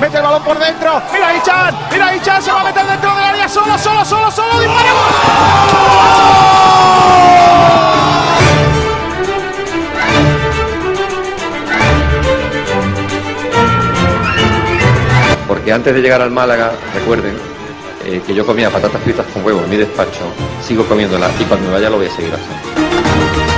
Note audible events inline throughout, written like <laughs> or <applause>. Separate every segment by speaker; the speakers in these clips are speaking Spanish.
Speaker 1: mete el balón por dentro. Mira Ichan, mira Ichan, se va a meter dentro del área solo, solo, solo, solo.
Speaker 2: Porque antes de llegar al Málaga, recuerden eh, que yo comía patatas fritas con huevo en mi despacho, sigo comiéndolas y cuando me vaya lo voy a seguir haciendo.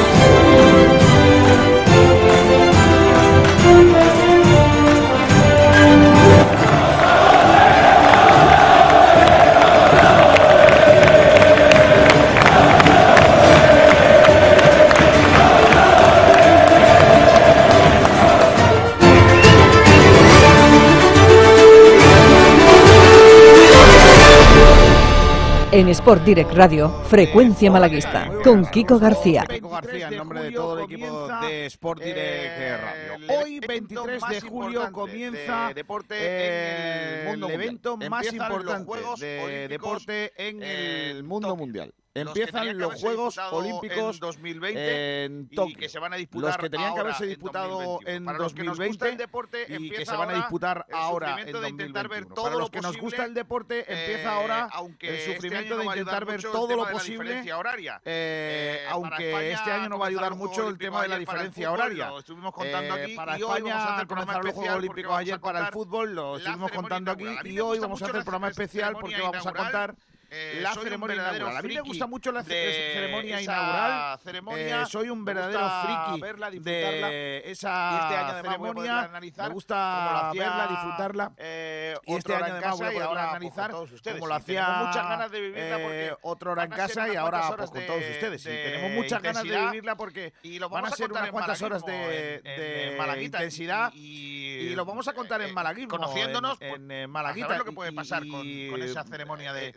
Speaker 3: En Sport Direct Radio, Frecuencia Malaguista, con Kiko García.
Speaker 1: Kiko García, en nombre de todo el equipo de Sport Direct Radio. Hoy, 23 de julio, comienza el evento más importante de deporte en el mundo mundial. Empiezan los Juegos Olímpicos
Speaker 4: en 2020
Speaker 1: en
Speaker 4: y
Speaker 1: Tokio.
Speaker 4: que se van a disputar
Speaker 1: los que tenían que haberse
Speaker 4: en
Speaker 1: disputado
Speaker 4: 2021.
Speaker 1: en
Speaker 4: Para los que nos gusta
Speaker 1: 2020
Speaker 4: el deporte,
Speaker 1: y que se van a disputar
Speaker 4: el
Speaker 1: ahora en
Speaker 4: sufrimiento de intentar ver
Speaker 1: 2021.
Speaker 4: todo
Speaker 1: Para
Speaker 4: lo
Speaker 1: los que nos gusta el deporte, empieza
Speaker 4: eh,
Speaker 1: ahora
Speaker 4: aunque
Speaker 1: el
Speaker 4: este
Speaker 1: sufrimiento de intentar ver
Speaker 4: el
Speaker 1: todo lo posible.
Speaker 4: horaria.
Speaker 1: eh,
Speaker 4: Eh,
Speaker 1: aunque este año no va a ayudar
Speaker 4: los
Speaker 1: mucho el tema de la
Speaker 4: el
Speaker 1: diferencia horaria.
Speaker 4: lo estuvimos contando
Speaker 1: Eh,
Speaker 4: aquí,
Speaker 1: para
Speaker 4: y
Speaker 1: España comenzaron los Juegos Olímpicos ayer para el fútbol, lo estuvimos contando aquí y hoy vamos a hacer
Speaker 4: la
Speaker 1: programa especial porque vamos a contar
Speaker 4: Eh,
Speaker 1: la ceremonia inaugural. A mí me gusta mucho la
Speaker 4: de
Speaker 1: ceremonia inaugural.
Speaker 4: ceremonia.
Speaker 1: Eh, soy un verdadero friki
Speaker 4: verla,
Speaker 1: de
Speaker 4: Y
Speaker 1: esa
Speaker 4: este año a
Speaker 1: ceremonia.
Speaker 4: analizar
Speaker 1: Me gusta
Speaker 4: hacía,
Speaker 1: verla, disfrutarla.
Speaker 4: eh,
Speaker 1: Y este año además voy a
Speaker 4: casa y
Speaker 1: poderla
Speaker 4: ahora,
Speaker 1: analizar
Speaker 4: ustedes.
Speaker 1: como lo
Speaker 4: Y
Speaker 1: hacía
Speaker 4: muchas ganas de vivirla
Speaker 1: eh,
Speaker 4: porque
Speaker 1: otra hora en
Speaker 4: a
Speaker 1: casa y ahora pues, con todos
Speaker 4: de-
Speaker 1: ustedes.
Speaker 4: De
Speaker 1: tenemos muchas ganas de vivirla porque
Speaker 4: y lo
Speaker 1: van
Speaker 4: vamos
Speaker 1: a ser unas cuantas horas de, de
Speaker 4: malaguita
Speaker 1: intensidad
Speaker 4: y,
Speaker 1: y lo vamos a contar en
Speaker 4: eh,
Speaker 1: malaguismo,
Speaker 4: conociéndonos
Speaker 1: en,
Speaker 4: pues,
Speaker 1: en, eh,
Speaker 4: a
Speaker 1: malaguita.
Speaker 4: lo que puede
Speaker 1: y-
Speaker 4: pasar
Speaker 1: y,
Speaker 4: con esa ceremonia de,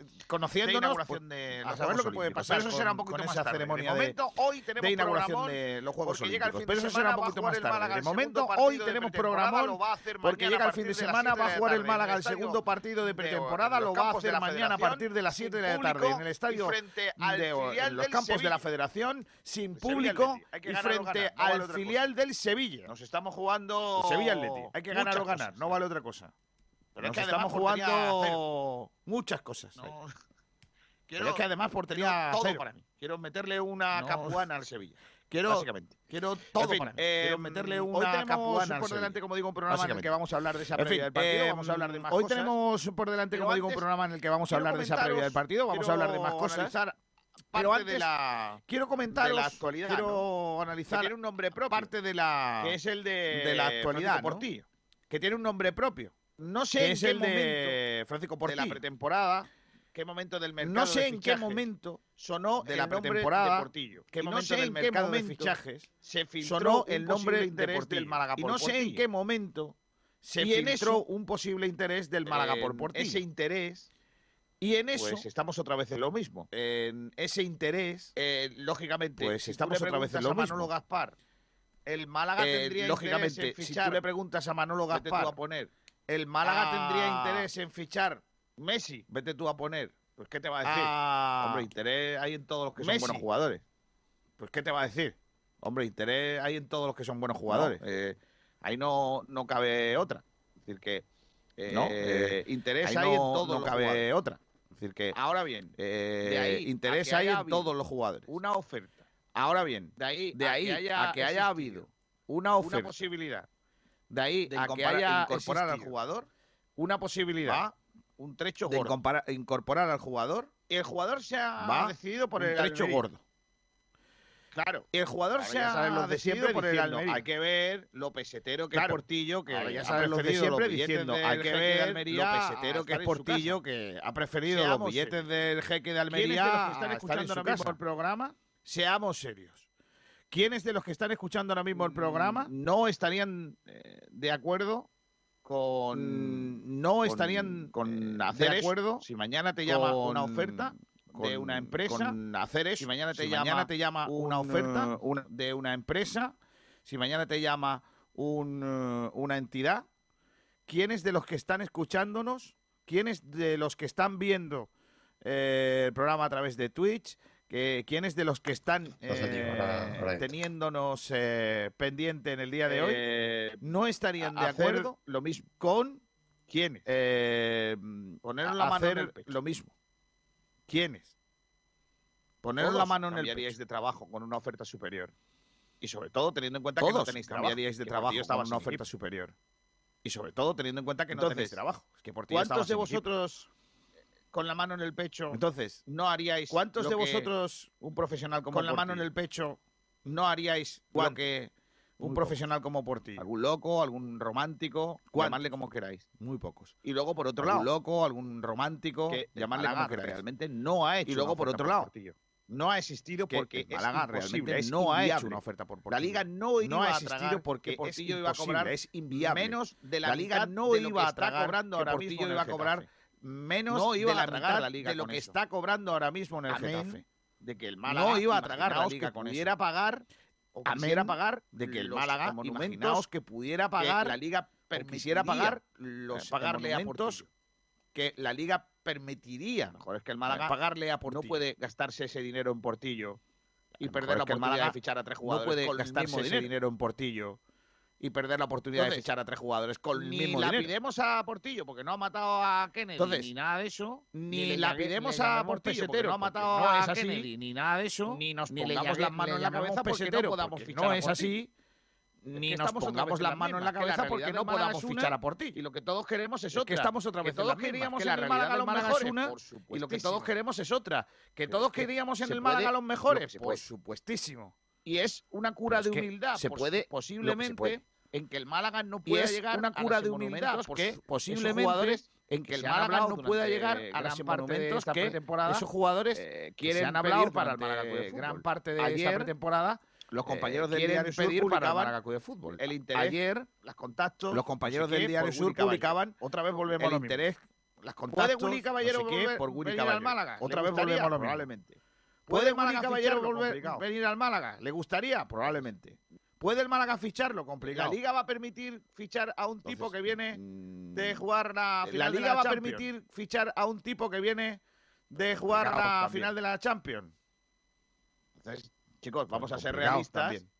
Speaker 4: de
Speaker 1: conociéndonos, pues,
Speaker 4: de
Speaker 1: a saber lo que puede pasar
Speaker 4: Pero eso será un poquito
Speaker 1: con
Speaker 4: más
Speaker 1: esa
Speaker 4: tarde.
Speaker 1: ceremonia
Speaker 4: de momento, hoy tenemos
Speaker 1: de inauguración de los Juegos Olímpicos. Pero eso será un poquito más tarde. De momento, hoy tenemos programón porque llega el fin de semana, va a jugar el Málaga el segundo partido de pretemporada, lo va a hacer mañana a partir de las
Speaker 4: sin
Speaker 1: 7 de la tarde en el estadio
Speaker 4: frente al
Speaker 1: de los campos de la. Federación sin público y frente al filial del Sevilla.
Speaker 4: Nos estamos jugando
Speaker 1: Sevilla Atleti. Hay que ganar o ganar, no vale otra cosa.
Speaker 4: Pero es
Speaker 1: Nos
Speaker 4: que
Speaker 1: estamos jugando muchas cosas.
Speaker 4: No.
Speaker 1: Pero es que además portería
Speaker 4: todo
Speaker 1: cero.
Speaker 4: para mí. Quiero meterle una
Speaker 1: No.
Speaker 4: capuana al Sevilla. <laughs>
Speaker 1: Quiero,
Speaker 4: básicamente.
Speaker 1: quiero todo
Speaker 4: En fin,
Speaker 1: para mí.
Speaker 4: eh,
Speaker 1: Quiero meterle
Speaker 4: hoy
Speaker 1: una
Speaker 4: tenemos
Speaker 1: capuana al
Speaker 4: por delante, como digo, un programa en el que vamos a hablar de esa
Speaker 1: En
Speaker 4: previa
Speaker 1: fin,
Speaker 4: del partido,
Speaker 1: eh,
Speaker 4: vamos a hablar de más
Speaker 1: hoy
Speaker 4: cosas.
Speaker 1: tenemos por delante, como digo, un
Speaker 4: antes,
Speaker 1: programa en el que vamos a hablar de esa previa del partido. Vamos a hablar de más cosas. Pero
Speaker 4: parte de
Speaker 1: antes,
Speaker 4: la
Speaker 1: Quiero comentaros,
Speaker 4: actualidad,
Speaker 1: quiero
Speaker 4: que
Speaker 1: analizar
Speaker 4: tiene un nombre propio,
Speaker 1: parte de la,
Speaker 4: que es el de,
Speaker 1: de la actualidad, ¿no?
Speaker 4: Portillo.
Speaker 1: que tiene un nombre propio,
Speaker 4: No sé
Speaker 1: que
Speaker 4: en
Speaker 1: es
Speaker 4: qué
Speaker 1: el
Speaker 4: momento
Speaker 1: de Francisco
Speaker 4: de la
Speaker 1: Portillo.
Speaker 4: pretemporada, qué momento del mercado
Speaker 1: No sé
Speaker 4: de
Speaker 1: en qué momento,
Speaker 4: sonó
Speaker 1: de
Speaker 4: el
Speaker 1: la
Speaker 4: nombre
Speaker 1: pretemporada,
Speaker 4: de Portillo.
Speaker 1: qué
Speaker 4: Y no
Speaker 1: momento
Speaker 4: sé
Speaker 1: del
Speaker 4: en qué
Speaker 1: mercado de
Speaker 4: momento
Speaker 1: fichajes
Speaker 4: se filtró
Speaker 1: sonó el nombre de Portillo.
Speaker 4: del Málaga
Speaker 1: y
Speaker 4: por
Speaker 1: no sé en qué momento se
Speaker 4: Y
Speaker 1: filtró
Speaker 4: eso,
Speaker 1: un posible interés del Málaga por Portillo.
Speaker 4: Ese interés,
Speaker 1: y en eso,
Speaker 4: pues estamos otra vez en lo mismo.
Speaker 1: en ese interés,
Speaker 4: Eh, lógicamente,
Speaker 1: Pues
Speaker 4: si
Speaker 1: estamos otra vez en lo
Speaker 4: a Manolo
Speaker 1: mismo.
Speaker 4: Gaspar, el Málaga
Speaker 1: eh,
Speaker 4: tendría
Speaker 1: lógicamente,
Speaker 4: interés en
Speaker 1: si
Speaker 4: fichar,
Speaker 1: tú le preguntas a Manolo Gaspar,
Speaker 4: a poner
Speaker 1: el Málaga tendría interés en fichar,
Speaker 4: Messi,
Speaker 1: vete tú a poner
Speaker 4: pues ¿qué te va a decir?
Speaker 1: a...
Speaker 4: Hombre, interés hay en todos los que
Speaker 1: Messi.
Speaker 4: son buenos jugadores.
Speaker 1: Pues ¿qué te va a decir? Hombre, interés hay en todos los que son buenos jugadores.
Speaker 4: ¿no? Eh, ahí no, no cabe otra. Es decir, que eh,
Speaker 1: No, eh,
Speaker 4: interés
Speaker 1: Ahí
Speaker 4: hay en todos
Speaker 1: no
Speaker 4: los
Speaker 1: cabe
Speaker 4: jugadores.
Speaker 1: otra. Es decir, que
Speaker 4: Ahora bien,
Speaker 1: eh,
Speaker 4: de ahí
Speaker 1: interés hay en todos los jugadores.
Speaker 4: una oferta.
Speaker 1: Ahora bien,
Speaker 4: De ahí,
Speaker 1: de ahí
Speaker 4: a que haya,
Speaker 1: a que haya habido una
Speaker 4: una
Speaker 1: oferta,
Speaker 4: posibilidad
Speaker 1: de ahí
Speaker 4: de
Speaker 1: a que haya
Speaker 4: incorporar al jugador,
Speaker 1: una posibilidad
Speaker 4: va un trecho
Speaker 1: de
Speaker 4: gordo.
Speaker 1: incorpora- incorporar al jugador,
Speaker 4: Y el jugador se ha
Speaker 1: Va
Speaker 4: decidido por
Speaker 1: un
Speaker 4: el
Speaker 1: trecho
Speaker 4: Almería.
Speaker 1: gordo.
Speaker 4: Claro.
Speaker 1: El jugador se ha
Speaker 4: de
Speaker 1: decidido por el Almería.
Speaker 4: hay que ver lo pesetero que
Speaker 1: Claro.
Speaker 4: es Portillo, que
Speaker 1: Ahora ya saben los de siempre diciendo, hay que ver
Speaker 4: Almería
Speaker 1: lo pesetero que es Portillo, que ha preferido
Speaker 4: Seamos
Speaker 1: los billetes
Speaker 4: serios.
Speaker 1: del jeque de
Speaker 4: ¿Quiénes de
Speaker 1: Almería
Speaker 4: los que están escuchando ahora mismo el programa
Speaker 1: Seamos serios. ¿Quiénes de los que están escuchando ahora mismo el programa
Speaker 4: no estarían eh, de acuerdo con
Speaker 1: mm, no estarían
Speaker 4: con hacer
Speaker 1: de acuerdo
Speaker 4: si mañana te llama una oferta de una empresa
Speaker 1: hacer eso
Speaker 4: si mañana te llama
Speaker 1: te llama una oferta de una empresa si mañana te llama un, eh, una entidad quiénes de los que están escuchándonos quiénes de los que están viendo eh, el programa a través de Twitch que quién es de los que están eh, teniéndonos eh, pendiente en el día de hoy
Speaker 4: eh,
Speaker 1: no estarían de acuerdo
Speaker 4: lo mismo
Speaker 1: con
Speaker 4: quién
Speaker 1: eh,
Speaker 4: poner la mano en el pecho.
Speaker 1: lo mismo quiénes poner la mano en el pecho.
Speaker 4: de trabajo con una oferta superior. Y sobre todo teniendo en cuenta que no tenéis trabajo,
Speaker 1: cambiaríais de trabajo
Speaker 4: estaba
Speaker 1: en una oferta superior. Y sobre todo teniendo en cuenta que no tenéis trabajo
Speaker 4: ¿cuántos de vosotros? con la mano en el pecho.
Speaker 1: Entonces,
Speaker 4: no haríais.
Speaker 1: ¿Cuántos de vosotros
Speaker 4: un profesional como
Speaker 1: con la mano en el pecho no haríais lo que un profesional como por ti.
Speaker 4: Algún loco, algún romántico,
Speaker 1: ¿Cuántos?
Speaker 4: llamarle como queráis.
Speaker 1: Muy pocos.
Speaker 4: Y luego por otro lado, algún
Speaker 1: loco, algún romántico,
Speaker 4: que llamarle
Speaker 1: como queráis.
Speaker 4: Realmente no ha hecho.
Speaker 1: Y luego por otro lado,
Speaker 4: no ha existido porque
Speaker 1: Málaga realmente no ha hecho una oferta por Portillo.
Speaker 4: La liga no iba
Speaker 1: no ha existido porque
Speaker 4: Portillo iba a cobrar
Speaker 1: es inviable.
Speaker 4: menos de la,
Speaker 1: liga no a
Speaker 4: ahora mismo
Speaker 1: iba a cobrar menos de la,
Speaker 4: liga
Speaker 1: de lo que está cobrando ahora mismo en el
Speaker 4: Amén.
Speaker 1: Getafe.
Speaker 4: De que el Málaga
Speaker 1: no iba a tragar la liga
Speaker 4: que
Speaker 1: con
Speaker 4: pudiera
Speaker 1: eso.
Speaker 4: pagar o quisiera Amén. pagar
Speaker 1: de que el
Speaker 4: los
Speaker 1: Málaga
Speaker 4: monumentos
Speaker 1: que pudiera pagar que
Speaker 4: la liga
Speaker 1: permitiera pagar los
Speaker 4: este pagarle
Speaker 1: monumentos
Speaker 4: a
Speaker 1: que la liga permitiría.
Speaker 4: Mejor es que el Málaga
Speaker 1: pagarle a Portillo.
Speaker 4: no puede gastarse ese dinero en Portillo y perder la oportunidad de fichar a tres jugadores no
Speaker 1: puede
Speaker 4: con
Speaker 1: gastarse ese
Speaker 4: dinero
Speaker 1: en Portillo y perder la oportunidad
Speaker 4: Entonces, de
Speaker 1: fichar a tres jugadores con el mismo
Speaker 4: la
Speaker 1: dinero.
Speaker 4: Ni pidemos a Portillo porque no ha matado a Kennedy
Speaker 1: Entonces,
Speaker 4: ni nada de eso.
Speaker 1: Ni, ni
Speaker 4: le
Speaker 1: la pidemos a Portillo porque no ha matado
Speaker 4: no
Speaker 1: a
Speaker 4: Kennedy así,
Speaker 1: ni nada de eso.
Speaker 4: Ni nos pongamos
Speaker 1: ni
Speaker 4: las manos en la cabeza porque no podamos
Speaker 1: porque
Speaker 4: fichar
Speaker 1: No es
Speaker 4: a
Speaker 1: así. Ni nos pongamos las manos en la
Speaker 4: cabeza la
Speaker 1: porque no podamos
Speaker 4: una,
Speaker 1: fichar a Portillo.
Speaker 4: Y lo que todos queremos es,
Speaker 1: es
Speaker 4: otra.
Speaker 1: Que estamos otra vez que
Speaker 4: todos queríamos en el Málaga los mejores.
Speaker 1: Y lo que todos queremos es otra. Que todos queríamos en el Málaga los mejores. Por supuestísimo.
Speaker 4: Y es una cura de humildad.
Speaker 1: Se puede,
Speaker 4: posiblemente. En que el Málaga no pueda llegar
Speaker 1: una cura
Speaker 4: a
Speaker 1: de humildad posiblemente en que, el Málaga no pueda llegar a los monumentos que esos jugadores
Speaker 4: eh, quieren se para el Málaga de
Speaker 1: gran parte de esta pretemporada.
Speaker 4: Los
Speaker 1: eh,
Speaker 4: compañeros del Diario Sur
Speaker 1: para el Maracú de fútbol.
Speaker 4: El
Speaker 1: Ayer,
Speaker 4: las contactos.
Speaker 1: Los compañeros del Diario Sur publicaban
Speaker 4: otra vez volvemos
Speaker 1: el interés, las contactos. Por Willy Caballero. Otra vez volvemos a lo mismo. ¿Puede
Speaker 4: el Málaga
Speaker 1: Caballero volver, venir al Málaga? ¿Le gustaría? Probablemente. ¿Puede el Málaga ficharlo? Complicado.
Speaker 4: La Liga va a permitir fichar a un tipo que viene
Speaker 1: mm,
Speaker 4: de jugar la final
Speaker 1: La Liga la va a permitir fichar a un tipo que viene de jugar la final de la Champions.
Speaker 4: Entonces, chicos, vamos a ser realistas.
Speaker 1: También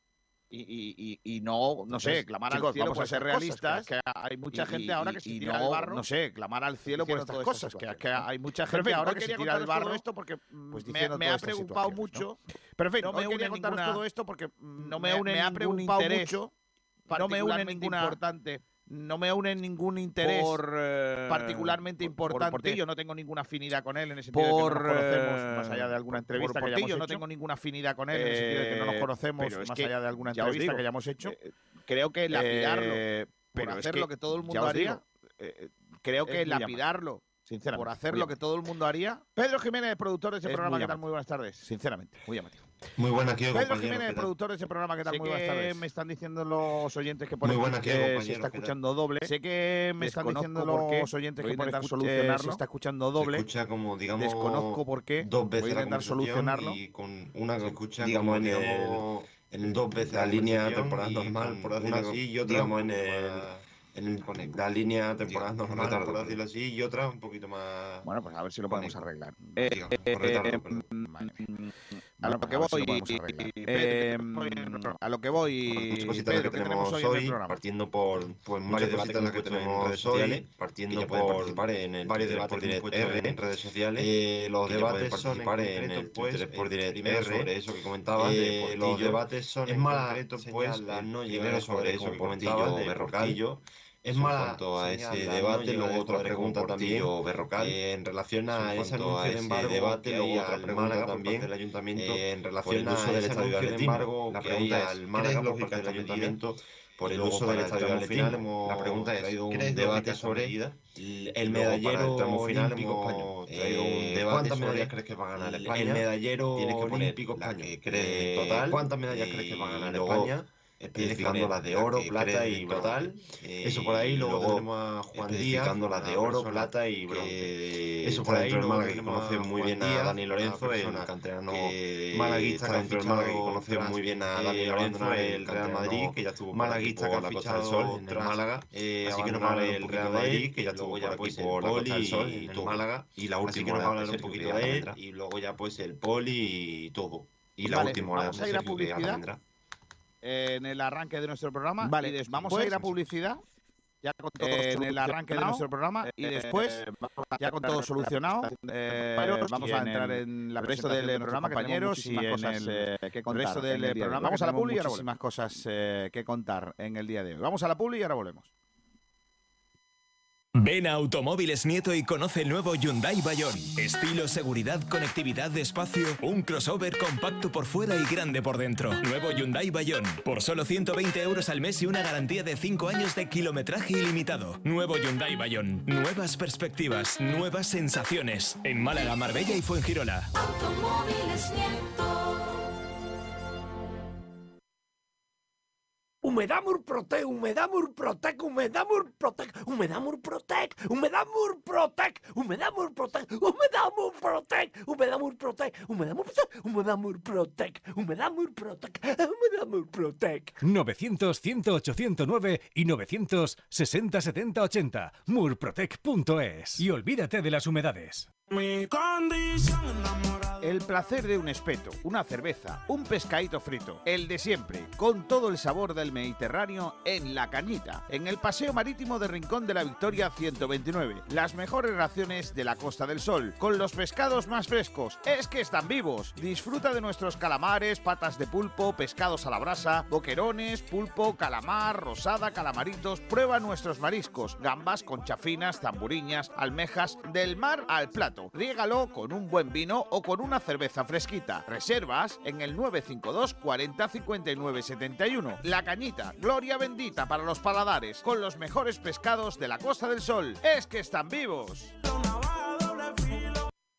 Speaker 4: y, no, no sé, clamar al cielo.
Speaker 1: Vamos a ser realistas.
Speaker 4: Que hay mucha gente ahora que se tira
Speaker 1: no,
Speaker 4: al barro.
Speaker 1: No sé, clamar al cielo por estas cosas. que, hay mucha gente ahora que se tira al barro.
Speaker 4: esto porque
Speaker 1: pues
Speaker 4: me, ha preocupado mucho.
Speaker 1: Perfecto,
Speaker 4: no me
Speaker 1: quería contaros todo esto porque mm,
Speaker 4: no me, une
Speaker 1: me ha preocupado mucho. No me une ninguna
Speaker 4: importante
Speaker 1: no me une ningún interés
Speaker 4: por, eh,
Speaker 1: particularmente
Speaker 4: por,
Speaker 1: importante.
Speaker 4: Por Portillo no tengo ninguna afinidad con él en ese sentido
Speaker 1: por,
Speaker 4: de que no nos conocemos más allá de alguna entrevista
Speaker 1: por
Speaker 4: que
Speaker 1: Portillo, no
Speaker 4: hecho.
Speaker 1: tengo ninguna afinidad con él en el sentido de que no nos conocemos
Speaker 4: eh,
Speaker 1: más allá de alguna entrevista
Speaker 4: digo,
Speaker 1: que hayamos hecho.
Speaker 4: Eh, creo que lapidarlo,
Speaker 1: eh, pero por
Speaker 4: hacer
Speaker 1: que,
Speaker 4: lo que todo el mundo haría,
Speaker 1: digo, eh, creo que lapidarlo por hacer lo que todo el mundo haría.
Speaker 4: Pedro Jiménez, productor de ese
Speaker 1: es
Speaker 4: programa, ¿qué tal? Muy buenas tardes.
Speaker 1: Sinceramente, muy llamativo.
Speaker 5: Muy buena, Kio,
Speaker 1: Pedro Jiménez, productor de ese programa, ¿qué tal?
Speaker 4: Sé
Speaker 1: muy buenas tardes.
Speaker 4: me están diciendo los oyentes que por
Speaker 5: muy buena,
Speaker 4: que se está escuchando doble.
Speaker 1: Sé que me están diciendo los oyentes que por
Speaker 4: intentar solucionarlo.
Speaker 1: Se está escuchando doble.
Speaker 5: Se escucha como, digamos,
Speaker 1: Desconozco por qué.
Speaker 5: Dos veces
Speaker 1: Voy a intentar solucionarlo.
Speaker 5: Y con una
Speaker 6: que
Speaker 5: escucha,
Speaker 6: digamos,
Speaker 5: en el, en
Speaker 6: dos veces
Speaker 5: la línea temporal normal, por decirlo así, y otra,
Speaker 6: digamos, en el
Speaker 5: el, la línea temporada
Speaker 6: Digo,
Speaker 5: normal,
Speaker 6: retardo,
Speaker 5: por decirlo así, y otra un poquito más.
Speaker 4: Bueno, pues a ver si lo podemos arreglar. A lo que voy,
Speaker 1: a lo que voy,
Speaker 5: partiendo por
Speaker 6: pues, muchos
Speaker 5: debates que,
Speaker 6: que
Speaker 5: tenemos en
Speaker 6: redes sociales, eh, partiendo pues,
Speaker 5: por
Speaker 6: en el
Speaker 5: varios debates por
Speaker 6: R
Speaker 5: redes sociales,
Speaker 6: los debates por
Speaker 5: Direct R,
Speaker 6: sobre eso que comentabas,
Speaker 5: eh, los debates son pues
Speaker 6: no llegar
Speaker 5: sobre eso que de es mala.
Speaker 6: En cuanto a
Speaker 5: señal, ese
Speaker 6: debate,
Speaker 5: no
Speaker 6: luego otra pregunta también,
Speaker 5: tío, Berrocal, eh, en relación a ese anuncio
Speaker 6: a ese de
Speaker 5: embargo,
Speaker 6: debate,
Speaker 5: que
Speaker 6: luego otra pregunta
Speaker 5: también.
Speaker 6: del
Speaker 5: ayuntamiento,
Speaker 6: eh, en relación a ese anuncio de embargo,
Speaker 5: la pregunta es,
Speaker 6: al Málaga por parte
Speaker 5: del
Speaker 6: ayuntamiento
Speaker 5: por el uso del estadio
Speaker 6: al
Speaker 5: final la pregunta es,
Speaker 6: un debate sobre el medallero
Speaker 5: final español. ¿cuántas medallas crees que va a ganar España? el medallero olímpico español. ¿cuántas medallas crees que va a ganar España? Especificando las de oro, plata y bronce. Eso por ahí, luego tenemos a Juan Díaz, las de oro, plata y bronce. Eso por ahí, del Málaga que conoce muy bien a Dani Lorenzo, el canterano malaguista dentro del Málaga que conoce muy bien a Dani Lorenzo, el Real Madrid, que ya estuvo malaguista que ha fichado en el Málaga, así que nos va a hablar el Real Madrid, que ya estuvo ya por la Costa del Sol y Málaga, y la última nos va a hablar un poquito de él, y luego ya pues el Poli y todo. Y la última
Speaker 4: de Sergio que ya vendrá en el arranque de nuestro programa.
Speaker 1: Vale, y vamos a ir a publicidad. Ya con todo en el arranque de nuestro programa y después, ya con todo solucionado, vamos a entrar en la resto del programa, compañeros, y en el que resto del programa. Vamos a la publi y ahora volvemos. cosas que contar en el día de hoy. Vamos a la publi y ahora volvemos.
Speaker 7: Ven a Automóviles Nieto y conoce el nuevo Hyundai Bayon. Estilo, seguridad, conectividad, espacio, un crossover compacto por fuera y grande por dentro. Nuevo Hyundai Bayon. Por solo 120 euros al mes y una garantía de 5 años de kilometraje ilimitado. Nuevo Hyundai Bayon. Nuevas perspectivas, nuevas sensaciones. En Málaga, Marbella y Fuengirola. Automóviles Nieto.
Speaker 8: Humedamur Protec, Humedamur Protec, Humedamur Protec, Humedamur Protec, Humedamur Protec, Humedamur Protec, Humedamur Protec, Humedamur Protec, Humedamur Protec, Humedamur Protec, Humedamur Protec, Humedamur Protec.
Speaker 9: 900 108 109 y 960 70 80 murprotec.es y olvídate de las humedades. Mi
Speaker 1: El placer de un espeto, una cerveza, un pescadito frito, el de siempre, con todo el sabor del Mediterráneo en La Cañita, en el Paseo Marítimo de Rincón de la Victoria 129. Las mejores raciones de la Costa del Sol, con los pescados más frescos. Es que están vivos. Disfruta de nuestros calamares, patas de pulpo, pescados a la brasa, boquerones, pulpo, calamar, rosada, calamaritos. Prueba nuestros mariscos, gambas, conchafinas, zamburiñas, almejas, del mar al plato Rígalo con un buen vino o con una cerveza fresquita. Reservas en el 952 40 59 71. La Cañita, gloria bendita para los paladares, con los mejores pescados de la Costa del Sol. Es que están vivos.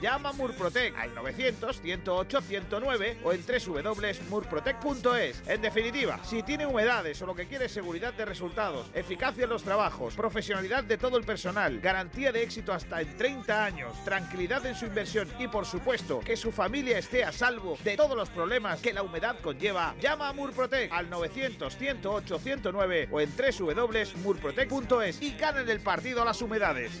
Speaker 1: llama a Murprotec al 900 108 109 o en www.murprotec.es. En definitiva, si tiene humedades o lo que quiere es seguridad de resultados, eficacia en los trabajos, profesionalidad de todo el personal, garantía de éxito hasta en 30 años, tranquilidad en su inversión y por supuesto que su familia esté a salvo de todos los problemas que la humedad conlleva, llama a Murprotec al 900 108 109 o en www.murprotec.es y ganen el partido a las humedades.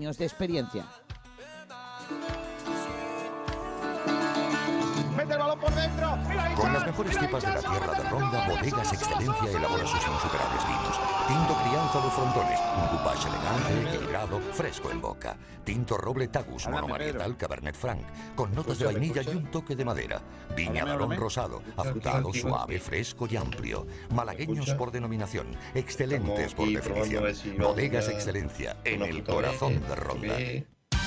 Speaker 10: años de experiencia. Por dentro.
Speaker 11: Con las mejores cepas de la tierra de Ronda, Bodegas Excelencia elabora sus insuperables vinos. Tinto Crianza de Frontones, un coupage elegante, equilibrado, fresco en boca. Tinto Roble Tagus, monomarietal Cabernet Franc, con notas de vainilla y un toque de madera. Viña Dalón Rosado, afrutado, suave, fresco y amplio. Malagueños por denominación, excelentes por definición. Bodegas Excelencia, en el corazón de Ronda.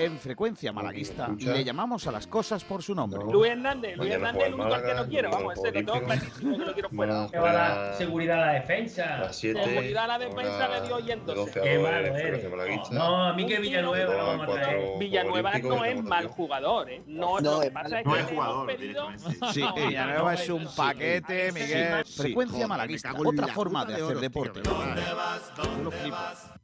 Speaker 1: En frecuencia malaguista le llamamos a las cosas por su nombre.
Speaker 12: Luis Hernández, Luis Hernández es el único que no quiero, vamos, ese lo tengo clarísimo que lo quiero fuera.
Speaker 6: ¿Qué va a dar seguridad a la defensa?
Speaker 12: Seguridad a la defensa le dio entonces.
Speaker 6: Qué malo eres. No, a mí que Villanueva lo vamos a traer.
Speaker 12: Villanueva no es mal jugador, ¿eh? No, que pasa es que
Speaker 4: jugador,
Speaker 12: pedido...
Speaker 1: Sí, Villanueva es un paquete, Miguel. Frecuencia malaguista, otra forma de hacer deporte. Lo flipo.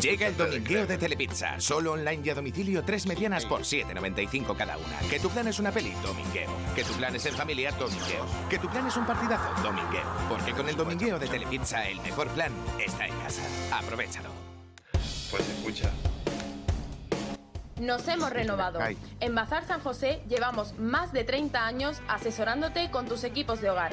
Speaker 13: Llega el domingueo de Telepizza. Solo online y a domicilio, tres medianas por 7,95 cada una. Que tu plan es una peli, domingueo. Que tu plan es en familia, domingueo. Que tu plan es un partidazo, domingueo. Porque con el domingueo de Telepizza, el mejor plan está en casa. Aprovechalo.
Speaker 5: Pues escucha.
Speaker 14: Nos hemos renovado. En Bazar San José llevamos más de 30 años asesorándote con tus equipos de hogar.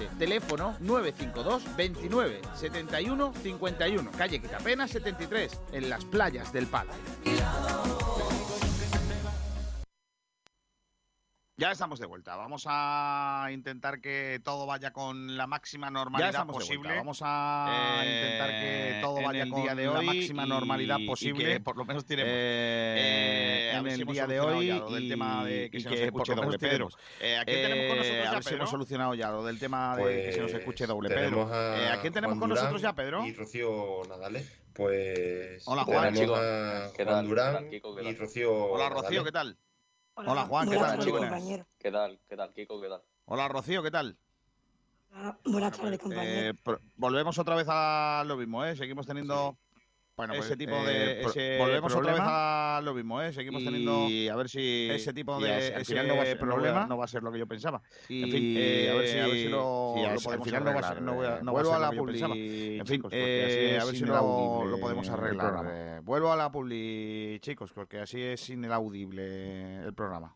Speaker 1: Teléfono 952 29 71 51. Calle Quitapena 73, en las playas del Palo.
Speaker 4: Ya estamos de vuelta. Vamos a intentar que todo vaya con la máxima normalidad
Speaker 1: estamos de
Speaker 4: posible.
Speaker 1: Vamos a
Speaker 4: Eh,
Speaker 1: intentar que todo
Speaker 4: en
Speaker 1: vaya con
Speaker 4: día de
Speaker 1: la
Speaker 4: hoy
Speaker 1: máxima
Speaker 4: y-
Speaker 1: normalidad
Speaker 4: y
Speaker 1: posible.
Speaker 4: que por lo menos tiremos.
Speaker 1: Eh,
Speaker 4: Eh, a
Speaker 1: en
Speaker 4: ver si
Speaker 1: el día de hoy
Speaker 4: ya lo del
Speaker 1: y-
Speaker 4: tema de que
Speaker 1: y
Speaker 4: se nos
Speaker 1: que
Speaker 4: escuche doble Pedro. Eh, ¿a quién tenemos con nosotros
Speaker 1: Eh,
Speaker 4: ya,
Speaker 1: a ver si hemos solucionado ya lo del tema de que se nos
Speaker 5: Pues
Speaker 1: escuche doble Pedro.
Speaker 5: tenemos a
Speaker 1: Eh, ¿A quién tenemos
Speaker 5: Juan
Speaker 1: con
Speaker 5: Durán
Speaker 1: nosotros ya, Pedro?
Speaker 5: Y Rocío Nadales. Pues
Speaker 1: Hola, Juan.
Speaker 5: tenemos a
Speaker 1: ¿Qué
Speaker 5: Juan? Durán
Speaker 1: ¿Qué tal, Kiko? ¿Qué
Speaker 5: y? Rocío
Speaker 4: Hola, Rocío. ¿qué tal?
Speaker 1: Hola, Juan, ¿qué tal? Muy buenas.
Speaker 15: compañero.
Speaker 16: ¿Qué tal? ¿Qué tal, Kiko? ¿Qué tal?
Speaker 1: Hola, Rocío, ¿qué tal?
Speaker 15: Ah, Buenas tardes, compañero.
Speaker 4: Eh, volvemos otra vez a lo mismo, ¿eh? Seguimos teniendo
Speaker 1: Bueno, pues,
Speaker 4: ese tipo
Speaker 1: eh,
Speaker 4: de
Speaker 1: pro-
Speaker 4: ese
Speaker 1: volvemos otra vez
Speaker 4: problema.
Speaker 1: a lo mismo, ¿eh? Seguimos
Speaker 4: y
Speaker 1: teniendo
Speaker 4: a ver si
Speaker 1: ese tipo de
Speaker 4: al-
Speaker 1: ese
Speaker 4: final no va a ser,
Speaker 1: problema.
Speaker 4: no va a ser lo que yo pensaba.
Speaker 1: Y
Speaker 4: en fin, eh, a ver si, a ver si lo,
Speaker 1: sí,
Speaker 4: lo
Speaker 1: al
Speaker 4: podemos
Speaker 1: final no va a
Speaker 4: arreglar.
Speaker 1: ser- no
Speaker 4: eh, vuelvo a la publi.
Speaker 1: En fin, eh, a ver si lo, lo podemos arreglar. eh. vuelvo a la publi, chicos, porque así es inaudible el programa.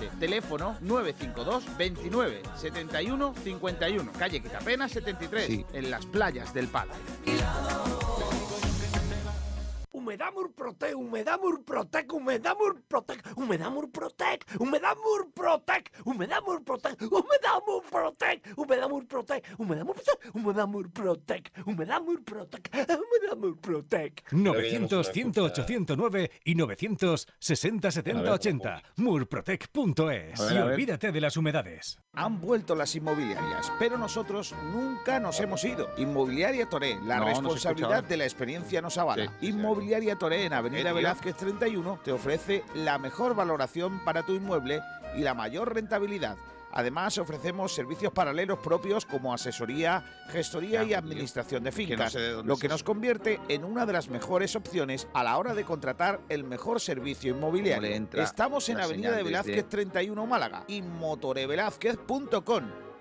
Speaker 1: Albacete. Teléfono 952 29 71 51. Calle Quitapena 73. En las playas del Pala.
Speaker 8: Humedad Murprotec, Humedad Murprotec, Humedad Murprotec, Humedad Murprotec, Humedad Murprotec, Humedad Murprotec, Humedad Murprotec, Humedad Murprotec, Humedad Murprotec, Humedad Murprotec, Humedad Murprotec, Humedad Murprotec.
Speaker 9: 900 108 109 y 960 70 80. Murprotec.es. Y olvídate de las humedades.
Speaker 1: Han vuelto las inmobiliarias, pero nosotros nunca nos hemos ido. Inmobiliaria Toré, la
Speaker 4: No,
Speaker 1: responsabilidad de la experiencia nos avala.
Speaker 4: Sí,
Speaker 1: Inmobiliaria Toré en Avenida. Velázquez 31 te ofrece la mejor valoración para tu inmueble y la mayor rentabilidad. Además, ofrecemos servicios paralelos propios como asesoría, gestoría y administración de fincas, lo que nos convierte en una de las mejores opciones a la hora de contratar el mejor servicio inmobiliario. Estamos en Avenida de Velázquez 31 Málaga y motorevelázquez.com.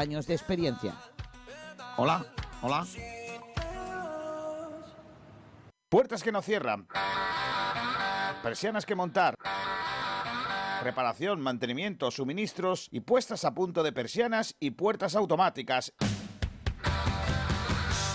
Speaker 17: de experiencia.
Speaker 1: Hola, hola. Puertas que no cierran. Persianas que montar. Reparación, mantenimiento, suministros y puestas a punto de persianas y puertas automáticas.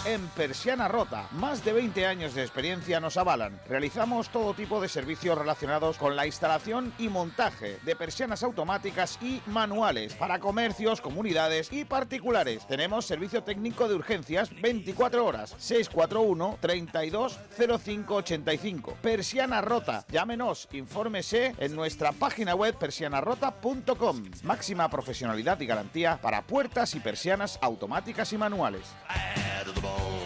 Speaker 1: En Persiana Rota, más de 20 años de experiencia nos avalan. Realizamos todo tipo de servicios relacionados con la instalación y montaje de persianas automáticas y manuales para comercios, comunidades y particulares. Tenemos servicio técnico de urgencias 24 horas, 641 32 0585. Persiana Rota, llámenos, infórmese en nuestra página web persianarrota.com. Máxima profesionalidad y garantía para puertas y persianas automáticas y manuales. home.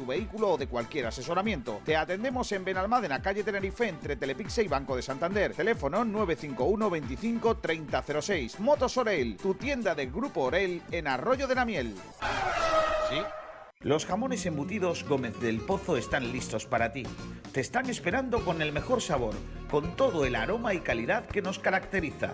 Speaker 1: vehículo o de cualquier asesoramiento. Te atendemos en Benalmádena, calle Tenerife, entre Telepixe y Banco de Santander. Teléfono 951 25 3006. Motos Orel, tu tienda del Grupo Orel en Arroyo de la Miel. ¿Sí? Los jamones embutidos Gómez del Pozo están listos para ti. Te están esperando con el mejor sabor, con todo el aroma y calidad que nos caracteriza.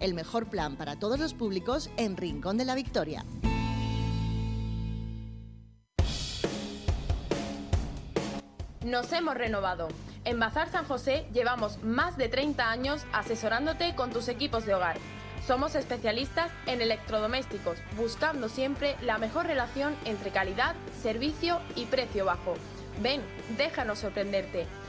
Speaker 18: El mejor plan para todos los públicos en Rincón de la Victoria.
Speaker 14: Nos hemos renovado. En Bazar San José llevamos más de 30 años asesorándote con tus equipos de hogar. Somos especialistas en electrodomésticos, buscando siempre la mejor relación entre calidad, servicio y precio bajo. Ven, déjanos sorprenderte.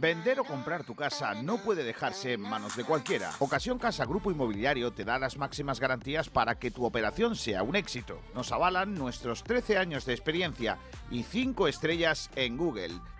Speaker 1: Vender o comprar tu casa no puede dejarse en manos de cualquiera. Ocasión Casa Grupo Inmobiliario te da las máximas garantías para que tu operación sea un éxito. Nos avalan nuestros 13 años de experiencia y 5 estrellas en Google.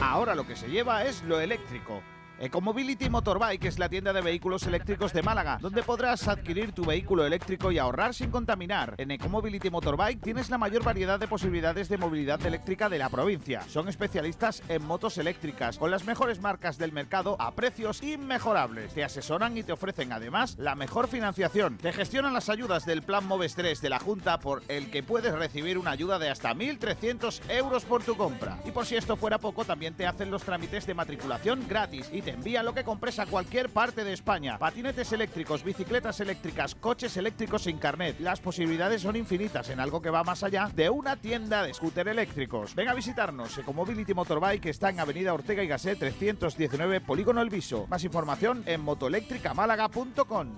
Speaker 1: Ahora lo que se lleva es lo eléctrico. Ecomobility Motorbike es la tienda de vehículos eléctricos de Málaga, donde podrás adquirir tu vehículo eléctrico y ahorrar sin contaminar. En Ecomobility Motorbike tienes la mayor variedad de posibilidades de movilidad eléctrica de la provincia. Son especialistas en motos eléctricas, con las mejores marcas del mercado a precios inmejorables. Te asesoran y te ofrecen además la mejor financiación. Te gestionan las ayudas del Plan Moves 3 de la Junta por el que puedes recibir una ayuda de hasta 1.300 euros por tu compra. Y por si esto fuera poco, también te hacen los trámites de matriculación gratis y te envía lo que compres a cualquier parte de España. Patinetes eléctricos, bicicletas eléctricas, coches eléctricos sin carnet. Las posibilidades son infinitas en algo que va más allá de una tienda de scooter eléctricos. Ven a visitarnos. Ecomobility Motorbike está en Avenida Ortega y Gasset 319, Polígono El Viso. Más información en motoeléctricamálaga.com.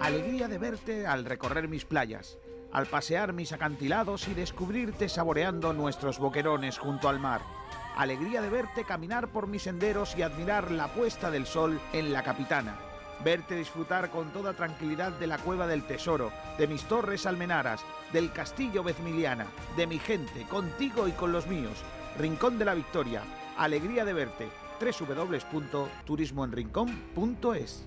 Speaker 1: Alegría de verte al recorrer mis playas, al pasear mis acantilados y descubrirte saboreando nuestros boquerones junto al mar alegría de verte caminar por mis senderos y admirar la puesta del sol en la capitana. Verte disfrutar con toda tranquilidad de la cueva del tesoro, de mis torres almenaras, del castillo Vezmiliana, de mi gente, contigo y con los míos. Rincón de la Victoria, alegría de verte. www.turismoenrincón.es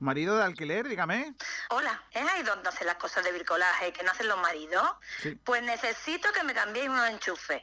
Speaker 1: Marido de alquiler, dígame.
Speaker 19: Hola, ¿es ahí donde hacen las cosas de bricolaje que no hacen los maridos? Pues necesito que me cambiéis unos enchufes.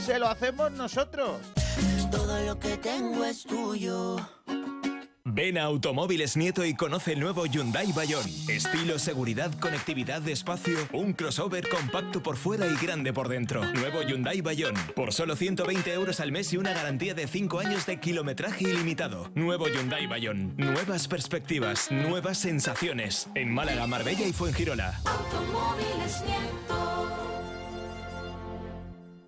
Speaker 1: se lo hacemos nosotros.
Speaker 20: Todo lo que tengo es tuyo.
Speaker 7: Ven a Automóviles Nieto y conoce el nuevo Hyundai Bayon. Estilo, seguridad, conectividad, espacio, un crossover compacto por fuera y grande por dentro. Nuevo Hyundai Bayon. Por solo 120 euros al mes y una garantía de 5 años de kilometraje ilimitado. Nuevo Hyundai Bayon. Nuevas perspectivas, nuevas sensaciones. En Málaga, Marbella y Fuengirola. Automóviles
Speaker 21: Nieto.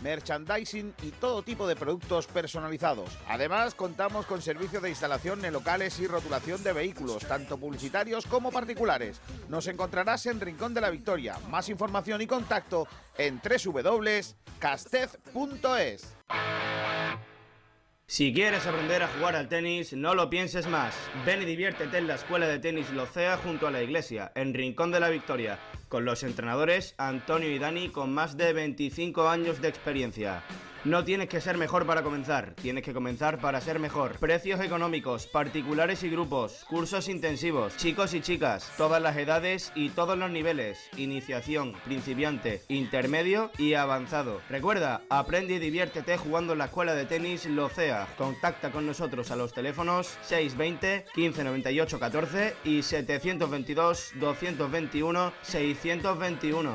Speaker 1: merchandising y todo tipo de productos personalizados. Además, contamos con servicio de instalación en locales y rotulación de vehículos, tanto publicitarios como particulares. Nos encontrarás en Rincón de la Victoria. Más información y contacto en www.castez.es.
Speaker 22: Si quieres aprender a jugar al tenis, no lo pienses más. Ven y diviértete en la Escuela de Tenis Locea junto a la iglesia, en Rincón de la Victoria, con los entrenadores Antonio y Dani con más de 25 años de experiencia. No tienes que ser mejor para comenzar, tienes que comenzar para ser mejor. Precios económicos, particulares y grupos, cursos intensivos, chicos y chicas, todas las edades y todos los niveles, iniciación, principiante, intermedio y avanzado. Recuerda, aprende y diviértete jugando en la escuela de tenis Locea. Contacta con nosotros a los teléfonos 620 1598 14 y 722 221 621.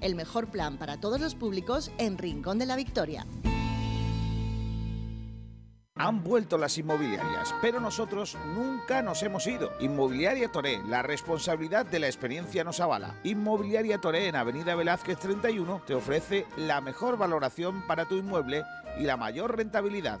Speaker 18: el mejor plan para todos los públicos en Rincón de la Victoria.
Speaker 1: Han vuelto las inmobiliarias, pero nosotros nunca nos hemos ido. Inmobiliaria Toré, la responsabilidad de la experiencia nos avala. Inmobiliaria Toré en Avenida Velázquez 31 te ofrece la mejor valoración para tu inmueble y la mayor rentabilidad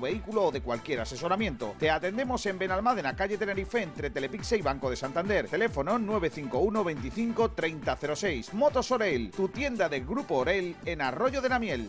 Speaker 1: vehículo o de cualquier asesoramiento. Te atendemos en Benalmádena, calle Tenerife, entre Telepixe y Banco de Santander. Teléfono 951 25 3006. Motos Orel, tu tienda del Grupo Orel en Arroyo de la Miel.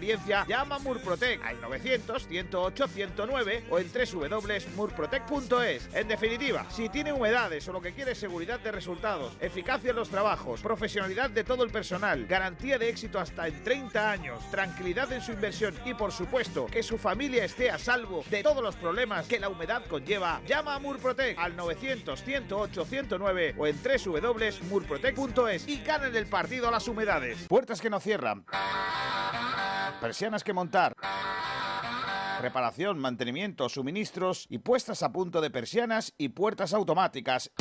Speaker 1: llama a Murprotec al 900 108 109 o en www.murprotec.es. En definitiva, si tiene humedades o lo que quiere es seguridad de resultados, eficacia en los trabajos, profesionalidad de todo el personal, garantía de éxito hasta en 30 años, tranquilidad en su inversión y por supuesto que su familia esté a salvo de todos los problemas que la humedad conlleva, llama a Murprotec al 900 108 109 o en www.murprotec.es y ganen el partido a las humedades. Puertas que no cierran persianas que montar, reparación, mantenimiento, suministros y puestas a punto de persianas y puertas automáticas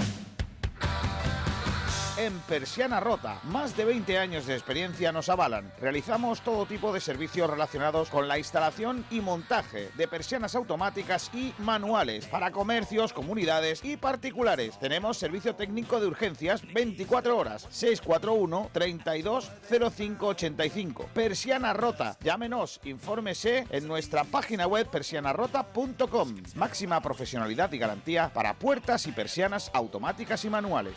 Speaker 1: en Persiana Rota. Más de 20 años de experiencia nos avalan. Realizamos todo tipo de servicios relacionados con la instalación y montaje de persianas automáticas y manuales para comercios, comunidades y particulares. Tenemos servicio técnico de urgencias 24 horas 641 32 0585. Persiana Rota. Llámenos, infórmese en nuestra página web persianarota.com. Máxima profesionalidad y garantía para puertas y persianas automáticas y manuales.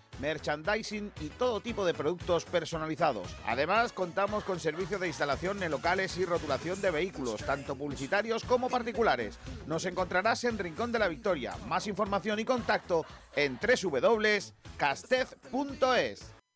Speaker 1: merchandising y todo tipo de productos personalizados. Además, contamos con servicio de instalación en locales y rotulación de vehículos, tanto publicitarios como particulares. Nos encontrarás en Rincón de la Victoria. Más información y contacto en www.castez.es.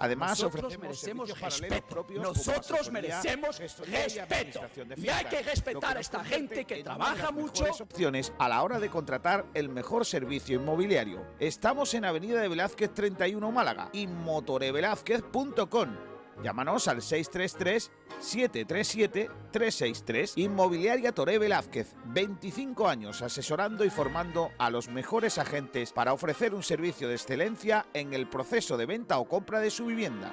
Speaker 1: Además,
Speaker 8: nosotros merecemos respeto. Nosotros merecemos respeto. Y hay que respetar a esta gente que trabaja mucho.
Speaker 1: opciones a la hora de contratar el mejor servicio inmobiliario. Estamos en Avenida de Velázquez 31 Málaga y motorevelázquez.com. Llámanos al 633-737-363. Inmobiliaria Toré Velázquez, 25 años asesorando y formando a los mejores agentes para ofrecer un servicio de excelencia en el proceso de venta o compra de su vivienda.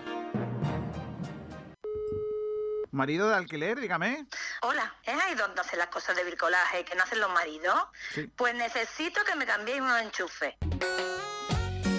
Speaker 1: Marido de alquiler, dígame.
Speaker 19: Hola, ¿es ahí donde hacen las cosas de bricolaje que no hacen los maridos?
Speaker 1: Sí.
Speaker 19: Pues necesito que me cambiéis unos enchufes.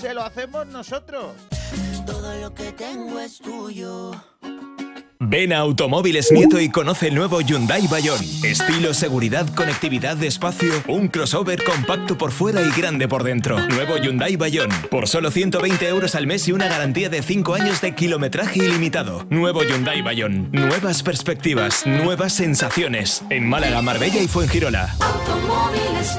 Speaker 1: se lo hacemos nosotros.
Speaker 20: Todo lo que tengo es tuyo.
Speaker 7: Ven a Automóviles Nieto y conoce el nuevo Hyundai Bayon. Estilo, seguridad, conectividad de espacio, un crossover compacto por fuera y grande por dentro. Nuevo Hyundai Bayon. Por solo 120 euros al mes y una garantía de 5 años de kilometraje ilimitado. Nuevo Hyundai Bayon. Nuevas perspectivas, nuevas sensaciones. En Málaga, Marbella y Fuengirola.
Speaker 23: Automóviles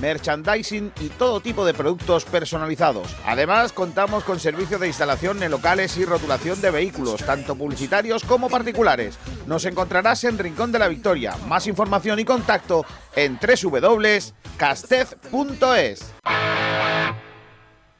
Speaker 4: merchandising y todo tipo de productos personalizados. Además, contamos con servicio de instalación en locales y rotulación de vehículos, tanto publicitarios como particulares. Nos encontrarás en Rincón de la Victoria. Más información y contacto en www.castez.es.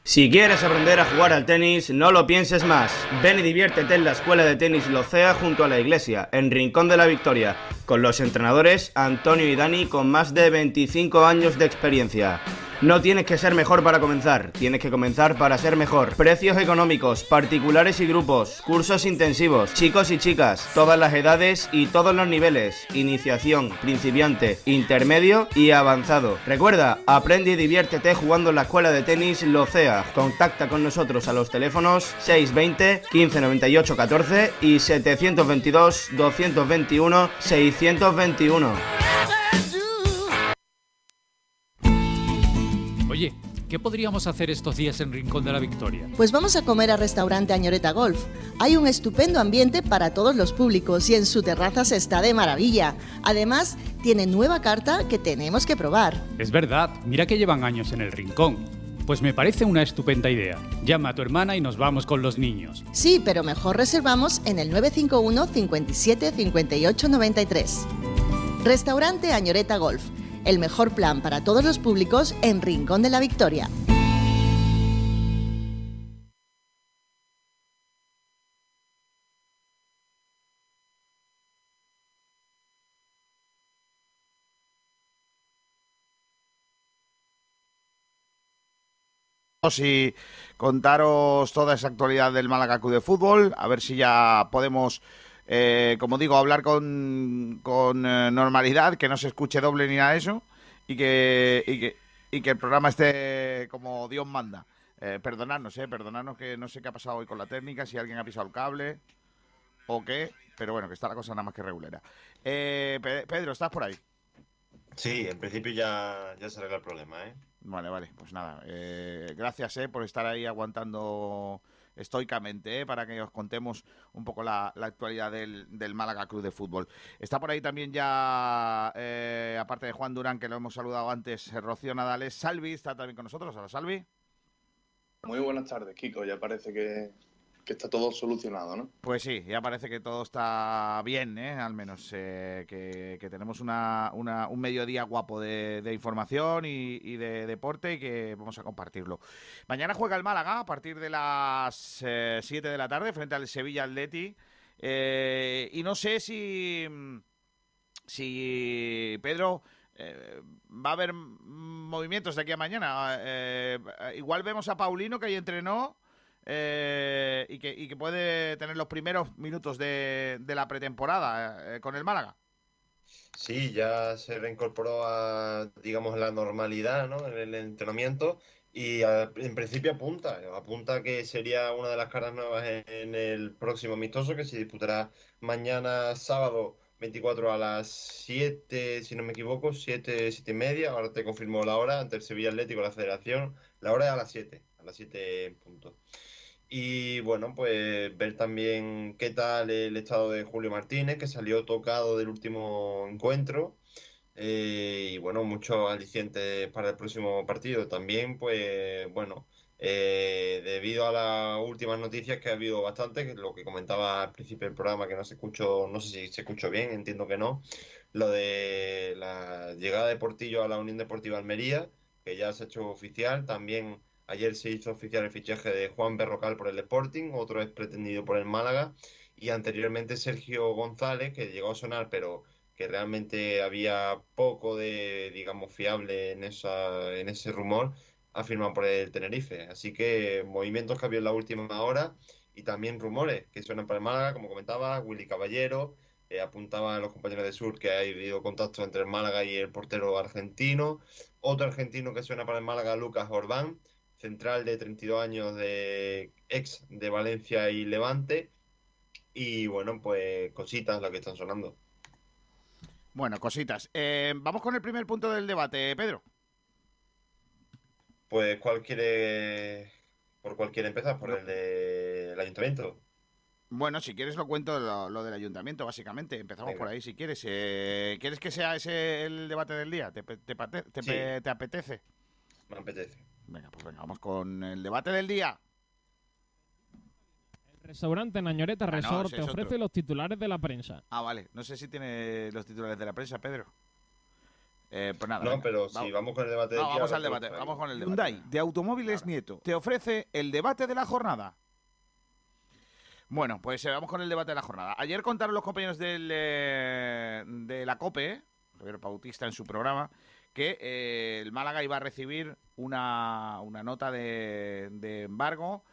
Speaker 22: Si quieres aprender a jugar al tenis, no lo pienses más. Ven y diviértete en la Escuela de Tenis Locea junto a la iglesia, en Rincón de la Victoria, con los entrenadores Antonio y Dani con más de 25 años de experiencia. No tienes que ser mejor para comenzar, tienes que comenzar para ser mejor. Precios económicos, particulares y grupos, cursos intensivos, chicos y chicas, todas las edades y todos los niveles, iniciación, principiante, intermedio y avanzado. Recuerda, aprende y diviértete jugando en la escuela de tenis Locea. Contacta con nosotros a los teléfonos 620 1598 14 y 722 221 621.
Speaker 24: Oye, ¿qué podríamos hacer estos días en Rincón de la Victoria?
Speaker 18: Pues vamos a comer al restaurante Añoreta Golf. Hay un estupendo ambiente para todos los públicos y en su terraza se está de maravilla. Además, tiene nueva carta que tenemos que probar.
Speaker 24: Es verdad, mira que llevan años en el Rincón. Pues me parece una estupenda idea. Llama a tu hermana y nos vamos con los niños.
Speaker 18: Sí, pero mejor reservamos en el 951 57 58 93. Restaurante Añoreta Golf el mejor plan para todos los públicos en Rincón de la Victoria.
Speaker 4: Y contaros toda esa actualidad del Málaga de Fútbol, a ver si ya podemos eh, como digo, hablar con, con eh, normalidad, que no se escuche doble ni nada de eso, y que, y que, y que el programa esté como Dios manda. Eh, perdonadnos, eh, perdonadnos que no sé qué ha pasado hoy con la técnica, si alguien ha pisado el cable o qué, pero bueno, que está la cosa nada más que regulera. Eh, Pedro, ¿estás por ahí?
Speaker 5: Sí, en principio ya, ya se arregla el problema, ¿eh?
Speaker 4: Vale, vale, pues nada. gracias, eh, por estar ahí aguantando estoicamente ¿eh? para que os contemos un poco la, actualidad del, Málaga Club de Fútbol. Está por ahí también ya, eh, aparte de Juan Durán, que lo hemos saludado antes, Rocío Nadales, Salvi está también con nosotros. Hola, Salvi.
Speaker 23: Muy buenas tardes, Kiko. Ya parece que, que está todo solucionado, ¿no?
Speaker 4: Pues sí, ya parece que todo está bien, ¿eh? al menos eh, que, tenemos una, un mediodía guapo de, información y, de deporte y que vamos a compartirlo. Mañana juega el Málaga a partir de las 7 eh, de la tarde frente al Sevilla Atleti. Eh, y no sé si, si Pedro... va a haber movimientos de aquí a mañana. igual vemos a Paulino que ahí entrenó eh, y, que, y, que, puede tener los primeros minutos de, la pretemporada eh, con el Málaga.
Speaker 5: Sí, ya se reincorporó a, digamos, la normalidad ¿no? en el entrenamiento y en principio apunta, apunta que sería una de las caras nuevas en, el próximo amistoso que se disputará mañana sábado 24 a las 7, si no me equivoco, 7, 7 y media, ahora te confirmo la hora, ante el Sevilla Atlético, la Federación, la hora es a las 7, a las 7 puntos. Y bueno, pues ver también qué tal el estado de Julio Martínez, que salió tocado del último encuentro. Eh, y bueno, muchos alicientes para el próximo partido. También, pues bueno, eh, debido a las últimas noticias que ha habido bastante, que lo que comentaba al principio del programa, que no se escuchó, no sé si se escuchó bien, entiendo que no, lo de la llegada de Portillo a la Unión Deportiva Almería, que ya se ha hecho oficial. También Ayer se hizo oficial el fichaje de Juan Berrocal por el Sporting, otro es pretendido por el Málaga, y anteriormente Sergio González, que llegó a sonar, pero que realmente había poco de, digamos, fiable en, esa, en ese rumor, ha firmado por el Tenerife. Así que movimientos que ha habido en la última hora y también rumores que suenan para el Málaga, como comentaba, Willy Caballero, eh, apuntaba a los compañeros de Sur que ha habido contacto entre el Málaga y el portero argentino. Otro argentino que suena para el Málaga, Lucas Orbán, central de 32 años de ex de Valencia y Levante. Y bueno, pues cositas las que están sonando.
Speaker 4: Bueno, cositas. Eh, vamos con el primer punto del debate, Pedro.
Speaker 5: Pues, ¿cuál quiere, ¿por cuál quiere empezar? ¿Por el del ayuntamiento?
Speaker 4: Bueno, si quieres lo cuento lo, del ayuntamiento, básicamente. Empezamos por ahí, si quieres. Eh, ¿Quieres que sea ese el debate del día? ¿Te, te, apetece?
Speaker 5: Me apetece.
Speaker 4: Venga, pues venga, vamos con el debate del día.
Speaker 25: El restaurante Nañoreta ah, Resort te ofrece los titulares de la prensa.
Speaker 4: Ah, vale. No sé si tiene los titulares de la prensa, Pedro. Eh, pues nada.
Speaker 5: No, pero si vamos con el debate del
Speaker 4: día. Vamos al debate, vamos con el debate. Hyundai, de Automóviles Nieto, te ofrece el debate de la jornada. Bueno, pues eh, vamos con el debate de la jornada. Ayer contaron los compañeros del, eh, de la COPE, Javier Bautista en su programa, que eh, el Málaga iba a recibir una, nota de, embargo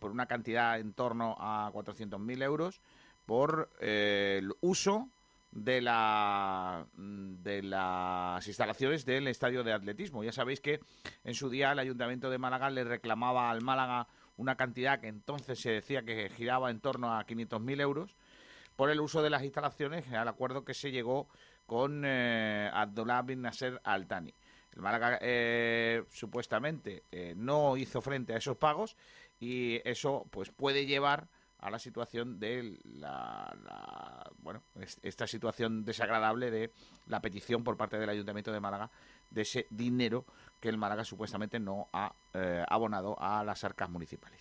Speaker 4: por una cantidad en torno a 400.000 euros por el uso de, la, de las instalaciones del estadio de atletismo. Ya sabéis que en su día el Ayuntamiento de Málaga le reclamaba al Málaga una cantidad que entonces se decía que giraba en torno a 500.000 euros por el uso de las instalaciones al acuerdo que se llegó con eh, Abdullah bin Nasser Al-Thani. El Málaga eh, supuestamente eh, no hizo frente a esos pagos y eso pues puede llevar a la situación de la, bueno esta situación desagradable de la petición por parte del Ayuntamiento de Málaga de ese dinero que el Málaga supuestamente no ha eh, abonado a las arcas municipales.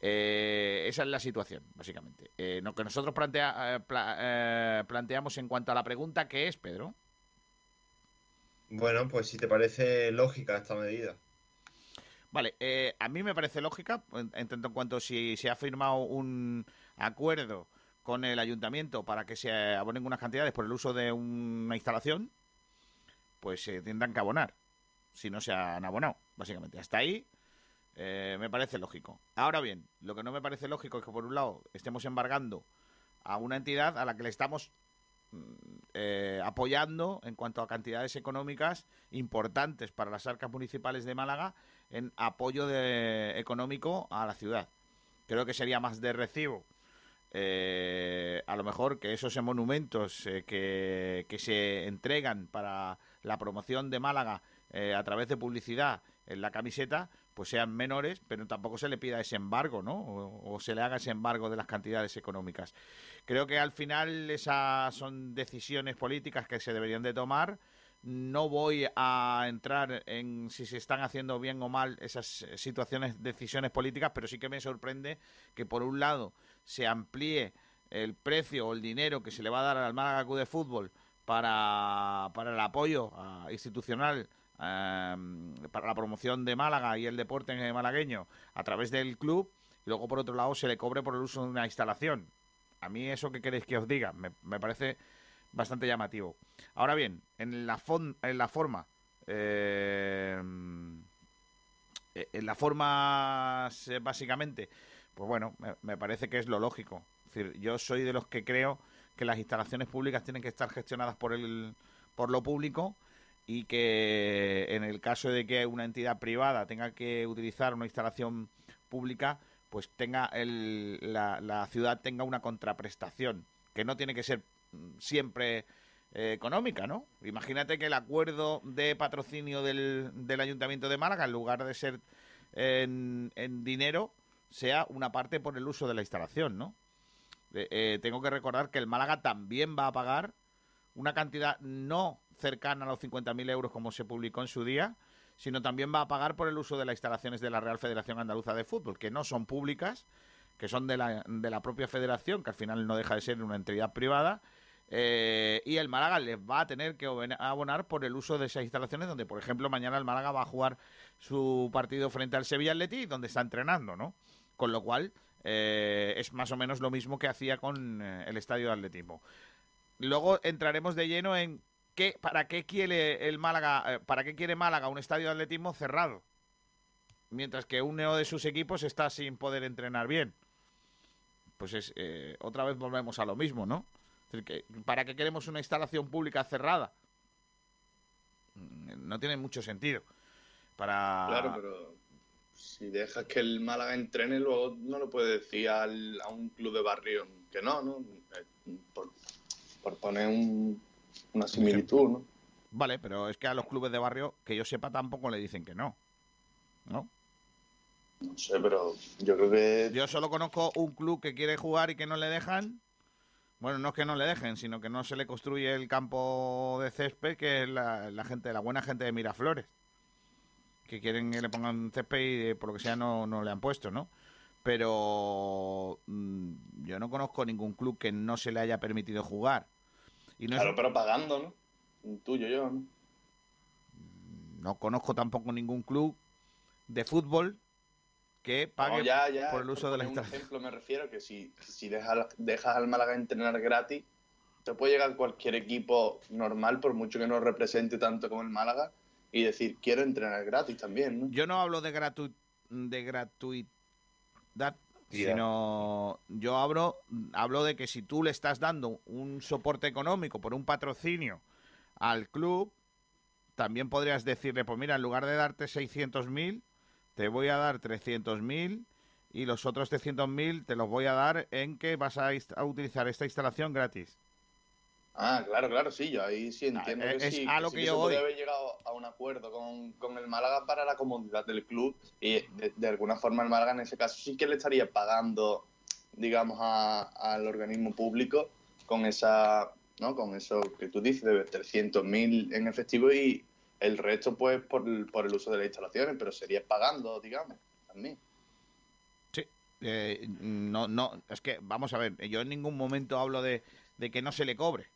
Speaker 4: Eh, esa es la situación, básicamente. Eh, lo que nosotros plantea, planteamos en cuanto a la pregunta, ¿qué es, Pedro?
Speaker 5: Bueno, pues si te parece lógica esta medida.
Speaker 4: Vale, a mí me parece lógica, en, tanto en cuanto si se ha firmado un acuerdo con el ayuntamiento para que se abonen unas cantidades por el uso de una instalación, pues se tendrán que abonar si no se han abonado, básicamente. Hasta ahí eh, me parece lógico. Ahora bien, lo que no me parece lógico es que por un lado estemos embargando a una entidad a la que le estamos mm, eh, apoyando en cuanto a cantidades económicas importantes para las arcas municipales de Málaga en apoyo de, económico a la ciudad. Creo que sería más de recibo. Eh, a lo mejor que esos monumentos que, que se entregan para la promoción de Málaga eh, a través de publicidad en la camiseta, pues sean menores, pero tampoco se le pida ese embargo, ¿no? O, se le haga ese embargo de las cantidades económicas. Creo que al final esas son decisiones políticas que se deberían de tomar. No voy a entrar en si se están haciendo bien o mal esas situaciones, decisiones políticas, pero sí que me sorprende que por un lado se amplíe el precio o el dinero que se le va a dar al Málaga Club de Fútbol para, para el apoyo ah, institucional Para la promoción de Málaga y el deporte malagueño a través del club y luego por otro lado se le cobre por el uso de una instalación. A mí eso que queréis que os diga me, parece bastante llamativo. Ahora bien, en la, en la forma... Em, e, en la forma básicamente, pues bueno, me, me, parece que es lo lógico. Es decir, yo soy de los que creo que las instalaciones públicas tienen que estar gestionadas por el por lo público y que en el caso de que una entidad privada tenga que utilizar una instalación pública, pues tenga el, la, ciudad tenga una contraprestación, que no tiene que ser mm, siempre eh, económica, ¿no? Imagínate que el acuerdo de patrocinio del, del Ayuntamiento de Málaga, en lugar de ser en, dinero, sea una parte por el uso de la instalación, ¿no? Eh, eh, tengo que recordar que el Málaga también va a pagar una cantidad no cercana a los 50.000 euros como se publicó en su día, sino también va a pagar por el uso de las instalaciones de la Real Federación Andaluza de Fútbol, que no son públicas, que son de la, de la propia federación, que al final no deja de ser una entidad privada, eh, y el Málaga les va a tener que abonar por el uso de esas instalaciones, donde, por ejemplo, mañana el Málaga va a jugar su partido frente al Sevilla Atleti, donde está entrenando, ¿no? Con lo cual, eh, es más o menos lo mismo que hacía con eh, el estadio de atletismo. Luego entraremos de lleno en ¿Para qué quiere el Málaga, eh, para qué quiere Málaga un estadio de atletismo cerrado? Mientras que uno de sus equipos está sin poder entrenar bien. Pues es, eh, otra vez volvemos a lo mismo, ¿no? ¿Para qué queremos una instalación pública cerrada? Mm, no tiene mucho sentido. Para...
Speaker 23: Claro, pero si dejas que el Málaga entrene, luego no lo puede decir a un club de barrio que no, ¿no? Eh, por poner un una similitud, ¿no?
Speaker 4: Vale, pero es que a los clubes de barrio, que yo sepa, tampoco le dicen que no. ¿No?
Speaker 23: No sé, pero yo creo que...
Speaker 1: Yo solo conozco un club que quiere jugar y que no le dejan. Bueno, no es que no le dejen, sino que no se le construye el campo de césped, que es la, la gente, la buena gente de Miraflores. Que quieren que le pongan césped y eh, por lo que sea no, no le han puesto, ¿no? Pero mm, yo no conozco ningún club que no se le haya permitido jugar.
Speaker 23: Y no claro, pero pagando, ¿no? Un tuyo yo, ¿no?
Speaker 1: No conozco tampoco ningún club de fútbol que pague por el uso de la
Speaker 23: instalación. Un ejemplo me refiero que si, si dejas, dejas al Málaga entrenar gratis, te puede llegar cualquier equipo normal, por mucho que no represente tanto como el Málaga, y decir, quiero entrenar gratis también, ¿no?
Speaker 1: Yo no hablo de, gratu de gratuidad, sino yo hablo, hablo de que si tú le estás dando un soporte económico por un patrocinio al club, también podrías decirle, pues mira, en lugar de darte 600.000, te voy a dar 300.000 y los otros 300.000 te los voy a dar en que vas a, utilizar esta instalación gratis.
Speaker 23: Ah, claro, claro, sí, yo ahí sí entiendo que sí. A lo que, yo voy. haber llegado a un acuerdo con, el Málaga para la comodidad del club y de, alguna forma el Málaga en ese caso sí que le estaría pagando, digamos, al organismo público con esa, ¿no? Con eso que tú dices de 300.000 en efectivo y, el resto, pues, por el, por el uso de las instalaciones, pero sería pagando, digamos, también.
Speaker 1: Sí. Eh, no, no, es que, vamos a ver, yo en ningún momento hablo de, que no se le cobre.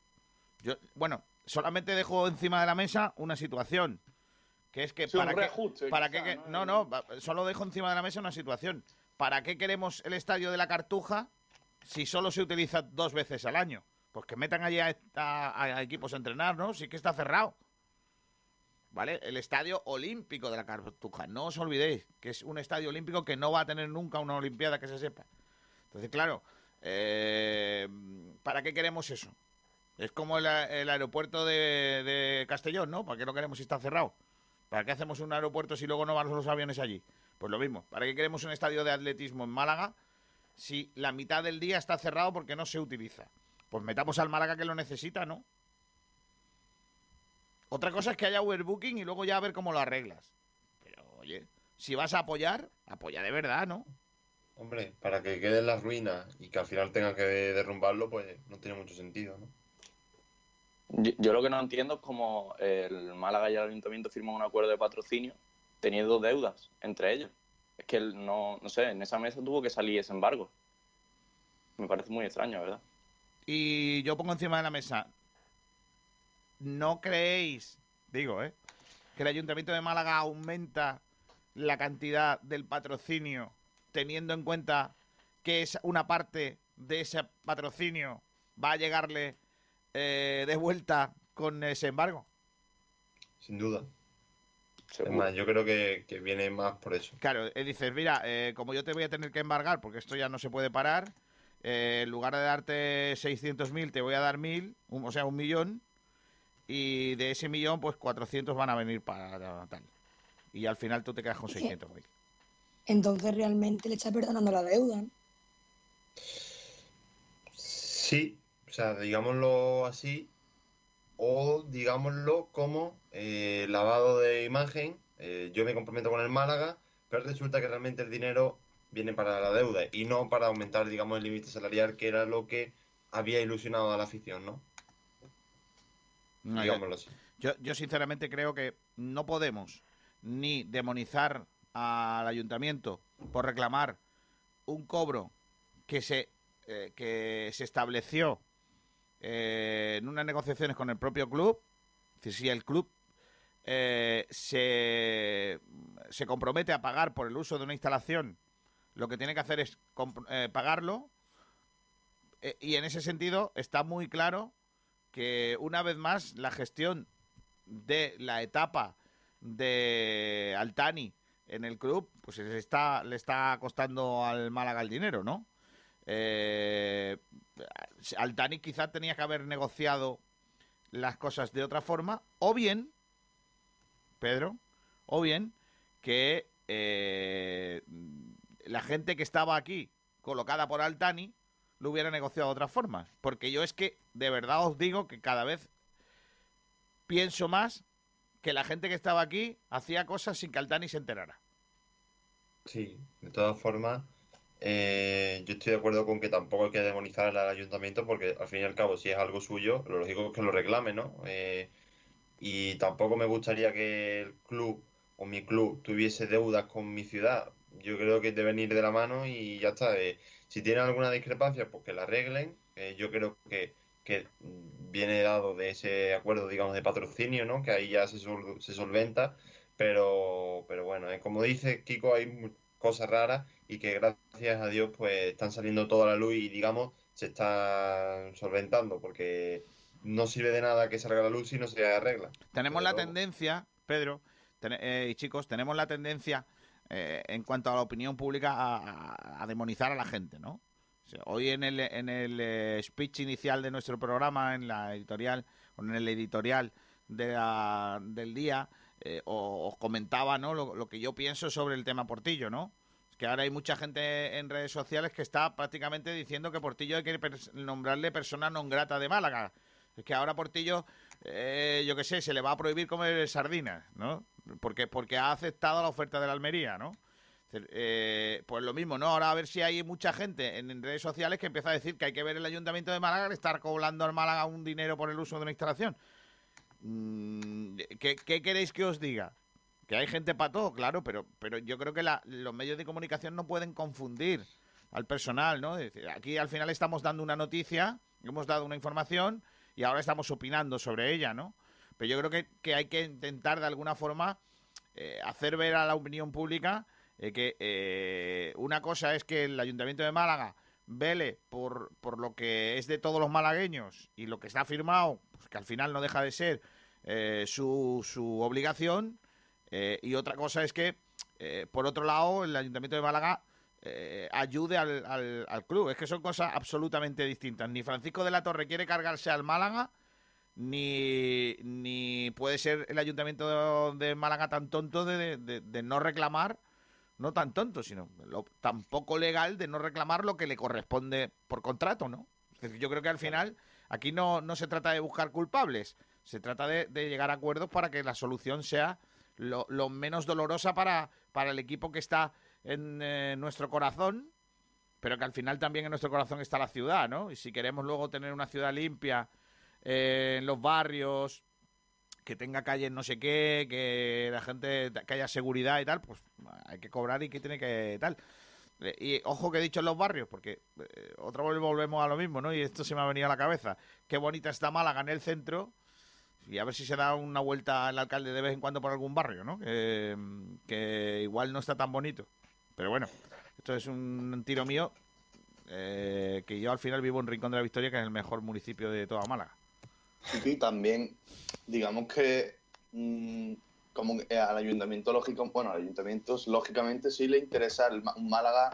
Speaker 1: Yo, bueno, solamente dejo encima de la mesa una situación. Que es que para, qué, para qué, no, no, solo dejo encima de la mesa una situación. ¿Para qué queremos el estadio de la Cartuja si solo se utiliza dos veces al año? Pues que metan allí a, a equipos a entrenar, ¿no? Sí que está cerrado. ¿vale? El estadio olímpico de la Cartuja. No os olvidéis que es un estadio olímpico que no va a tener nunca una Olimpiada que se sepa. Entonces, claro, eh, ¿para qué queremos eso? Es como el, aeropuerto de, Castellón, ¿no? ¿Para qué lo queremos si está cerrado? ¿Para qué hacemos un aeropuerto si luego no van los aviones allí? Pues lo mismo. ¿Para qué queremos un estadio de atletismo en Málaga si la mitad del día está cerrado porque no se utiliza? Pues metamos al Málaga que lo necesita, ¿no? Otra cosa es que haya overbooking y luego ya a ver cómo lo arreglas. Pero, oye, si vas a apoyar, apoya de verdad, ¿no?
Speaker 5: Hombre, para que quede en las ruinas y que al final tenga que derrumbarlo, pues no tiene mucho sentido, ¿no?
Speaker 23: Yo, lo que no entiendo es cómo el Málaga y el Ayuntamiento firman un acuerdo de patrocinio teniendo deudas entre ellos. Es que no, no sé, en esa mesa tuvo que salir ese embargo. Me parece muy extraño, ¿verdad?
Speaker 1: Y yo pongo encima de la mesa, ¿no creéis, digo, eh, que el Ayuntamiento de Málaga aumenta la cantidad del patrocinio teniendo en cuenta que es una parte de ese patrocinio va a llegarle eh, de vuelta con ese embargo?
Speaker 5: Sin duda. Es más, yo creo que, viene más por eso.
Speaker 1: Claro, eh, dices, mira, eh, como yo te voy a tener que embargar, porque esto ya no se puede parar, en lugar de darte 600.000, te voy a dar 1.000, o sea, un millón, y de ese millón, pues 400 van a venir para tal. Y al final tú te quedas con 600 mil.
Speaker 15: Entonces realmente le estás perdonando la deuda.
Speaker 5: Sí, o sea, digámoslo así, o digámoslo como eh, lavado de imagen. Eh, yo me comprometo con el Málaga, pero resulta que realmente el dinero viene para la deuda y no para aumentar, digamos, el límite salarial, que era lo que había ilusionado a la afición, ¿no?
Speaker 1: yo, yo, sinceramente creo que no podemos ni demonizar al ayuntamiento por reclamar un cobro que se, eh, que se estableció eh, en unas negociaciones con el propio club. si el club eh, se, se, compromete a pagar por el uso de una instalación, lo que tiene que hacer es pagarlo. y en ese sentido está muy claro que una vez más la gestión de la etapa de Altani en el club, pues está, le está costando al Málaga el dinero, ¿no? Eh, Altani quizá tenía que haber negociado las cosas de otra forma, o bien, Pedro, o bien que eh, la gente que estaba aquí colocada por Altani lo hubiera negociado de otra forma. Porque yo es que, de verdad os digo que cada vez pienso más que la gente que estaba aquí hacía cosas sin que Altani se enterara.
Speaker 5: Sí, de todas formas, eh, yo estoy de acuerdo con que tampoco hay que demonizar al ayuntamiento porque al fin y al cabo, si es algo suyo, lo lógico es que lo reclame, ¿no? Eh, y tampoco me gustaría que el club o mi club tuviese deudas con mi ciudad. Yo creo que deben ir de la mano y ya está. Eh, si tienen alguna discrepancia, pues que la arreglen. yo creo que, que, viene dado de ese acuerdo, digamos, de patrocinio, ¿no? Que ahí ya se, se solventa. Pero, pero bueno, como dice Kiko, hay cosas raras y que gracias a Dios pues están saliendo toda la luz y digamos se están solventando porque no sirve de nada que salga la luz si no se arregla.
Speaker 1: Tenemos la tendencia, Pedro eh, y chicos, tenemos la tendencia eh, en cuanto a la opinión pública a, demonizar a la gente, ¿no? hoy en el, en el eh, speech inicial de nuestro programa, en la editorial, o en el editorial de del día, os comentaba ¿no? Lo, que yo pienso sobre el tema Portillo, ¿no? que ahora hay mucha gente en redes sociales que está prácticamente diciendo que Portillo hay que nombrarle persona non grata de Málaga. Es que ahora Portillo, eh, yo qué sé, se le va a prohibir comer sardinas, ¿no? Porque, porque ha aceptado la oferta de la Almería, ¿no? Eh, pues lo mismo, ¿no? Ahora a ver si hay mucha gente en, redes sociales que empieza a decir que hay que ver el Ayuntamiento de Málaga estar cobrando al Málaga un dinero por el uso de una instalación. Mm, ¿Qué queréis que os diga? Que hay gente para todo, claro, pero, pero yo creo que los medios de comunicación no pueden confundir al personal, ¿no? aquí al final estamos dando una noticia, hemos dado una información y ahora estamos opinando sobre ella, ¿no? Pero yo creo que, hay que intentar de alguna forma eh, hacer ver a la opinión pública eh, que eh, una cosa es que el Ayuntamiento de Málaga vele por, por lo que es de todos los malagueños y lo que está firmado, pues que al final no deja de ser su, su obligación, eh, y otra cosa es que, eh, por otro lado, el Ayuntamiento de Málaga eh, ayude al, al, club. Es que son cosas absolutamente distintas. Ni Francisco de la Torre quiere cargarse al Málaga, ni, ni puede ser el Ayuntamiento de, Málaga tan tonto de, de, no reclamar, no tan tonto, sino lo, tan poco legal de no reclamar lo que le corresponde por contrato, ¿no? yo creo que al final aquí no, no se trata de buscar culpables, se trata de llegar a acuerdos para que la solución sea lo, menos dolorosa para, para el equipo que está en eh, nuestro corazón, pero que al final también en nuestro corazón está la ciudad, ¿no? Y si queremos luego tener una ciudad limpia eh, en los barrios, que tenga calles no sé qué, que la gente, que haya seguridad y tal, pues hay que cobrar y que tiene que tal. Eh, y ojo que he dicho en los barrios, porque otra vez volvemos a lo mismo, ¿no? Y esto se me ha venido a la cabeza. Qué bonita está Málaga en el centro, y a ver si se da una vuelta al alcalde de vez en cuando por algún barrio, ¿no? Que, igual no está tan bonito. Pero bueno, esto es un tiro mío eh, que yo al final vivo en Rincón de la Victoria, que es el mejor municipio de toda Málaga.
Speaker 23: Y también, digamos que mm, como al ayuntamiento lógico, bueno, al ayuntamiento lógicamente sí le interesa un Málaga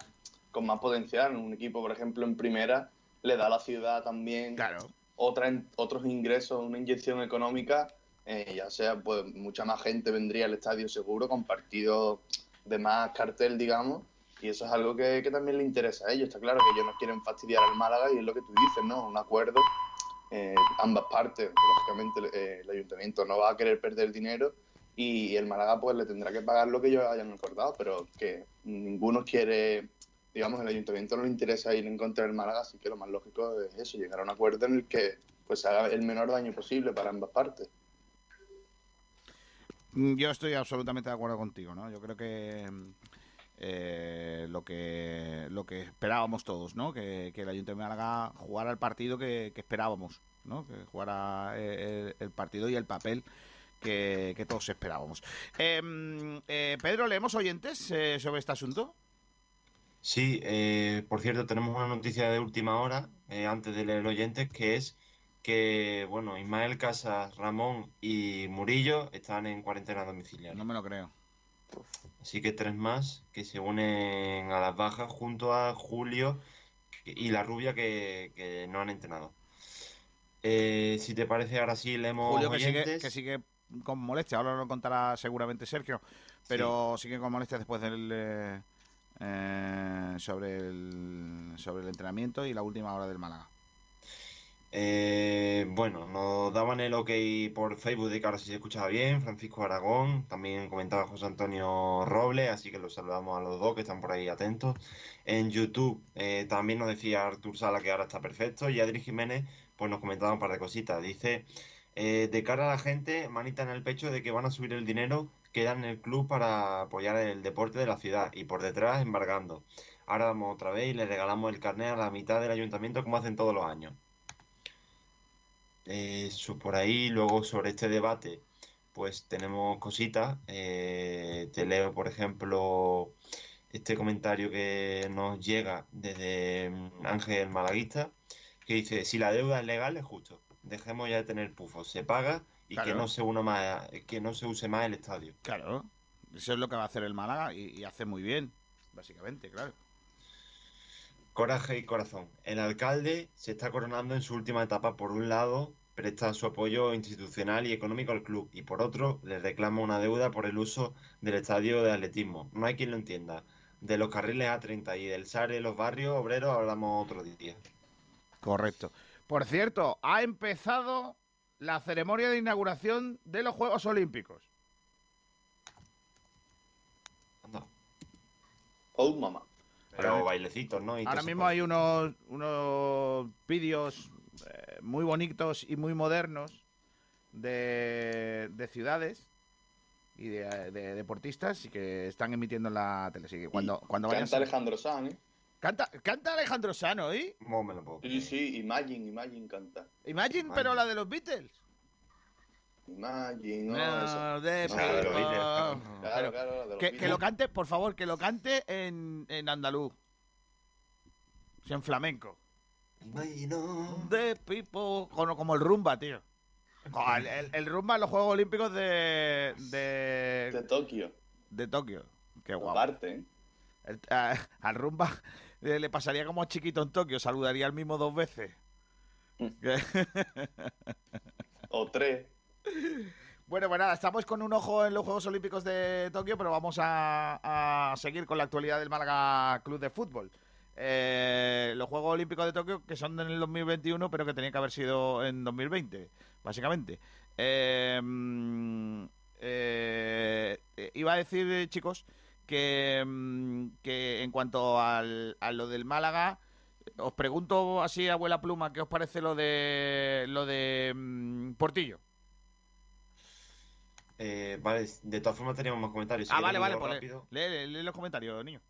Speaker 23: con más potencial, un equipo, por ejemplo, en primera, le da a la ciudad también
Speaker 1: claro
Speaker 23: otra, otros ingresos, una inyección económica, eh, ya sea, pues mucha más gente vendría al estadio seguro con partidos de más cartel, digamos, y eso es algo que, también le interesa a ellos. Está claro que ellos no quieren fastidiar al Málaga y es lo que tú dices, ¿no? Un acuerdo, eh, ambas partes, lógicamente eh, el ayuntamiento no va a querer perder dinero y el Málaga pues le tendrá que pagar lo que ellos hayan acordado, pero que ninguno quiere digamos, el ayuntamiento no le interesa ir en contra del Málaga, así que lo más lógico es eso, llegar a un acuerdo en el que pues haga el menor daño posible para ambas partes.
Speaker 1: Mm, yo estoy absolutamente de acuerdo contigo, ¿no? Yo creo que eh, lo que lo que esperábamos todos, ¿no? Que, el Ayuntamiento de Málaga jugara el partido que, esperábamos, ¿no? Que jugara eh, el, partido y el papel que, todos esperábamos. Em, eh, Pedro, ¿leemos oyentes sobre este asunto?
Speaker 5: Sí, eh, por cierto, tenemos una noticia de última hora, eh, antes de leer oyentes, que es que, bueno, Ismael Casas, Ramón y Murillo están en cuarentena domiciliaria.
Speaker 1: No me lo creo.
Speaker 5: Así que tres más que se unen a las bajas junto a Julio y la rubia que, no han entrenado. Eh, si te parece, ahora sí leemos
Speaker 1: Julio que sigue, que sigue con molestia, ahora lo contará seguramente Sergio, pero sigue con molestia después del eh, sobre, el, sobre el entrenamiento y la última hora del Málaga.
Speaker 5: Eh, bueno, nos daban el ok por Facebook de que ahora se escuchaba bien, Francisco Aragón, también comentaba José Antonio Robles, así que los saludamos a los dos que están por ahí atentos. En YouTube eh, también nos decía Artur Sala que ahora está perfecto y Adri Jiménez pues nos comentaba un par de cositas. Dice, eh, de cara a la gente, manita en el pecho de que van a subir el dinero que dan en el club para apoyar el deporte de la ciudad y por detrás embargando. Ahora vamos otra vez y le regalamos el carnet a la mitad del ayuntamiento como hacen todos los años. Eso por ahí, luego sobre este debate, pues tenemos cositas. Eh, te leo, por ejemplo, este comentario que nos llega desde mm, Ángel Malaguista, que dice, si la deuda es legal, es justo. Dejemos ya de tener pufos. Se paga y que no se uno más, que no se use más el estadio.
Speaker 4: Claro, eso es lo que va a hacer el Málaga y hace muy bien, básicamente, claro.
Speaker 5: Coraje y corazón. El alcalde se está coronando en su última etapa. Por un lado, presta su apoyo institucional y económico al club y por otro, le reclama una deuda por el uso del estadio de atletismo. No hay quien lo entienda. De los carriles A30 y del SARE, los barrios obreros, hablamos otro día.
Speaker 4: Correcto. Por cierto, ha empezado la ceremonia de inauguración de los Juegos Olímpicos.
Speaker 23: Oh, mamá.
Speaker 5: Pero bailecitos, ¿no?
Speaker 4: ahora mismo hay unos, unos vídeos eh, muy bonitos y muy modernos de, de ciudades y de, deportistas y que están emitiendo en la tele. cuando, cuando
Speaker 23: canta Alejandro Sanz, ¿eh?
Speaker 4: ¿Canta, ¿Canta Alejandro Sano, ¿eh?
Speaker 23: Sí, sí, Imagine, Imagine canta.
Speaker 4: Imagine, pero la de los Beatles.
Speaker 23: Imagine, no,
Speaker 4: de
Speaker 23: Claro, claro,
Speaker 4: que, lo cante, por favor, que lo cante en, en andaluz. O en flamenco. De Pipo. Como, como el rumba, tío. El, rumba en los Juegos Olímpicos de. De,
Speaker 23: de Tokio.
Speaker 4: De Tokio. Qué guapo.
Speaker 23: Aparte,
Speaker 4: al rumba le pasaría como a chiquito en Tokio. Saludaría al mismo dos veces. <laughs>
Speaker 23: O tres.
Speaker 4: Bueno, pues nada, estamos con un ojo en los Juegos Olímpicos de Tokio, pero vamos a, a seguir con la actualidad del Málaga Club de Fútbol. Eh, los Juegos Olímpicos de Tokio, que son en el 2021, pero que tenían que haber sido en 2020, básicamente. Eh, mm, eh, iba a decir, chicos, que, mm, que en cuanto al, a lo del Málaga, os pregunto así, abuela pluma, ¿qué os parece lo de lo de mm, Portillo?
Speaker 5: vale, de todas formas teníamos más comentarios.
Speaker 4: ah, vale, vale, pues lee, los comentarios, niño.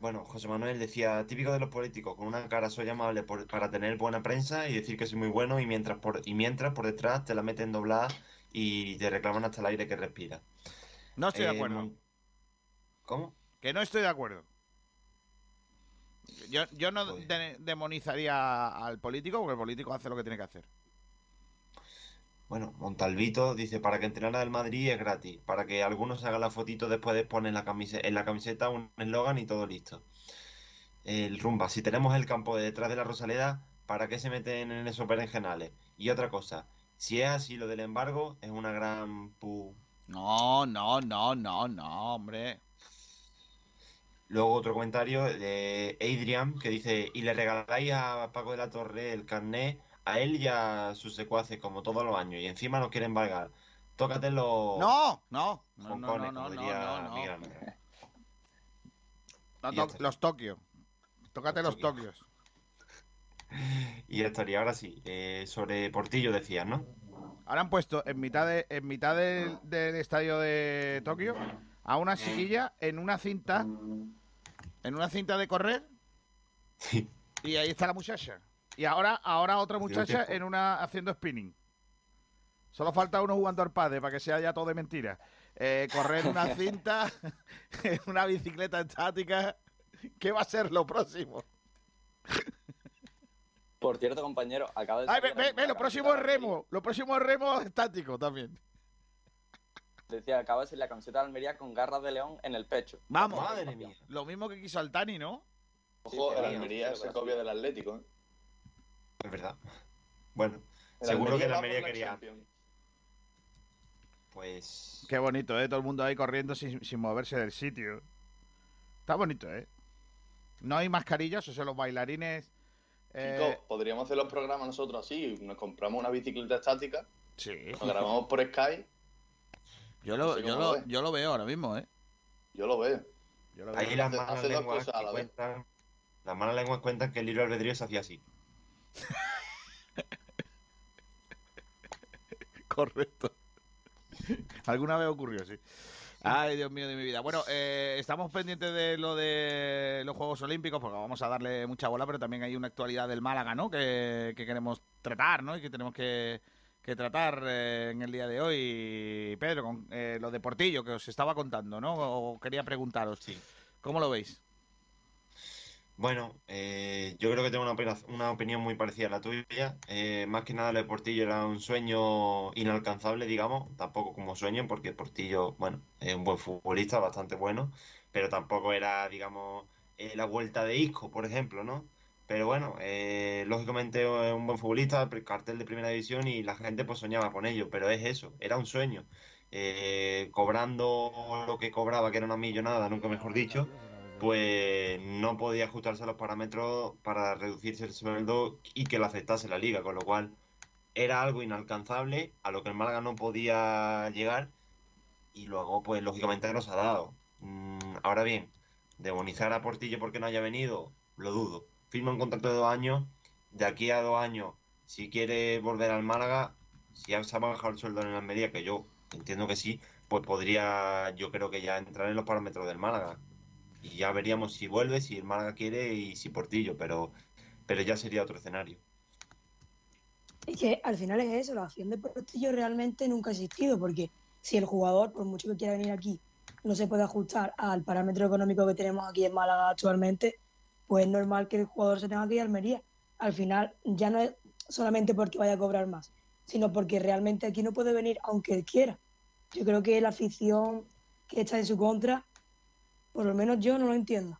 Speaker 5: Bueno, José Manuel decía, típico de los políticos, con una cara soy amable para tener buena prensa y decir que soy muy bueno y mientras por, y mientras por detrás te la meten doblada y te reclaman hasta el aire que respira.
Speaker 4: No estoy de acuerdo.
Speaker 5: Em, ¿Cómo?
Speaker 4: Que no estoy de acuerdo. Yo, yo no demonizaría al político porque el político hace lo que tiene que hacer.
Speaker 5: Bueno, Montalvito dice, para que entrenara del Madrid es gratis, para que algunos hagan la fotito después de poner en la, camiseta, en la camiseta un eslogan y todo listo. El rumba, si tenemos el campo de detrás de la Rosaleda, ¿para qué se meten en esos berenjenales? Y otra cosa, si es así lo del embargo, es una gran pu...
Speaker 4: No, no, no, no, no, hombre.
Speaker 5: Luego otro comentario de Adrian que dice, ¿y le regaláis a Paco de la Torre el carnet a él y a sus secuaces como todos los años y encima nos quieren valgar. Tócate los.
Speaker 4: No, no, no, no, no, no, no, no, Los Tokio. Tócate los, Tokios. <laughs>
Speaker 5: Y estaría ahora sí. Eh, sobre Portillo decías, ¿no?
Speaker 4: Ahora han puesto en mitad de, en mitad del, estadio de Tokio a una chiquilla en una cinta. En una cinta de correr.
Speaker 5: Sí.
Speaker 4: Y ahí está la muchacha. Y ahora, ahora otra muchacha en una haciendo spinning. Solo falta uno jugando al padre para que sea ya todo de mentira. Eh, correr una <laughs> cinta, en <laughs> una bicicleta estática. ¿Qué va a ser lo próximo?
Speaker 16: Por cierto, compañero, acaba de.
Speaker 4: Ay, ve, ve, lo próximo es remo. Lo próximo es remo estático también.
Speaker 16: Decía, acaba de ser la camiseta de Almería con garras de león en el pecho.
Speaker 4: Vamos, madre mía. Lo mismo que quiso Altani, ¿no?
Speaker 23: Ojo, el Almería se copia del Atlético, ¿eh?
Speaker 5: Es verdad. Bueno, seguro que la Almería quería. Pues.
Speaker 4: Qué bonito, ¿eh? Todo el mundo ahí corriendo sin, moverse del sitio. Está bonito, ¿eh? No hay mascarillas, o sea, los bailarines
Speaker 23: Eh, podríamos hacer los programas nosotros así. Nos compramos una bicicleta estática. Sí. Nos grabamos por Skype.
Speaker 4: Yo lo, yo, lo, yo lo veo ahora mismo, ¿eh?
Speaker 23: Yo lo veo.
Speaker 5: Ahí las malas, lenguas cuentan, las malas lenguas cuentan que el libro albedrío se hacía así. <laughs>
Speaker 4: Correcto. Alguna vez ocurrió, sí. Ay, Dios mío de mi vida. Bueno, eh, estamos pendientes de lo de los Juegos Olímpicos porque vamos a darle mucha bola, pero también hay una actualidad del Málaga, ¿no? Que, queremos tratar, ¿no? Y que tenemos que, tratar eh, en el día de hoy. Pedro, con eh, lo de Portillo que os estaba contando, ¿no? O quería preguntaros. Sí. ¿Cómo lo veis?
Speaker 5: Bueno, eh, yo creo que tengo una, opinión muy parecida a la tuya. Eh, más que nada, el de Portillo era un sueño inalcanzable, digamos. Tampoco como sueño, porque Portillo, bueno, es un buen futbolista, bastante bueno, pero tampoco era, digamos, eh, la vuelta de Isco, por ejemplo, ¿no? Pero bueno, lógicamente es un buen futbolista, el cartel de primera división y la gente pues soñaba con ello, pero es eso, era un sueño. cobrando lo que cobraba, que era una millonada, nunca mejor dicho pues no podía ajustarse a los parámetros para reducirse el sueldo y que lo aceptase la liga, con lo cual era algo inalcanzable a lo que el Málaga no podía llegar y luego pues lógicamente nos ha dado. Mm, ahora bien, demonizar a Portillo porque no haya venido, lo dudo. Firma un contrato de dos años, de aquí a dos años, si quiere volver al Málaga, si se ha bajado el sueldo en la Almería, que yo entiendo que sí, pues podría yo creo que ya entrar en los parámetros del Málaga y ya veríamos si vuelve, si el Málaga quiere y si Portillo, pero, pero ya sería otro escenario.
Speaker 15: Y que al final es eso, la opción de Portillo realmente nunca ha existido, porque si el jugador, por mucho que quiera venir aquí, no se puede ajustar al parámetro económico que tenemos aquí en Málaga actualmente, pues es normal que el jugador se tenga que ir a Almería. Al final ya no es solamente porque vaya a cobrar más, sino porque realmente aquí no puede venir aunque él quiera. Yo creo que la afición que está en su contra por lo menos yo no lo entiendo.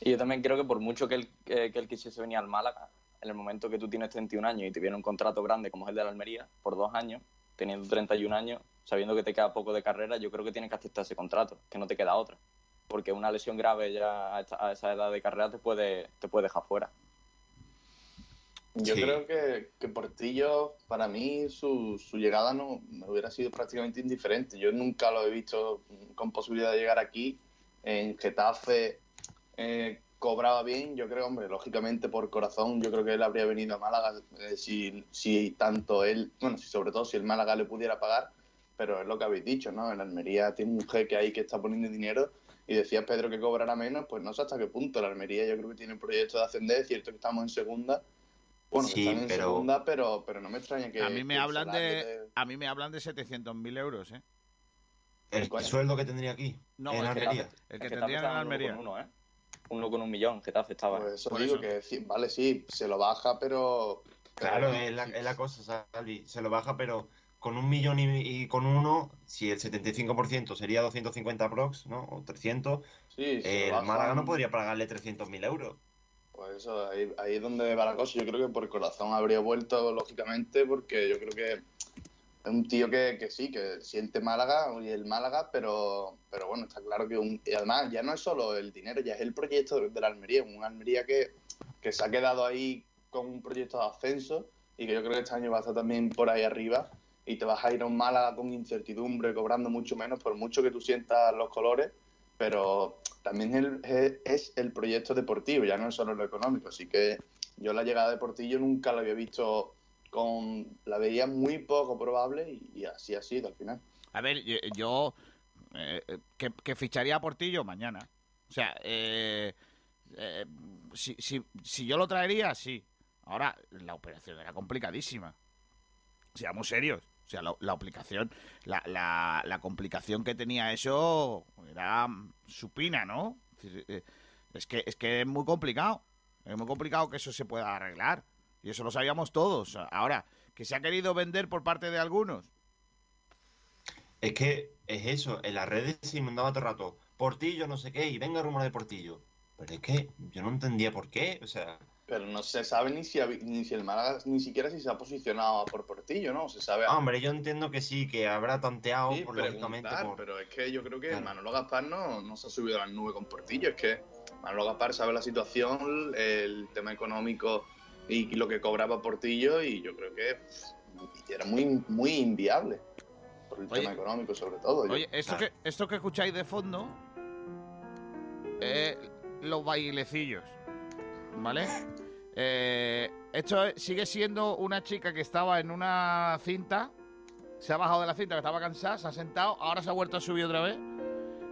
Speaker 16: Y yo también creo que por mucho que él, que, él quisiese venir al Málaga, en el momento que tú tienes 31 años y te viene un contrato grande como es el de la Almería, por dos años, teniendo 31 años, sabiendo que te queda poco de carrera, yo creo que tienes que aceptar ese contrato, que no te queda otra. Porque una lesión grave ya a, esa edad de carrera te puede, te puede dejar fuera.
Speaker 23: Yo creo que, que, Portillo, para mí, su, su llegada no me hubiera sido prácticamente indiferente. Yo nunca lo he visto con posibilidad de llegar aquí. En Getafe eh, cobraba bien, yo creo, hombre, lógicamente por corazón, yo creo que él habría venido a Málaga eh, si, si tanto él, bueno, si sobre todo si el Málaga le pudiera pagar, pero es lo que habéis dicho, ¿no? En Almería tiene un jeque ahí que está poniendo dinero y decía Pedro que cobrará menos, pues no sé hasta qué punto. La Almería yo creo que tiene un proyecto de ascender, es cierto que estamos en segunda, bueno, sí, están en pero... segunda, pero, pero no me extraña que...
Speaker 4: A mí me, hablan de, a mí me hablan de 700.000 euros, ¿eh?
Speaker 5: ¿El sueldo que tendría aquí?
Speaker 4: No, en el Almería. el que tendría en Almería.
Speaker 16: Uno, ¿eh? uno con un millón, Getafe estaba.
Speaker 23: Pues eso digo que, vale, sí, se lo baja, pero...
Speaker 5: Claro, es, la, es la cosa, Salvi, se lo baja, pero con un millón y, con uno, si el 75% sería 250 prox, ¿no? O 300, sí, el Málaga no podría pagarle 300.000 euros.
Speaker 23: Pues eso, ahí, ahí, es donde va la cosa. Yo creo que por corazón habría vuelto, lógicamente, porque yo creo que es un tío que, que sí, que siente Málaga y el Málaga, pero, pero bueno, está claro que un, y además ya no es solo el dinero, ya es el proyecto de, la Almería, un Almería que, que se ha quedado ahí con un proyecto de ascenso y que yo creo que este año va a estar también por ahí arriba y te vas a ir a un Málaga con incertidumbre, cobrando mucho menos, por mucho que tú sientas los colores, pero también es el proyecto deportivo, ya no es solo lo económico. Así que yo la llegada de Portillo nunca la había visto con. La veía muy poco probable y, así ha sido al final.
Speaker 4: A ver, yo. Eh, que, ficharía a Portillo mañana. O sea, eh, eh, si, si, si yo lo traería, sí. Ahora, la operación era complicadísima. Seamos serios. Sea, la, aplicación, la, complicación que tenía eso era supina, ¿no? Eh, es que, es que es muy complicado. Es muy complicado que eso se pueda arreglar. Y eso lo sabíamos todos. Ahora, que se ha querido vender por parte de algunos.
Speaker 5: Es que es eso. En las redes se inundaba todo el rato. Portillo, no sé qué. Y venga rumor de Portillo. Pero es que yo no entendía por qué. O sea,
Speaker 23: pero no se sabe ni si, ni si el Málaga ni siquiera si se ha posicionado por Portillo, ¿no? Se sabe.
Speaker 5: hombre, yo entiendo que sí, que habrá tanteado por, lógicamente.
Speaker 23: Pero es que yo creo que Manolo Gaspar no, no se ha subido a la nube con Portillo. Es que Manolo Gaspar sabe la situación, el tema económico y lo que cobraba Portillo y yo creo que era muy, muy inviable por el tema económico sobre todo.
Speaker 4: Oye, esto, que, esto que escucháis de fondo, eh, los bailecillos, ¿vale? Eh, esto sigue siendo una chica que estaba en una cinta, se ha bajado de la cinta, que estaba cansada, se ha sentado, ahora se ha vuelto a subir otra vez.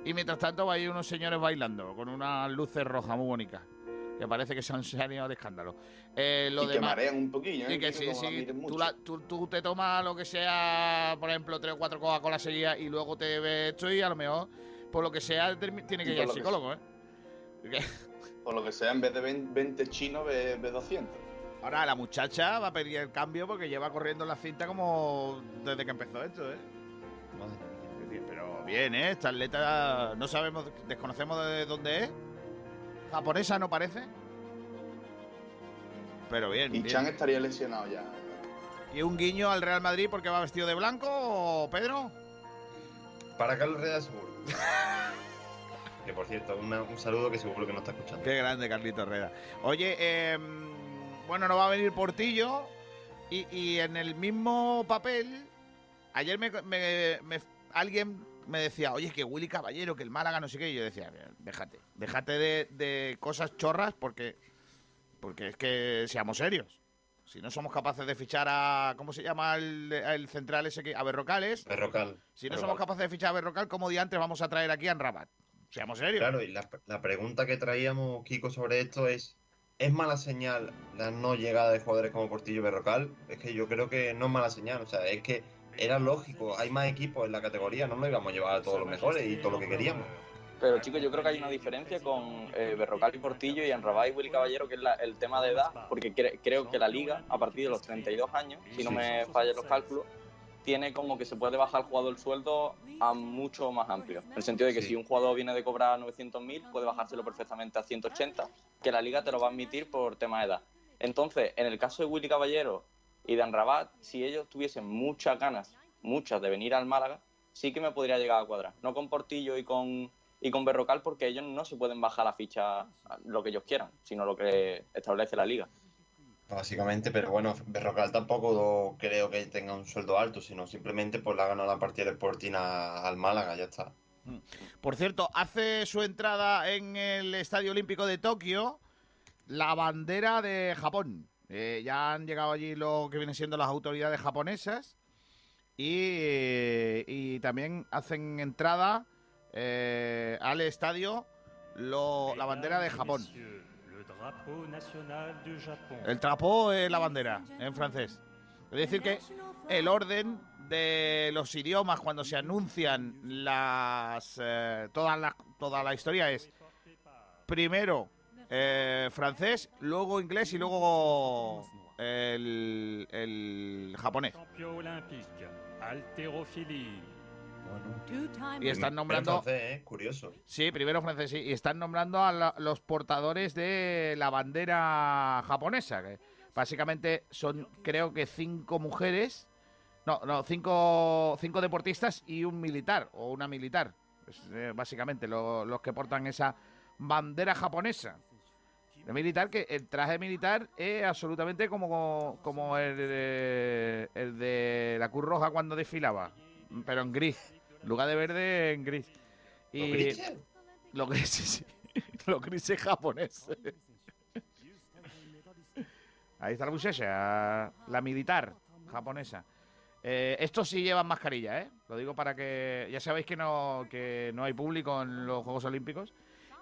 Speaker 4: Y mientras tanto va ahí unos señores bailando con unas luces rojas muy bonitas. Que parece que son años de escándalo.
Speaker 23: Eh, lo y marean un poquillo, ¿eh?
Speaker 4: Y que sí, sí. Tú, te tomas lo que sea, por ejemplo, tres o cuatro Coca-Cola seguidas y luego te ves esto y a lo mejor, por lo que sea, tiene que ir al psicólogo, ¿eh?
Speaker 23: Por lo que sea, en vez de 20 chinos, ve, 200.
Speaker 4: Ahora la muchacha va a pedir el cambio porque lleva corriendo la cinta como desde que empezó esto, ¿eh? Pero bien, ¿eh? Esta atleta no sabemos, desconocemos de dónde es. Japonesa no parece. Pero bien.
Speaker 23: Y Chan estaría lesionado ya.
Speaker 4: ¿Y un guiño al Real Madrid porque va vestido de blanco, Pedro?
Speaker 5: Para Carlos Reda seguro. <laughs> que por cierto, un saludo que seguro que no está escuchando.
Speaker 4: Qué grande, Carlito Reda. Oye, eh, bueno, no va a venir Portillo. Y, en el mismo papel, ayer me, alguien me decía, oye, que Willy Caballero, que el Málaga, no sé qué. Y yo decía, déjate, déjate de, cosas chorras porque, porque es que seamos serios. Si no somos capaces de fichar a. ¿Cómo se llama el, central ese que.? A Berrocales.
Speaker 5: Berrocal.
Speaker 4: Si no somos capaces de fichar a Berrocal, ¿cómo diantres vamos a traer aquí a Rabat? Seamos serios.
Speaker 5: Claro, y la, la pregunta que traíamos, Kiko, sobre esto es. ¿Es mala señal la no llegada de jugadores como Portillo y Berrocal? Es que yo creo que no es mala señal. O sea, es que era lógico, hay más equipos en la categoría, no nos íbamos a llevar a todos los mejores y todo lo que queríamos.
Speaker 16: Pero chicos, yo creo que hay una diferencia con eh, Berrocal y Portillo y Enrabá y Willy Caballero, que es el tema de edad, porque creo que la liga, a partir de los 32 años, si no me fallan los cálculos, tiene como que se puede bajar el jugador el sueldo a mucho más amplio. En el sentido de que si un jugador viene de cobrar 900.000, puede bajárselo perfectamente a 180, que la liga te lo va a admitir por tema de edad. Entonces, en el caso de Willy Caballero y de Rabat, si ellos tuviesen muchas ganas, muchas, de venir al Málaga, sí que me podría llegar a cuadrar. No con Portillo y con, y con Berrocal, porque ellos no se pueden bajar la ficha lo que ellos quieran, sino lo que establece la liga.
Speaker 5: Básicamente, pero bueno, Berrocal tampoco creo que tenga un sueldo alto, sino simplemente pues la ganado la partida de Sporting al Málaga, ya está. Mm.
Speaker 4: Por cierto, hace su entrada en el Estadio Olímpico de Tokio la bandera de Japón. Eh, ya han llegado allí lo que vienen siendo las autoridades japonesas y, también hacen entrada eh, al estadio la bandera de Japón. El trapo es la bandera en francés. Es decir que el orden de los idiomas cuando se anuncian las eh, toda la toda la historia es primero eh, francés, luego inglés y luego el, el japonés. Y están nombrando.
Speaker 5: ¿eh? Curioso.
Speaker 4: Sí, primero francés, Y están nombrando a los portadores de la bandera japonesa. Que básicamente son, creo que cinco mujeres. No, no, cinco, cinco deportistas y un militar o una militar. Eh, básicamente los que portan esa bandera japonesa. De militar, que el traje militar es absolutamente como, como el, de, el de la Cruz Roja cuando desfilaba, pero en gris. Lugar de verde, en gris. Y lo gris, <laughs> sí, Lo gris es japonés. Ahí está la muchacha, la militar japonesa. Eh, estos sí llevan mascarilla, ¿eh? Lo digo para que... Ya sabéis que no, que no hay público en los Juegos Olímpicos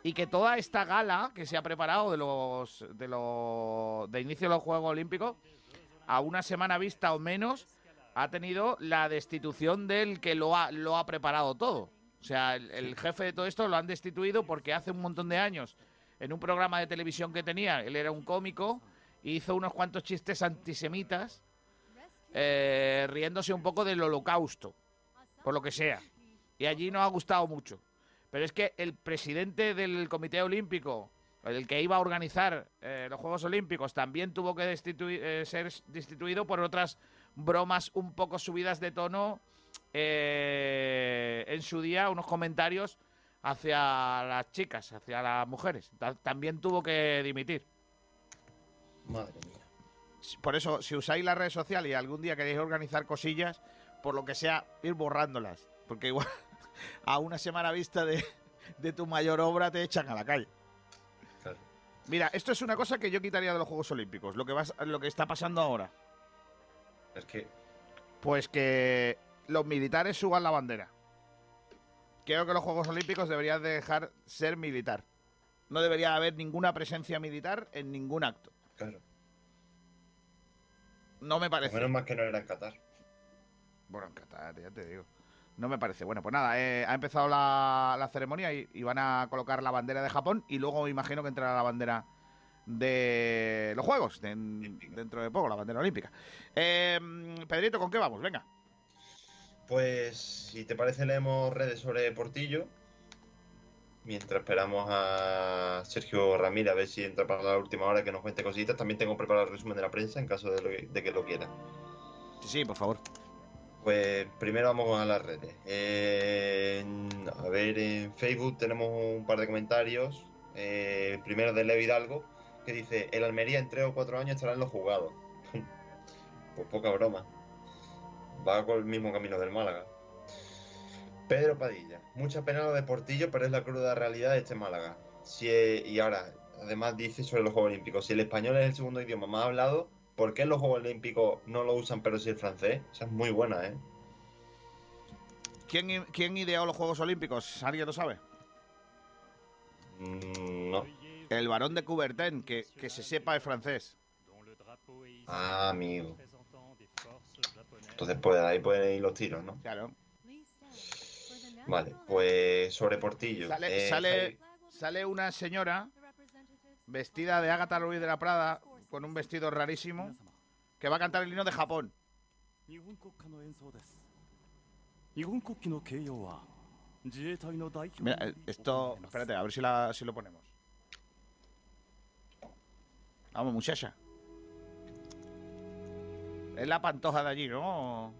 Speaker 4: y que toda esta gala que se ha preparado de los de los de inicio de los Juegos Olímpicos a una semana vista o menos ha tenido la destitución del que lo ha lo ha preparado todo. O sea, el, jefe de todo esto lo han destituido porque hace un montón de años en un programa de televisión que tenía, él era un cómico, hizo unos cuantos chistes antisemitas eh, riéndose un poco del holocausto, por lo que sea. Y allí no ha gustado mucho. Pero es que el presidente del Comité Olímpico, el que iba a organizar eh, los Juegos Olímpicos, también tuvo que eh, ser destituido por otras bromas un poco subidas de tono eh, en su día, unos comentarios hacia las chicas, hacia las mujeres. También tuvo que dimitir.
Speaker 5: Madre mía.
Speaker 4: Por eso, si usáis las redes sociales y algún día queréis organizar cosillas, por lo que sea, ir borrándolas. Porque igual <laughs> a una semana vista de, tu mayor obra te echan a la calle. Mira, esto es una cosa que yo quitaría de los Juegos Olímpicos, lo que, va, lo que está pasando ahora.
Speaker 5: Es que...
Speaker 4: Pues que los militares suban la bandera. Creo que los Juegos Olímpicos deberían dejar ser militar. No debería haber ninguna presencia militar en ningún acto.
Speaker 5: Claro.
Speaker 4: No me parece.
Speaker 5: menos más que no era en Qatar.
Speaker 4: Bueno, en Qatar, ya te digo. No me parece. Bueno, pues nada, eh, ha empezado la, ceremonia y, van a colocar la bandera de Japón y luego imagino que entrará la bandera de los Juegos dentro de poco, la bandera olímpica. Eh, Pedrito, ¿con qué vamos? Venga.
Speaker 5: Pues si te parece leemos redes sobre Portillo. Mientras esperamos a Sergio Ramírez a ver si entra para la última hora que nos cuente cositas. También tengo preparado el resumen de la prensa en caso de, que lo quiera.
Speaker 4: Sí, sí, por favor.
Speaker 5: Pues primero vamos a las redes. a ver, en Facebook tenemos un par de comentarios. Eh, primero de Leo Hidalgo, que dice, el Almería en tres o cuatro años estará en los jugados. <laughs> pues poca broma. Va con el mismo camino del Málaga. Pedro Padilla. Mucha pena lo de Portillo, pero es la cruda realidad de este Málaga. Si, y ahora, además dice sobre los Juegos Olímpicos, si el español es el segundo idioma más hablado, ¿por qué en los Juegos Olímpicos no lo usan pero sí el francés? Esa es muy buena, ¿eh?
Speaker 4: ¿Quién, ¿Quién ideó los Juegos Olímpicos? ¿Alguien lo sabe?
Speaker 5: Mm, no.
Speaker 4: El varón de Coubertin, que, que se sepa el francés.
Speaker 5: Ah, amigo. Entonces, pues ahí pueden ir los tiros, ¿no?
Speaker 4: Claro.
Speaker 5: Vale, pues sobre Portillo.
Speaker 4: Sale, eh, sale, una señora vestida de Agatha Luis de la Prada con un vestido rarísimo que va a cantar el himno de Japón. Mira, eh, esto. Espérate, a ver si, la, si lo ponemos. Vamos, muchacha. Es la pantoja de allí, ¿no?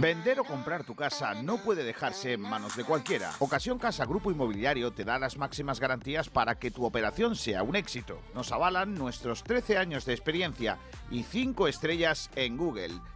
Speaker 4: Vender o comprar tu casa no puede dejarse en manos de cualquiera. Ocasión Casa Grupo Inmobiliario te da las máximas garantías para que tu operación sea un éxito. Nos avalan nuestros 13 años de experiencia y 5 estrellas en Google.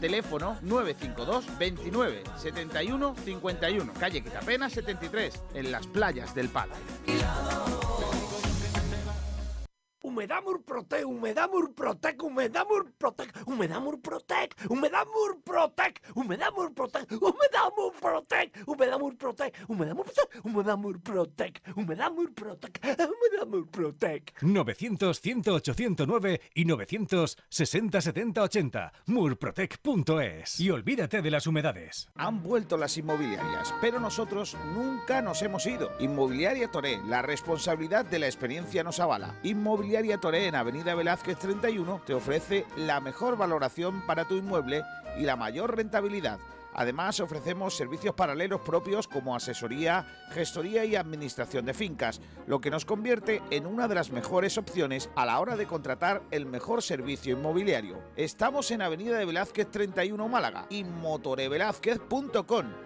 Speaker 4: Teléfono 952 29 71 51. Calle Quitapena 73, en las playas del Pala.
Speaker 8: Humedad Murprotec, humedad Murprotec, humedad Murprotec, humedad Murprotec, humedad Murprotec, humedad Murprotec, humedad Murprotec, humedad Murprotec, humedad Murprotec, humedad Murprotec, humedad Murprotec, humedad Murprotec.
Speaker 26: 900 108 109 y 960 70 80 murprotec.es y olvídate de las humedades.
Speaker 1: Han vuelto las inmobiliarias, pero nosotros nunca nos hemos ido. Inmobiliaria Toré, la responsabilidad de la experiencia nos avala. Inmobiliaria Toré en Avenida Velázquez 31 te ofrece la mejor valoración para tu inmueble y la mayor rentabilidad. Además, ofrecemos servicios paralelos propios como asesoría, gestoría y administración de fincas, lo que nos convierte en una de las mejores opciones a la hora de contratar el mejor servicio inmobiliario. Estamos en Avenida de Velázquez 31 Málaga y motorevelázquez.com.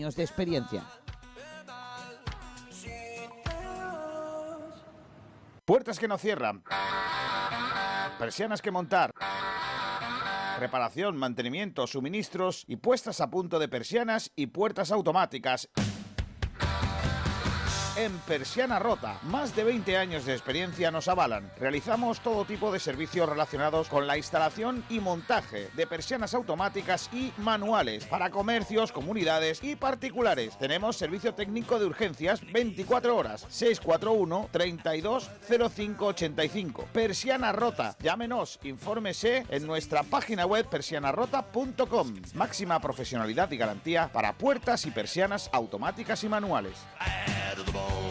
Speaker 27: de experiencia.
Speaker 1: Puertas que no cierran. Persianas que montar. Reparación, mantenimiento, suministros y puestas a punto de persianas y puertas automáticas en Persiana Rota. Más de 20 años de experiencia nos avalan. Realizamos todo tipo de servicios relacionados con la instalación y montaje de persianas automáticas y manuales para comercios, comunidades y particulares. Tenemos servicio técnico de urgencias 24 horas 641 32 0585. Persiana Rota. Llámenos, infórmese en nuestra página web persianarota.com. Máxima profesionalidad y garantía para puertas y persianas automáticas y manuales. go.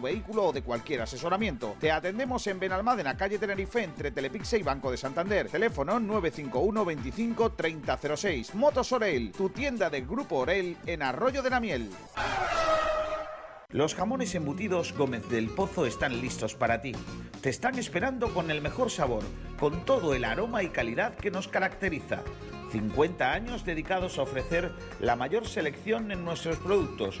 Speaker 1: vehículo o de cualquier asesoramiento. Te atendemos en Benalmádena, calle Tenerife, entre Telepixe y Banco de Santander. Teléfono 951 25 3006. Motos Orel, tu tienda del Grupo Orel en Arroyo de la Miel. Los jamones embutidos Gómez del Pozo están listos para ti. Te están esperando con el mejor sabor, con todo el aroma y calidad que nos caracteriza. 50 años dedicados a ofrecer la mayor selección en nuestros productos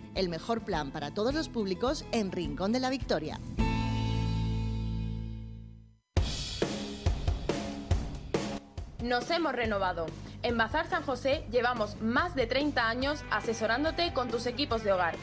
Speaker 18: el mejor plan para todos los públicos en Rincón de la Victoria.
Speaker 14: Nos hemos renovado. En Bazar San José llevamos más de 30 años asesorándote con tus equipos de hogar.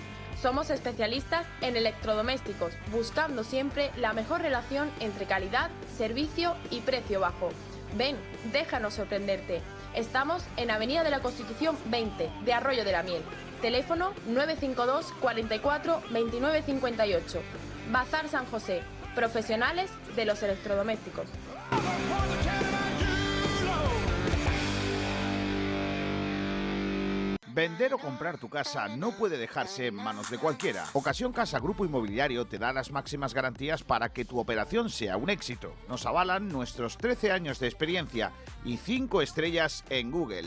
Speaker 14: Somos especialistas en electrodomésticos, buscando siempre la mejor relación entre calidad, servicio y precio bajo. Ven, déjanos sorprenderte. Estamos en Avenida de la Constitución 20 de Arroyo de la Miel. Teléfono 952 44 29 58. Bazar San José. profesionales de los electrodomésticos.
Speaker 1: Vender o comprar tu casa no puede dejarse en manos de cualquiera. Ocasión Casa Grupo Inmobiliario te da las máximas garantías para que tu operación sea un éxito. Nos avalan nuestros 13 años de experiencia y 5 estrellas en Google.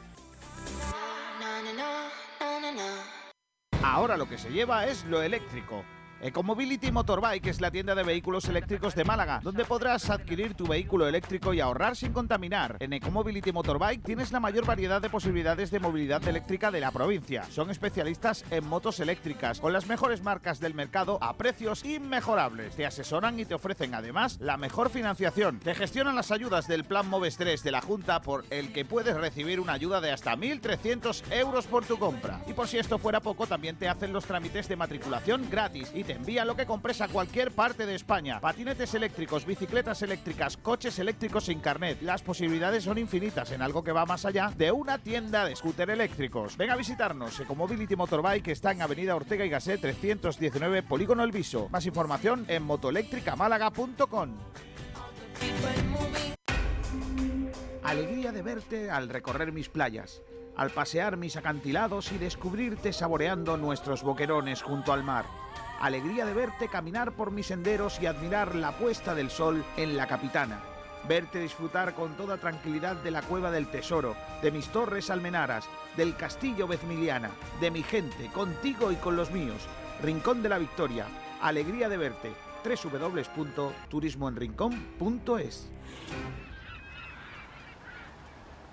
Speaker 1: Ahora lo que se lleva es lo eléctrico. Ecomobility Motorbike es la tienda de vehículos eléctricos de Málaga, donde podrás adquirir tu vehículo eléctrico y ahorrar sin contaminar. En Ecomobility Motorbike tienes la mayor variedad de posibilidades de movilidad eléctrica de la provincia. Son especialistas en motos eléctricas, con las mejores marcas del mercado a precios inmejorables. Te asesoran y te ofrecen además la mejor financiación. Te gestionan las ayudas del Plan Moves 3 de la Junta por el que puedes recibir una ayuda de hasta 1.300 euros por tu compra. Y por si esto fuera poco, también te hacen los trámites de matriculación gratis y envía lo que compres a cualquier parte de España. Patinetes eléctricos, bicicletas eléctricas, coches eléctricos sin carnet. Las posibilidades son infinitas en algo que va más allá de una tienda de scooter eléctricos. Ven a visitarnos. Ecomobility Motorbike está en Avenida Ortega y Gasset 319, Polígono El Viso. Más información en motoeléctricamálaga.com. Alegría de verte al recorrer mis playas, al pasear mis acantilados y descubrirte saboreando nuestros boquerones junto al mar alegría de verte caminar por mis senderos y admirar la puesta del sol en la capitana. Verte disfrutar con toda tranquilidad de la cueva del tesoro, de mis torres almenaras, del castillo Vezmiliana, de mi gente, contigo y con los míos. Rincón de la Victoria, alegría de verte. www.turismoenrincón.es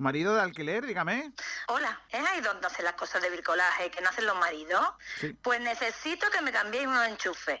Speaker 1: Marido de alquiler, dígame.
Speaker 28: Hola, ¿es ahí donde hacen las cosas de bricolaje que no hacen los maridos? Pues necesito que me cambiéis unos enchufes.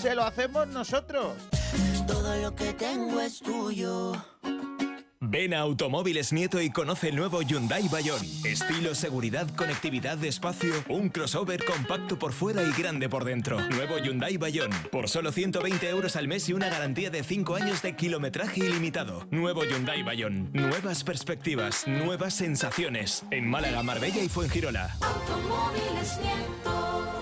Speaker 1: se lo hacemos nosotros.
Speaker 20: Todo lo que tengo es tuyo.
Speaker 7: Ven a Automóviles Nieto y conoce el nuevo Hyundai Bayon. Estilo, seguridad, conectividad de espacio, un crossover compacto por fuera y grande por dentro. Nuevo Hyundai Bayon. Por solo 120 euros al mes y una garantía de 5 años de kilometraje ilimitado. Nuevo Hyundai Bayon. Nuevas perspectivas, nuevas sensaciones. En Málaga, Marbella y Fuengirola.
Speaker 20: Automóviles Nieto.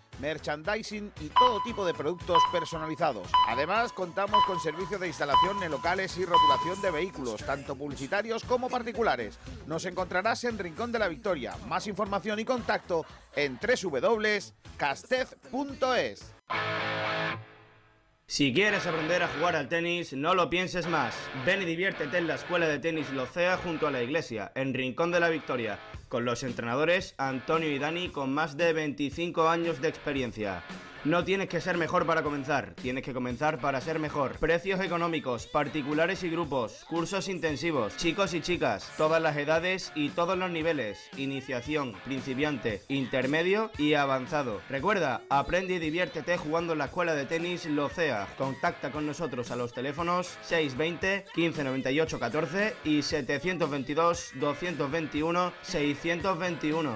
Speaker 1: merchandising y todo tipo de productos personalizados. Además, contamos con servicio de instalación en locales y rotulación de vehículos, tanto publicitarios como particulares. Nos encontrarás en Rincón de la Victoria. Más información y contacto en www.castez.es.
Speaker 22: Si quieres aprender a jugar al tenis, no lo pienses más. Ven y diviértete en la Escuela de Tenis Locea junto a la iglesia, en Rincón de la Victoria, con los entrenadores Antonio y Dani con más de 25 años de experiencia. No tienes que ser mejor para comenzar, tienes que comenzar para ser mejor. Precios económicos, particulares y grupos, cursos intensivos, chicos y chicas, todas las edades y todos los niveles, iniciación, principiante, intermedio y avanzado. Recuerda, aprende y diviértete jugando en la escuela de tenis Locea. Contacta con nosotros a los teléfonos 620 1598 14 y 722 221 621.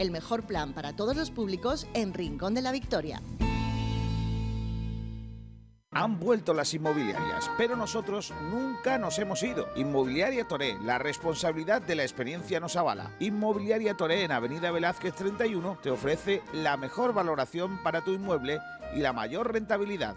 Speaker 18: El mejor plan para todos los públicos en Rincón de la Victoria.
Speaker 1: Han vuelto las inmobiliarias, pero nosotros nunca nos hemos ido. Inmobiliaria Toré, la responsabilidad de la experiencia nos avala. Inmobiliaria Toré en Avenida Velázquez 31 te ofrece la mejor valoración para tu inmueble y la mayor rentabilidad.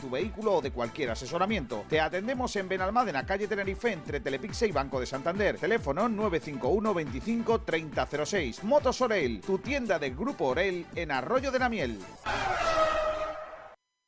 Speaker 1: tu vehículo o de cualquier asesoramiento. Te atendemos en Benalmádena, calle Tenerife, entre Telepixe y Banco de Santander. Teléfono 951 25 3006. Motos Orel, tu tienda del Grupo Orel en Arroyo de la Miel.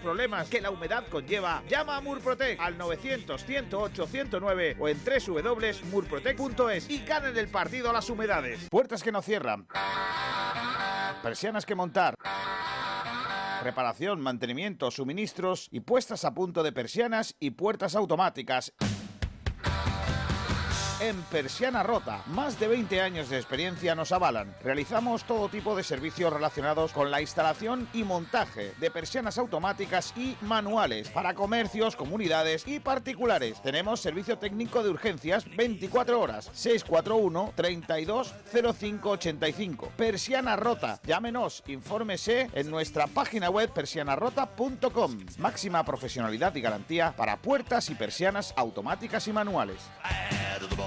Speaker 1: problemas que la humedad conlleva, llama a Murprotec al 900 108 109 o en www.murprotec.es y ganen el partido a las humedades. Puertas que no cierran. Persianas que montar. Reparación, mantenimiento, suministros y puestas a punto de persianas y puertas automáticas en Persiana Rota. Más de 20 años de experiencia nos avalan. Realizamos todo tipo de servicios relacionados con la instalación y montaje de persianas automáticas y manuales para comercios, comunidades y particulares. Tenemos servicio técnico de urgencias 24 horas. 641 32 0585. Persiana Rota. Llámenos, infórmese en nuestra página web persianarrota.com. Máxima profesionalidad y garantía para puertas y persianas automáticas y manuales.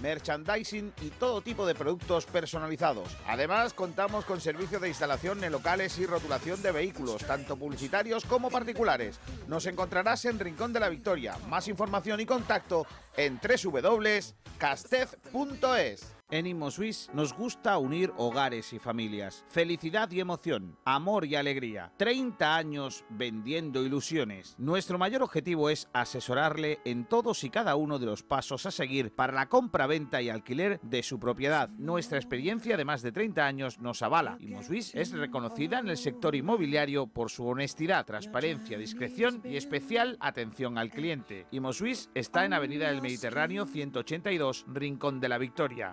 Speaker 1: merchandising y todo tipo de productos personalizados. Además, contamos con servicio de instalación en locales y rotulación de vehículos, tanto publicitarios como particulares. Nos encontrarás en Rincón de la Victoria. Más información y contacto en www.castez.es. En ImoSwiss nos gusta unir hogares y familias, felicidad y emoción, amor y alegría. 30 años vendiendo ilusiones. Nuestro mayor objetivo es asesorarle en todos y cada uno de los pasos a seguir para la compra, venta y alquiler de su propiedad. Nuestra experiencia de más de 30 años nos avala. ImoSwiss es reconocida en el sector inmobiliario por su honestidad, transparencia, discreción y especial atención al cliente. ImoSwiss está en Avenida del Mediterráneo 182, Rincón de la Victoria.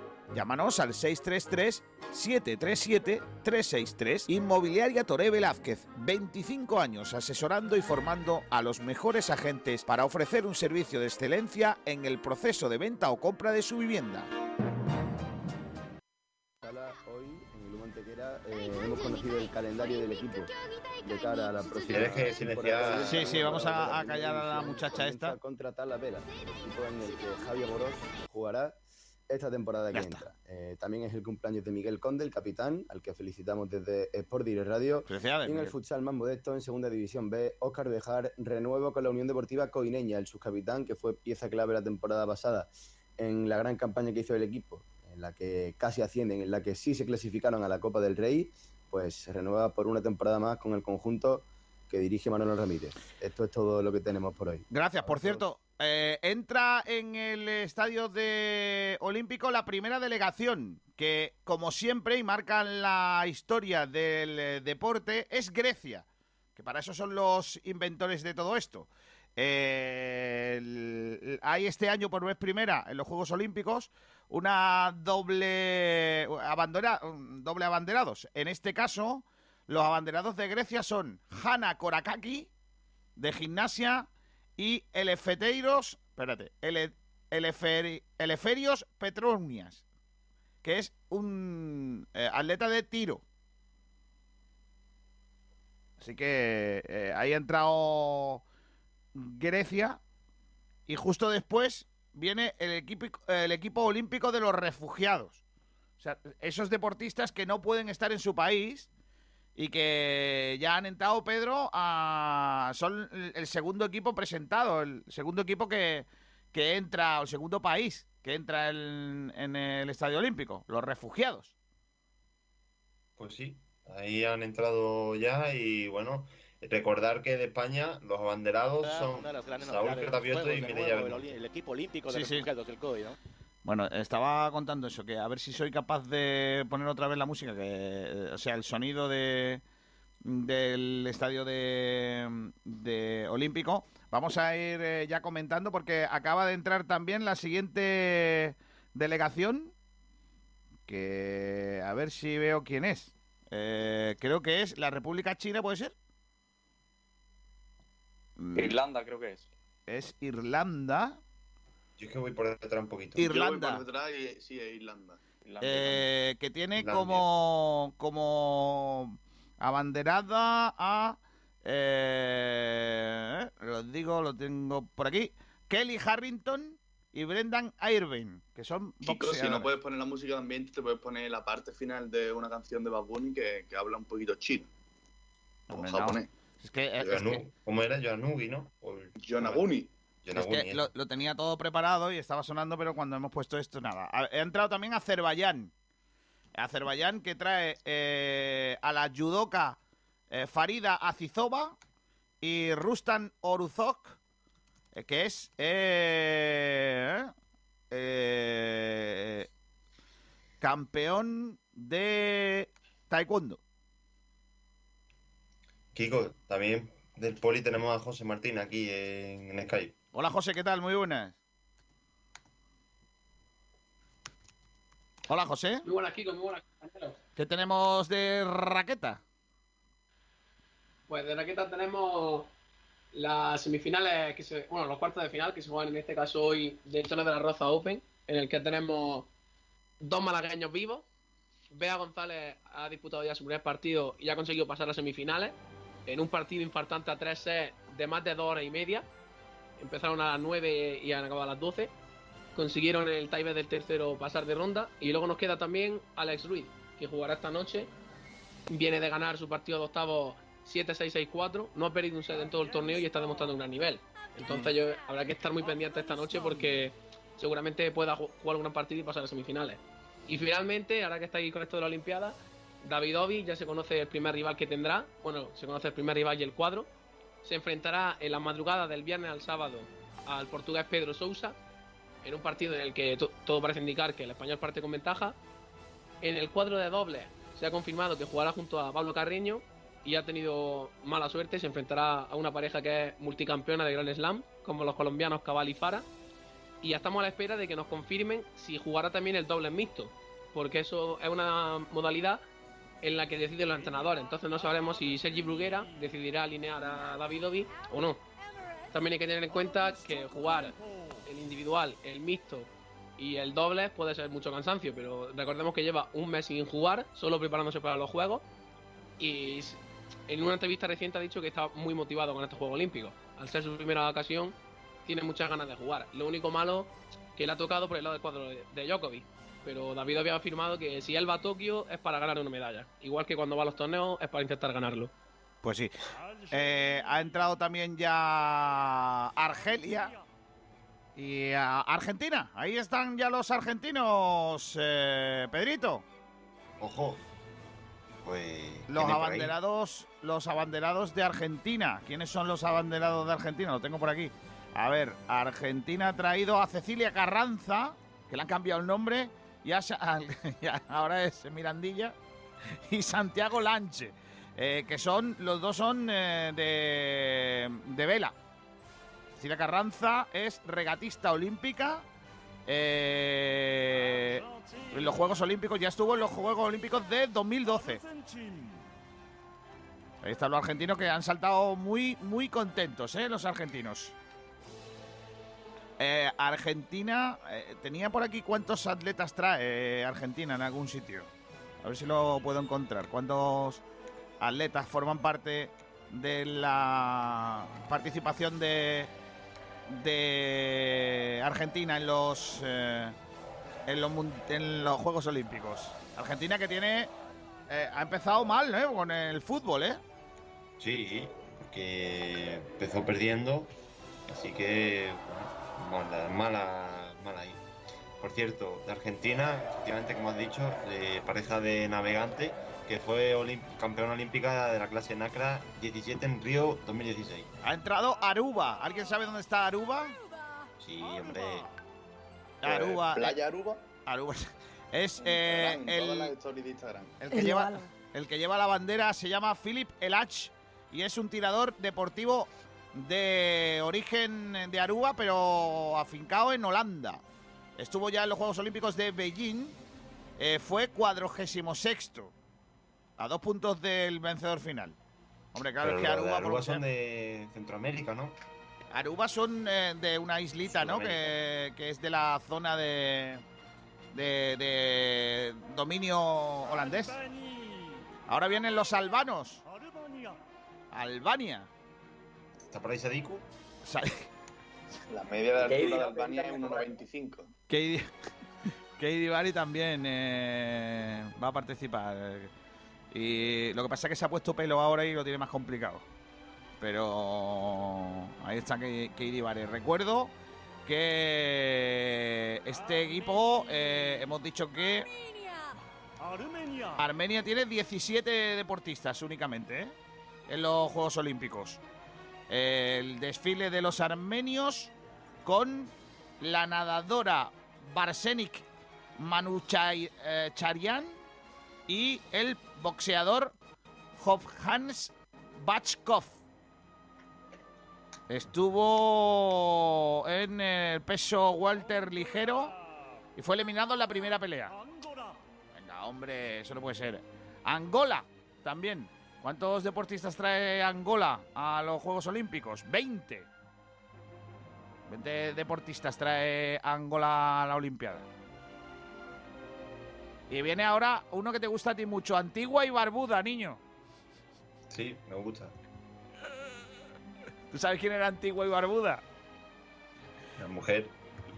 Speaker 1: Llámanos al 633-737-363. Inmobiliaria Toré Velázquez, 25 años asesorando y formando a los mejores agentes para ofrecer un servicio de excelencia en el proceso de venta o compra de su vivienda.
Speaker 29: Hoy en el Montequera eh, hemos conocido el calendario del equipo de cara a la próxima.
Speaker 1: que Sí, sí, vamos a, callar a la muchacha esta.
Speaker 29: Contra Talavera, equipo en el que Javier Moros jugará esta temporada que entra. Eh, también es el cumpleaños de Miguel Conde, el capitán, al que felicitamos desde Sport Direct Radio. Y en el futsal más modesto, en Segunda División B, Óscar Bejar renuevo con la Unión Deportiva Coineña, el subcapitán, que fue pieza clave la temporada pasada en la gran campaña que hizo el equipo, en la que casi ascienden, en la que sí se clasificaron a la Copa del Rey, pues se renueva por una temporada más con el conjunto que dirige Manuel Ramírez. Esto es todo lo que tenemos por hoy.
Speaker 1: Gracias. Por cierto, eh, entra en el estadio de Olímpico la primera delegación, que como siempre y marcan la historia del eh, deporte, es Grecia, que para eso son los inventores de todo esto. Eh, hay este año por vez primera en los Juegos Olímpicos una doble, doble abanderados. En este caso, los abanderados de Grecia son Hanna Korakaki, de gimnasia, y Elefeteiros, espérate, Ele, Eleferios Petronias, que es un eh, atleta de tiro. Así que eh, ahí ha entrado Grecia y justo después viene el equipo, el equipo olímpico de los refugiados. O sea, esos deportistas que no pueden estar en su país y que ya han entrado, Pedro, a, son el segundo equipo presentado, el segundo equipo que, que entra, o el segundo país que entra en el Estadio Olímpico, los refugiados.
Speaker 5: Pues sí, ahí han entrado ya y bueno, recordar que de España los abanderados son Saúl Cartavioto y Mireia
Speaker 30: El equipo olímpico de refugiados del COI, ¿no?
Speaker 1: Bueno, estaba contando eso, que a ver si soy capaz de poner otra vez la música, que, o sea, el sonido de del estadio de, de Olímpico. Vamos a ir eh, ya comentando porque acaba de entrar también la siguiente delegación
Speaker 4: que a ver si veo quién es. Eh, creo que es la República China, ¿puede ser?
Speaker 16: Mm. Irlanda, creo que es.
Speaker 4: Es Irlanda.
Speaker 5: Yo es que voy por detrás un poquito.
Speaker 4: Irlanda.
Speaker 5: Yo voy por detrás y sí, es Irlanda.
Speaker 4: Eh, que tiene como como abanderada a eh, lo digo, lo tengo por aquí. Kelly Harrington y Brendan Irving, que son
Speaker 5: Chicos, si no puedes poner la música de ambiente, te puedes poner la parte final de una canción de Bad Bunny que, que habla un poquito chino. O japonés.
Speaker 4: Es que,
Speaker 5: eh, ¿Cómo era? Yoanugi, ¿no? O
Speaker 4: Yonaguni. Es que lo, lo, tenía todo preparado y estaba sonando, pero cuando hemos puesto esto, nada. He entrado también a Azerbaiyán. Azerbaiyán que trae eh, a la judoka eh, Farida Azizova y Rustan Oruzok, eh, que es campeón de taekwondo.
Speaker 5: Kiko, también del poli tenemos a José Martín aquí en, en Skype.
Speaker 4: Hola José, ¿qué tal? Muy buenas. Hola, José.
Speaker 31: Muy buenas, Kiko, muy buenas.
Speaker 4: ¿Qué tenemos de raqueta?
Speaker 31: Pues de raqueta tenemos las semifinales, que se, bueno, los cuartos de final que se juegan en este caso hoy del torneo de la Roza Open, en el que tenemos dos malagueños vivos. Bea González ha disputado ya su primer partido y ha conseguido pasar a semifinales en un partido infartante a 3 sets de más de dos horas y media. Empezaron a las 9 y han acabado a las 12 consiguieron el tiebreak del tercero pasar de ronda. Y luego nos queda también Alex Ruiz, que jugará esta noche. Viene de ganar su partido de octavo 7-6-6-4. No ha perdido un set en todo el torneo y está demostrando un gran nivel. Entonces habrá que estar muy pendiente esta noche porque seguramente pueda jugar una partida y pasar a semifinales. Y finalmente, ahora que está ahí con esto de la Olimpiada, David Ovi ya se conoce el primer rival que tendrá. Bueno, se conoce el primer rival y el cuadro. Se enfrentará en la madrugada del viernes al sábado al portugués Pedro Sousa en un partido en el que todo parece indicar que el español parte con ventaja. En el cuadro de doble se ha confirmado que jugará junto a Pablo Carreño y ha tenido mala suerte, se enfrentará a una pareja que es multicampeona de Grand Slam, como los colombianos Cabal y Fara. Y ya estamos a la espera de que nos confirmen si jugará también el doble mixto, porque eso es una modalidad en la que deciden los entrenadores. Entonces no sabremos si Sergi Bruguera decidirá alinear a David Ovi o no. También hay que tener en cuenta que jugar el individual, el mixto y el doble puede ser mucho cansancio, pero recordemos que lleva un mes sin jugar, solo preparándose para los Juegos y en una entrevista reciente ha dicho que está muy motivado con estos Juegos Olímpicos. Al ser su primera ocasión, tiene muchas ganas de jugar. Lo único malo que le ha tocado por el lado del cuadro de Djokovic. Pero David había afirmado que si él va a Tokio es para ganar una medalla. Igual que cuando va a los torneos es para intentar ganarlo.
Speaker 4: Pues sí. Eh, ha entrado también ya Argelia y Argentina. Ahí están ya los argentinos, eh, Pedrito.
Speaker 5: Ojo. Pues.
Speaker 4: Los abanderados, los abanderados de Argentina. ¿Quiénes son los abanderados de Argentina? Lo tengo por aquí. A ver, Argentina ha traído a Cecilia Carranza, que le han cambiado el nombre, y <laughs> ahora es Mirandilla, y Santiago Lanche, eh, que son, los dos son eh, de, de vela. Cecilia Carranza es regatista olímpica. Eh, en los Juegos Olímpicos, ya estuvo en los Juegos Olímpicos de 2012. Ahí están los argentinos que han saltado muy, muy contentos, ¿eh? Los argentinos. Eh, Argentina, eh, tenía por aquí cuántos atletas trae Argentina en algún sitio. A ver si lo puedo encontrar. ¿Cuántos atletas forman parte de la participación de, de Argentina en los, eh, en los, Juegos Olímpicos. Argentina que tiene eh, ha empezado mal ¿eh? con el fútbol, ¿eh?
Speaker 5: Sí, que empezó perdiendo, así que mala, mala, mala ahí. Por cierto, de Argentina, efectivamente, como has dicho, pareja de navegante que fue campeona olímpica de la clase NACRA 17 en Río 2016.
Speaker 4: Ha entrado Aruba. ¿Alguien sabe dónde está Aruba?
Speaker 5: Sí, hombre.
Speaker 4: Aruba.
Speaker 5: ¿Playa Aruba?
Speaker 4: Aruba. <laughs> Es eh, el, el, que lleva, el que lleva la bandera se llama Philip Elach y es un tirador deportivo de origen de Aruba, pero afincado en Holanda. Estuvo ya en los Juegos Olímpicos de Beijing
Speaker 1: eh, fue cuadragésimo sexto, a dos puntos del vencedor final. Hombre, claro, es que Aruba,
Speaker 5: Aruba son de Centroamérica, ¿no?
Speaker 1: Aruba son eh, de una islita, ¿no? Que, es de la zona de, de, dominio holandés. Ahora vienen los albanos. Albania.
Speaker 5: ¿Está por ahí Sadiku?
Speaker 23: La media de altura de Albania es 1,95.
Speaker 1: Katie <laughs> Bari también eh, va a participar. Y lo que pasa es que se ha puesto pelo ahora y lo tiene más complicado. Pero ahí está Katie Bari. Recuerdo que este equipo eh, hemos dicho que Armenia tiene 17 deportistas únicamente ¿eh? en los Juegos Olímpicos. El desfile de los armenios con la nadadora Barsenik Manucharian y el boxeador Hans Bachkov. Estuvo en el peso Walter ligero y fue eliminado en la primera pelea. Venga, hombre, eso no puede ser. Angola también ¿Cuántos deportistas trae Angola a los Juegos Olímpicos? 20. 20 deportistas trae Angola a la Olimpiada. Y viene ahora uno que te gusta a ti mucho, Antigua y Barbuda, niño.
Speaker 5: Sí, me gusta.
Speaker 1: ¿Tú sabes quién era Antigua y Barbuda?
Speaker 5: La mujer.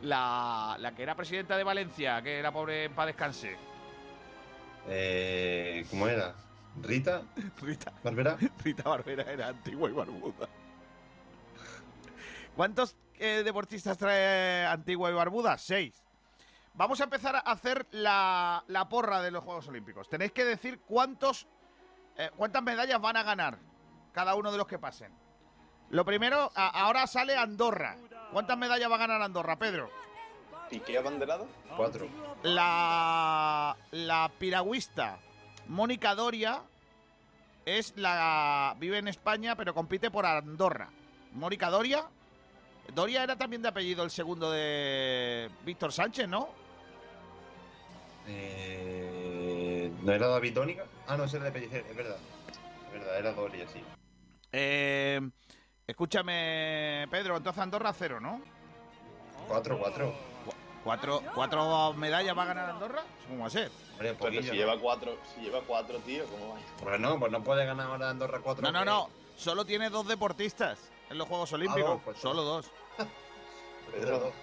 Speaker 1: La, la que era presidenta de Valencia, que era pobre para descanse.
Speaker 5: Eh, ¿Cómo era? Rita.
Speaker 1: Rita.
Speaker 5: Barbera. <laughs>
Speaker 1: Rita Barbera era antigua y barbuda. ¿Cuántos eh, deportistas trae Antigua y Barbuda? Seis. Vamos a empezar a hacer la, porra de los Juegos Olímpicos. Tenéis que decir cuántos, eh, cuántas medallas van a ganar cada uno de los que pasen. Lo primero, ahora sale Andorra. ¿Cuántas medallas va a ganar Andorra, Pedro?
Speaker 23: ¿Y qué abanderado?
Speaker 5: Cuatro.
Speaker 1: La, la piragüista Mónica Doria es la. vive en España, pero compite por Andorra. Mónica Doria. Doria era también de apellido el segundo de Víctor Sánchez, ¿no?
Speaker 5: Eh, ¿No era David Tónica? Ah, no, ese era de Pellicer, es verdad. Es verdad, era Doria, sí.
Speaker 1: Eh, escúchame, Pedro, entonces Andorra cero, ¿no?
Speaker 5: Cuatro, cuatro.
Speaker 1: ¿Cuatro, medallas va a ganar Andorra? ¿Cómo va a ser?
Speaker 23: Pero si lleva cuatro, si lleva cuatro, tío, ¿cómo va?
Speaker 5: Pues no, pues no puede ganar ahora Andorra cuatro.
Speaker 1: No, no, no. Solo tiene dos deportistas en los Juegos Olímpicos. Ah, pues solo dos. <laughs>
Speaker 5: Solo dos.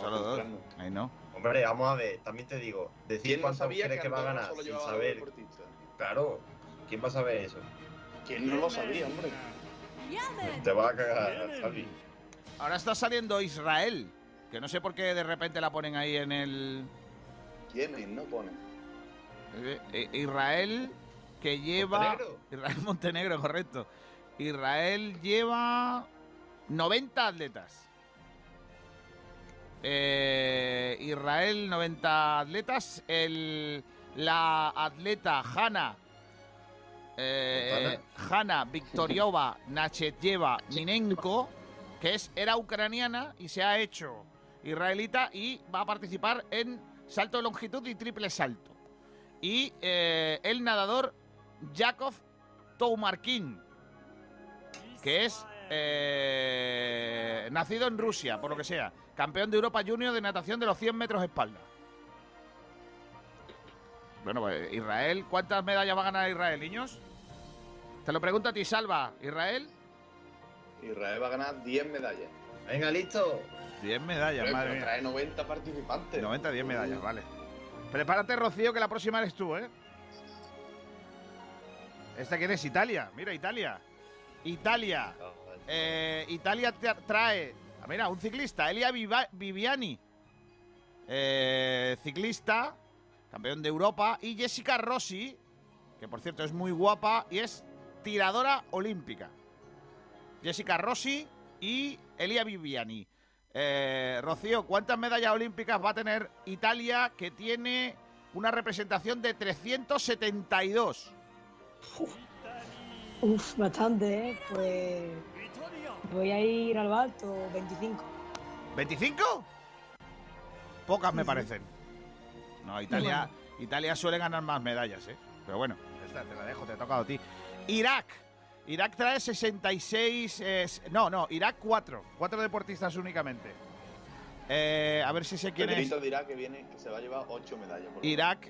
Speaker 1: Solo dos. Ahí no.
Speaker 5: Hombre, vamos a ver, también te digo, decir cuánto crees que, va a ganar sin saber. Claro, ¿quién va a saber eso?
Speaker 23: ¿Quién no lo sabía, hombre?
Speaker 5: Te va a cagar, Xavi.
Speaker 1: Ahora está saliendo Israel, que no sé por qué de repente la ponen ahí en el.
Speaker 23: ¿Quién no ponen?
Speaker 1: Eh, eh, Israel que lleva. Israel Montenegro, correcto. Israel lleva 90 atletas. Eh, Israel, 90 atletas. El, la atleta Hanna. Hanna Viktoriova <laughs> Nachetjeva Minenko, que es, era ucraniana y se ha hecho israelita y va a participar en salto de longitud y triple salto y eh, el nadador Jakov Toumarkin, que es eh, nacido en Rusia, por lo que sea, campeón de Europa Junior de natación de los 100 metros espalda. Bueno, pues Israel, ¿cuántas medallas va a ganar Israel, niños? Te lo pregunto a ti, Salva. ¿Israel?
Speaker 23: Israel va a ganar 10 medallas.
Speaker 5: Venga, listo.
Speaker 1: 10 medallas, madre.
Speaker 23: Trae 90 participantes.
Speaker 1: 90, 10 medallas, vale. Prepárate, Rocío, que la próxima eres tú, ¿eh? ¿Esta quién es? Italia. Mira, Italia. Italia. Eh, Italia trae. Ah, mira, un ciclista, Elia Viviani. Eh, ciclista, campeón de Europa. Y Jessica Rossi, que por cierto es muy guapa y es tiradora olímpica. Jessica Rossi y Elia Viviani. Eh, Rocío, ¿cuántas medallas olímpicas va a tener Italia que tiene una representación de 372?
Speaker 15: Uf, bastante, ¿eh? Pues voy a ir al alto, 25.
Speaker 1: ¿25? Pocas me parecen. No, Italia, Italia suele ganar más medallas, ¿eh? Pero bueno, esta te la dejo, te ha tocado a ti. Irak. Irak trae 66. no, no, Irak 4. 4 deportistas únicamente. Eh, a ver si sé quién
Speaker 5: es. de Irak que viene, que se va a llevar 8 medallas.
Speaker 1: Irak,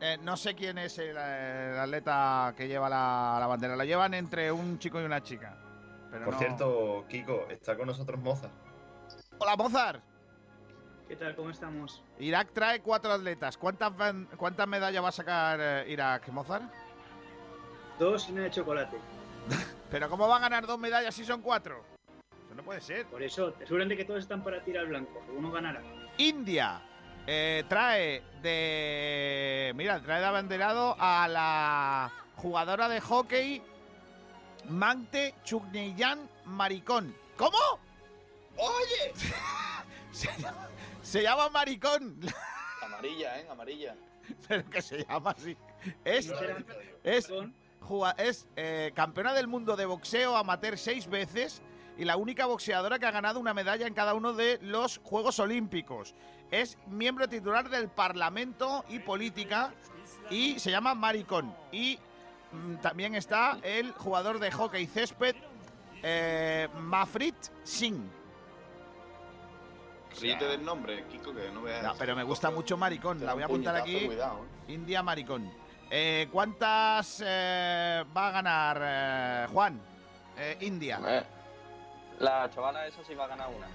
Speaker 1: eh, no, sé quién es el, atleta que lleva la, bandera. La llevan entre un chico y una chica.
Speaker 5: por cierto, Kiko, está con nosotros Mozart.
Speaker 1: Hola, Mozart.
Speaker 6: ¿Qué tal? ¿Cómo estamos?
Speaker 1: Irak trae cuatro atletas. ¿Cuántas, cuántas medallas va a sacar eh, Irak, Mozart?
Speaker 6: Dos y una de chocolate. <laughs>
Speaker 1: ¿Pero cómo va a ganar dos medallas si son cuatro? Eso no puede ser.
Speaker 6: Por eso, te de que todos están para tirar blanco. Uno ganará.
Speaker 1: India. Eh, trae de. Mira, trae de abanderado a la jugadora de hockey Mante Chugneyan Maricón. ¿Cómo?
Speaker 5: ¡Oye! <laughs>
Speaker 1: Se llama maricón.
Speaker 5: Amarilla, ¿eh? Amarilla. <laughs>
Speaker 1: Pero que se llama así. Es, es, es eh, campeona del mundo de boxeo amateur seis veces y la única boxeadora que ha ganado una medalla en cada uno de los Juegos Olímpicos. Es miembro titular del Parlamento y Política y se llama Maricón. Y mm, también está el jugador de hockey césped eh, Mafrit Singh.
Speaker 5: Ríete del nombre, Kiko, que no veas. No,
Speaker 1: pero me gusta mucho Maricón. La voy a apuntar aquí. ¿eh? India Maricón. Eh, ¿Cuántas eh, va a ganar Juan? India.
Speaker 16: La chavala esa sí va a ganar una.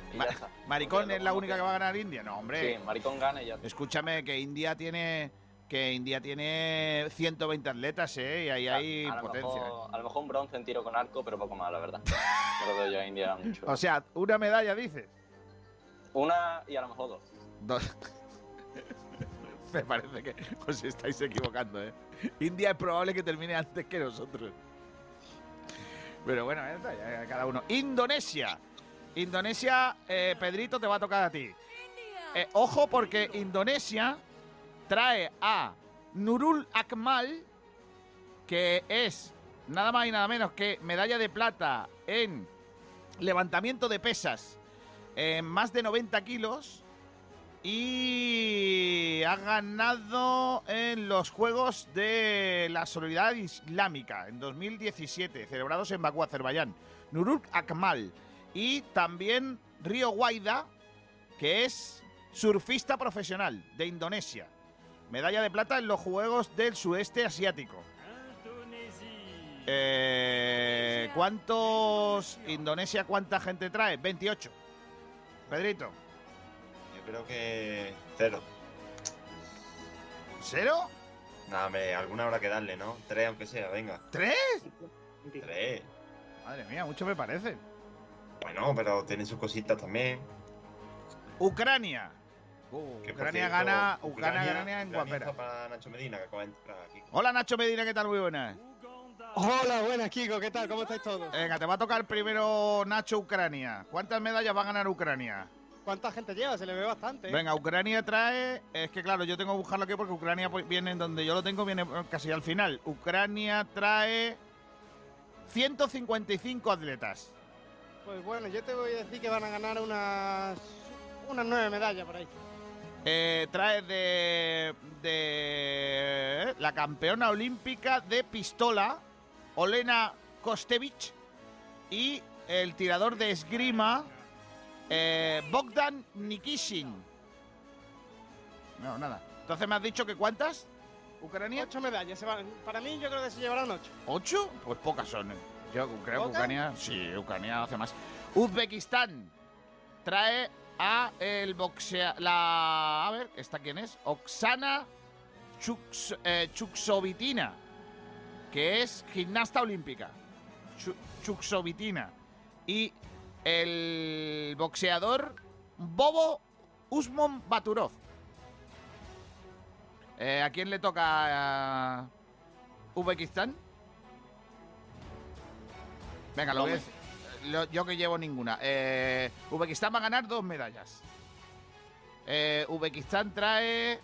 Speaker 1: ¿Maricón es la única que va a ganar India? No, hombre.
Speaker 16: Sí, Maricón gana y ya.
Speaker 1: Escúchame, que India tiene que India tiene 120 atletas, ¿eh? Y ahí hay potencia.
Speaker 16: a lo mejor un bronce en tiro con arco, pero poco más, la verdad. <laughs> Pero yo a India mucho.
Speaker 1: O sea, una medalla, dices.
Speaker 16: Una y a lo mejor dos.
Speaker 1: Dos. <laughs> <laughs> Me parece que os estáis equivocando, ¿eh? India es probable que termine antes que nosotros. Pero bueno, ya, cada uno. Indonesia. Indonesia, eh, Pedrito, te va a tocar a ti. Eh, ojo porque Indonesia trae a Nurul Akmal, que es nada más y nada menos que medalla de plata en levantamiento de pesas en más de 90 kilos y ha ganado en los Juegos de la Solidaridad Islámica en 2017, celebrados en Bakú, Azerbaiyán. Nurul Akmal y también Río Guaida, que es surfista profesional de Indonesia. Medalla de plata en los Juegos del Sudeste Asiático. Eh, ¿Cuántos? Indonesia, ¿cuánta gente trae? 28. Pedrito.
Speaker 5: Creo que cero.
Speaker 1: ¿Cero?
Speaker 5: Nada, me, alguna habrá que darle, ¿no? Tres, aunque sea, venga.
Speaker 1: ¿Tres?
Speaker 5: Tres.
Speaker 1: Madre mía, mucho me parece.
Speaker 5: Bueno, pero tiene sus cositas también.
Speaker 1: Ucrania. Uh, Ucrania gana, Ucrania, gana en Guapera.
Speaker 5: Para Nacho Medina, que acaba de entrar aquí.
Speaker 1: Hola Nacho Medina, ¿qué tal? Muy buenas.
Speaker 32: Hola, buenas, Kiko, ¿qué tal? ¿Cómo estáis todos?
Speaker 1: Venga, te va a tocar primero Nacho Ucrania. ¿Cuántas medallas va a ganar Ucrania?
Speaker 32: ¿Cuánta gente lleva? Se le ve bastante.
Speaker 1: Venga, Ucrania trae. Es que claro, yo tengo que buscarlo aquí porque Ucrania pues, viene en donde yo lo tengo, viene casi al final. Ucrania trae 155 atletas.
Speaker 32: Pues bueno, yo te voy a decir que van a ganar unas. unas nueve medallas por ahí.
Speaker 1: Eh, trae de, de la campeona olímpica de pistola, Olena Kostevich y el tirador de esgrima eh, Bogdan Nikishin. No, nada. Entonces me has dicho que cuántas? ¿Ucrania?
Speaker 32: Ocho medallas. Para mí yo creo que se llevarán ocho.
Speaker 1: ¿Ocho? Pues pocas son. ¿eh? Yo creo que Ucrania... Sí, Ucrania hace más. Uzbekistán trae a el boxea... La... A ver, ¿esta quién es? Oksana Chuks, eh, Chuksovitina que es gimnasta olímpica. Chuksovitina. Y el boxeador Bobo Usmon Baturov. Eh, ¿A quién le toca a Uzbekistán? Venga, lo, yo que llevo ninguna. Eh, Uzbekistán va a ganar dos medallas. Eh, Uzbekistán trae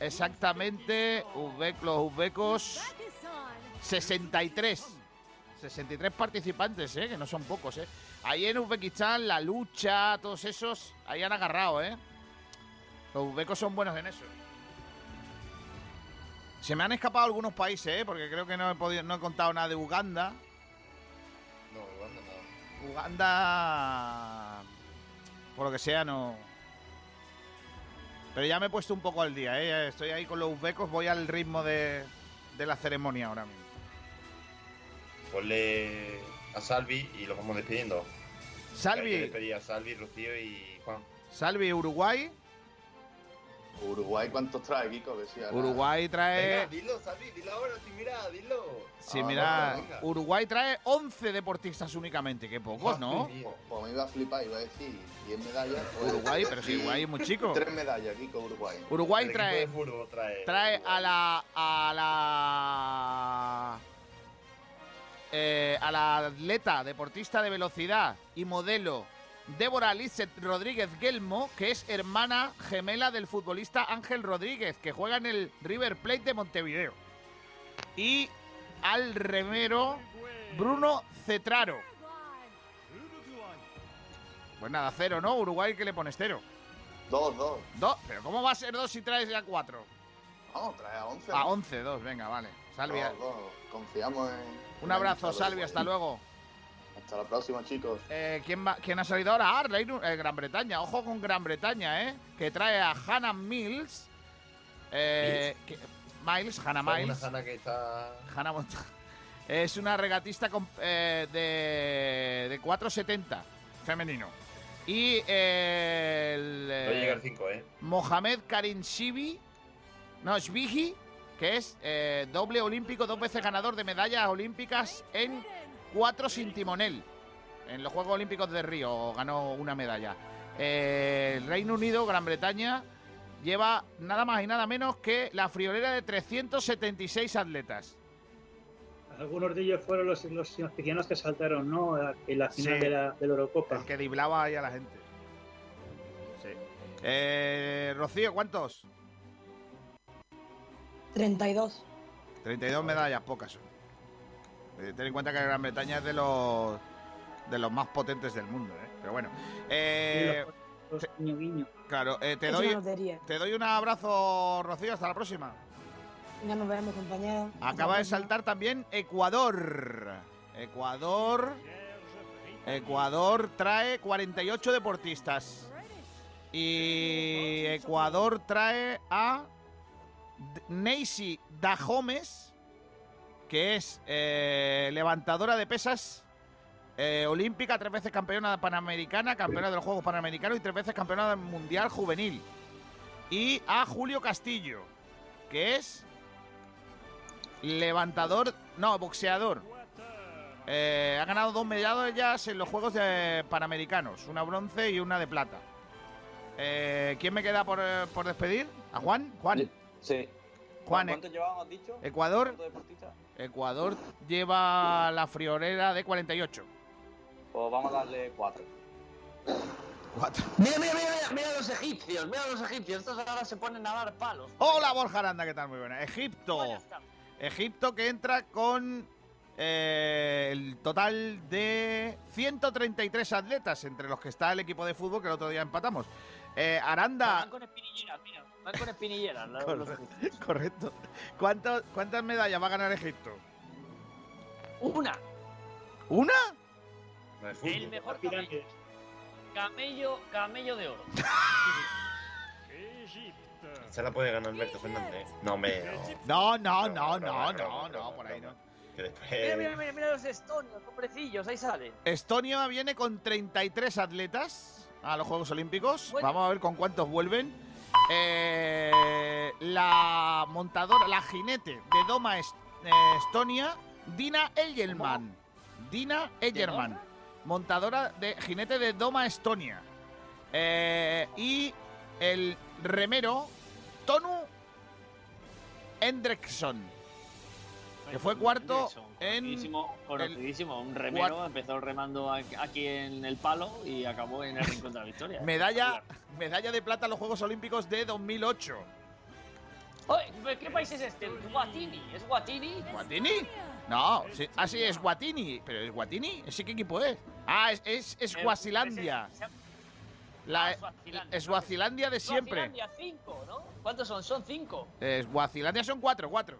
Speaker 1: exactamente los uzbecos 63. 63 participantes, ¿eh? Que no son pocos, ¿eh? Ahí en Uzbekistán, la lucha, todos esos, ahí han agarrado, ¿eh? Los uzbecos son buenos en eso. Se me han escapado algunos países, ¿eh? porque creo que no he, podido, no he contado nada de Uganda.
Speaker 5: No, Uganda no.
Speaker 1: Uganda, por lo que sea, no. Pero ya me he puesto un poco al día, ¿eh? Estoy ahí con los uzbecos, voy al ritmo de, de la ceremonia ahora mismo.
Speaker 5: Ponle a Salvi y lo vamos despidiendo.
Speaker 1: Salvi.
Speaker 5: A Salvi, Rocío y Juan.
Speaker 1: Salvi, Uruguay.
Speaker 23: Uruguay, ¿cuántos trae, Kiko?
Speaker 1: Uruguay trae.
Speaker 5: Venga, dilo, Salvi, dilo ahora, sí, mira, dilo.
Speaker 1: Sí, mira, Uruguay trae 11 deportistas únicamente, que pocos, ¿no?
Speaker 23: Pues, pues me iba a flipar, iba a decir 10 medallas. Pues,
Speaker 1: Uruguay, pero sí, Uruguay es muy chico.
Speaker 23: Tres medallas, Kiko, Uruguay.
Speaker 1: Uruguay trae, trae, trae a la. a la. Eh, a la atleta deportista de velocidad y modelo Débora Lizeth Rodríguez Gelmo, que es hermana gemela del futbolista Ángel Rodríguez, que juega en el River Plate de Montevideo. Y al remero Bruno Cetraro. Pues nada, cero, ¿no? Uruguay, que le pones cero?
Speaker 23: Dos, dos.
Speaker 1: Dos, pero ¿cómo va a ser dos si traes ya cuatro?
Speaker 23: No, trae a once.
Speaker 1: A once, dos, venga, vale. Salvia.
Speaker 23: Confiamos en.
Speaker 1: Un abrazo, Salvia, hasta luego.
Speaker 23: Hasta la próxima, chicos.
Speaker 1: Eh, ¿quién, ¿quién, ha salido ahora? Ah, Reino, eh, Gran Bretaña. Ojo con Gran Bretaña, ¿eh? Que trae a Hannah Mills. Eh, que, Miles, Hannah Miles.
Speaker 5: Una Hannah que está...
Speaker 1: Hannah Es una regatista con, eh, de, de 470 femenino. Y el.
Speaker 5: Eh, Voy a llegar 5, ¿eh?
Speaker 1: Mohamed Karim Shibi. No, Shbihi, que es eh, doble olímpico, dos veces ganador de medallas olímpicas en cuatro sin timonel. En los Juegos Olímpicos de Río ganó una medalla. Eh, el Reino Unido, Gran Bretaña, lleva nada más y nada menos que la friolera de 376 atletas.
Speaker 6: Algunos de ellos fueron los, los pequeños que saltaron, ¿no? En la final de, la, Eurocopa.
Speaker 1: El que diblaba ahí a la gente. Sí. Eh, Rocío, ¿cuántos?
Speaker 15: 32.
Speaker 1: 32 medallas, pocas son. Eh, ten en cuenta que Gran Bretaña es de los de los más potentes del mundo, ¿eh? Pero bueno. Eh, Claro, eh, te, doy, te doy un abrazo, Rocío. Hasta la próxima.
Speaker 15: Ya nos vemos, compañero.
Speaker 1: Acaba de saltar también Ecuador. Ecuador. Ecuador trae 48 deportistas. Y Ecuador trae a Neisy Dahomes, que es eh, levantadora de pesas eh, olímpica, tres veces campeona panamericana, campeona de los Juegos Panamericanos y tres veces campeona mundial juvenil. Y a Julio Castillo, que es levantador, no, boxeador. Eh, ha ganado dos medallas en los Juegos Panamericanos, una bronce y una de plata. ¿Quién me queda por, por despedir? ¿A Juan? Juan.
Speaker 16: Sí.
Speaker 1: Juan,
Speaker 16: ¿Cuánto llevábamos dicho?
Speaker 1: Ecuador. Ecuador lleva la friolera de 48.
Speaker 16: Pues vamos a darle 4.
Speaker 1: 4.
Speaker 21: Mira, mira, mira, mira los egipcios, mira los egipcios. Estos ahora se ponen a dar palos.
Speaker 1: Hola, Borja Aranda, ¿qué tal? Muy buena. Egipto. Egipto que entra con eh, el total de 133 atletas, entre los que está el equipo de fútbol que el otro día empatamos. Eh, Aranda.
Speaker 21: Con espinilleras. Van con espinilleras.
Speaker 1: Correcto. ¿Cuántas medallas va a ganar Egipto?
Speaker 21: Una.
Speaker 1: ¿Una?
Speaker 21: el mejor camello. camello. Camello de oro.
Speaker 5: Se la puede ganar Alberto Fernández. No, me.
Speaker 1: No, no, no, no, no, no, por ahí no.
Speaker 21: Mira, mira, mira, mira los estonios, hombrecillos, ahí salen.
Speaker 1: Estonia viene con 33 atletas a los Juegos Olímpicos. Vamos a ver con cuántos vuelven. Eh, la montadora, la jinete de Doma Estonia, Dina Egelman. Dina Egelman, montadora de jinete de Doma Estonia. Eh, y el remero Tonu Endrexson que fue cuarto en.
Speaker 21: Conocidísimo, un remero, empezó remando aquí en el palo y acabó en el rincón de la victoria.
Speaker 1: medalla, medalla de plata en los Juegos Olímpicos de 2008.
Speaker 21: ¿Qué país es este? ¿Guatini? ¿Es Guatini?
Speaker 1: ¿Guatini? No, sí, ah, sí, es Guatini. ¿Pero es Guatini? ¿Ese qué equipo es? Ah, es, es, es Guasilandia. La Eswazilandia de siempre.
Speaker 21: Eswazilandia 5, ¿no? ¿Cuántos son? Son 5.
Speaker 1: Eswazilandia son 4, 4.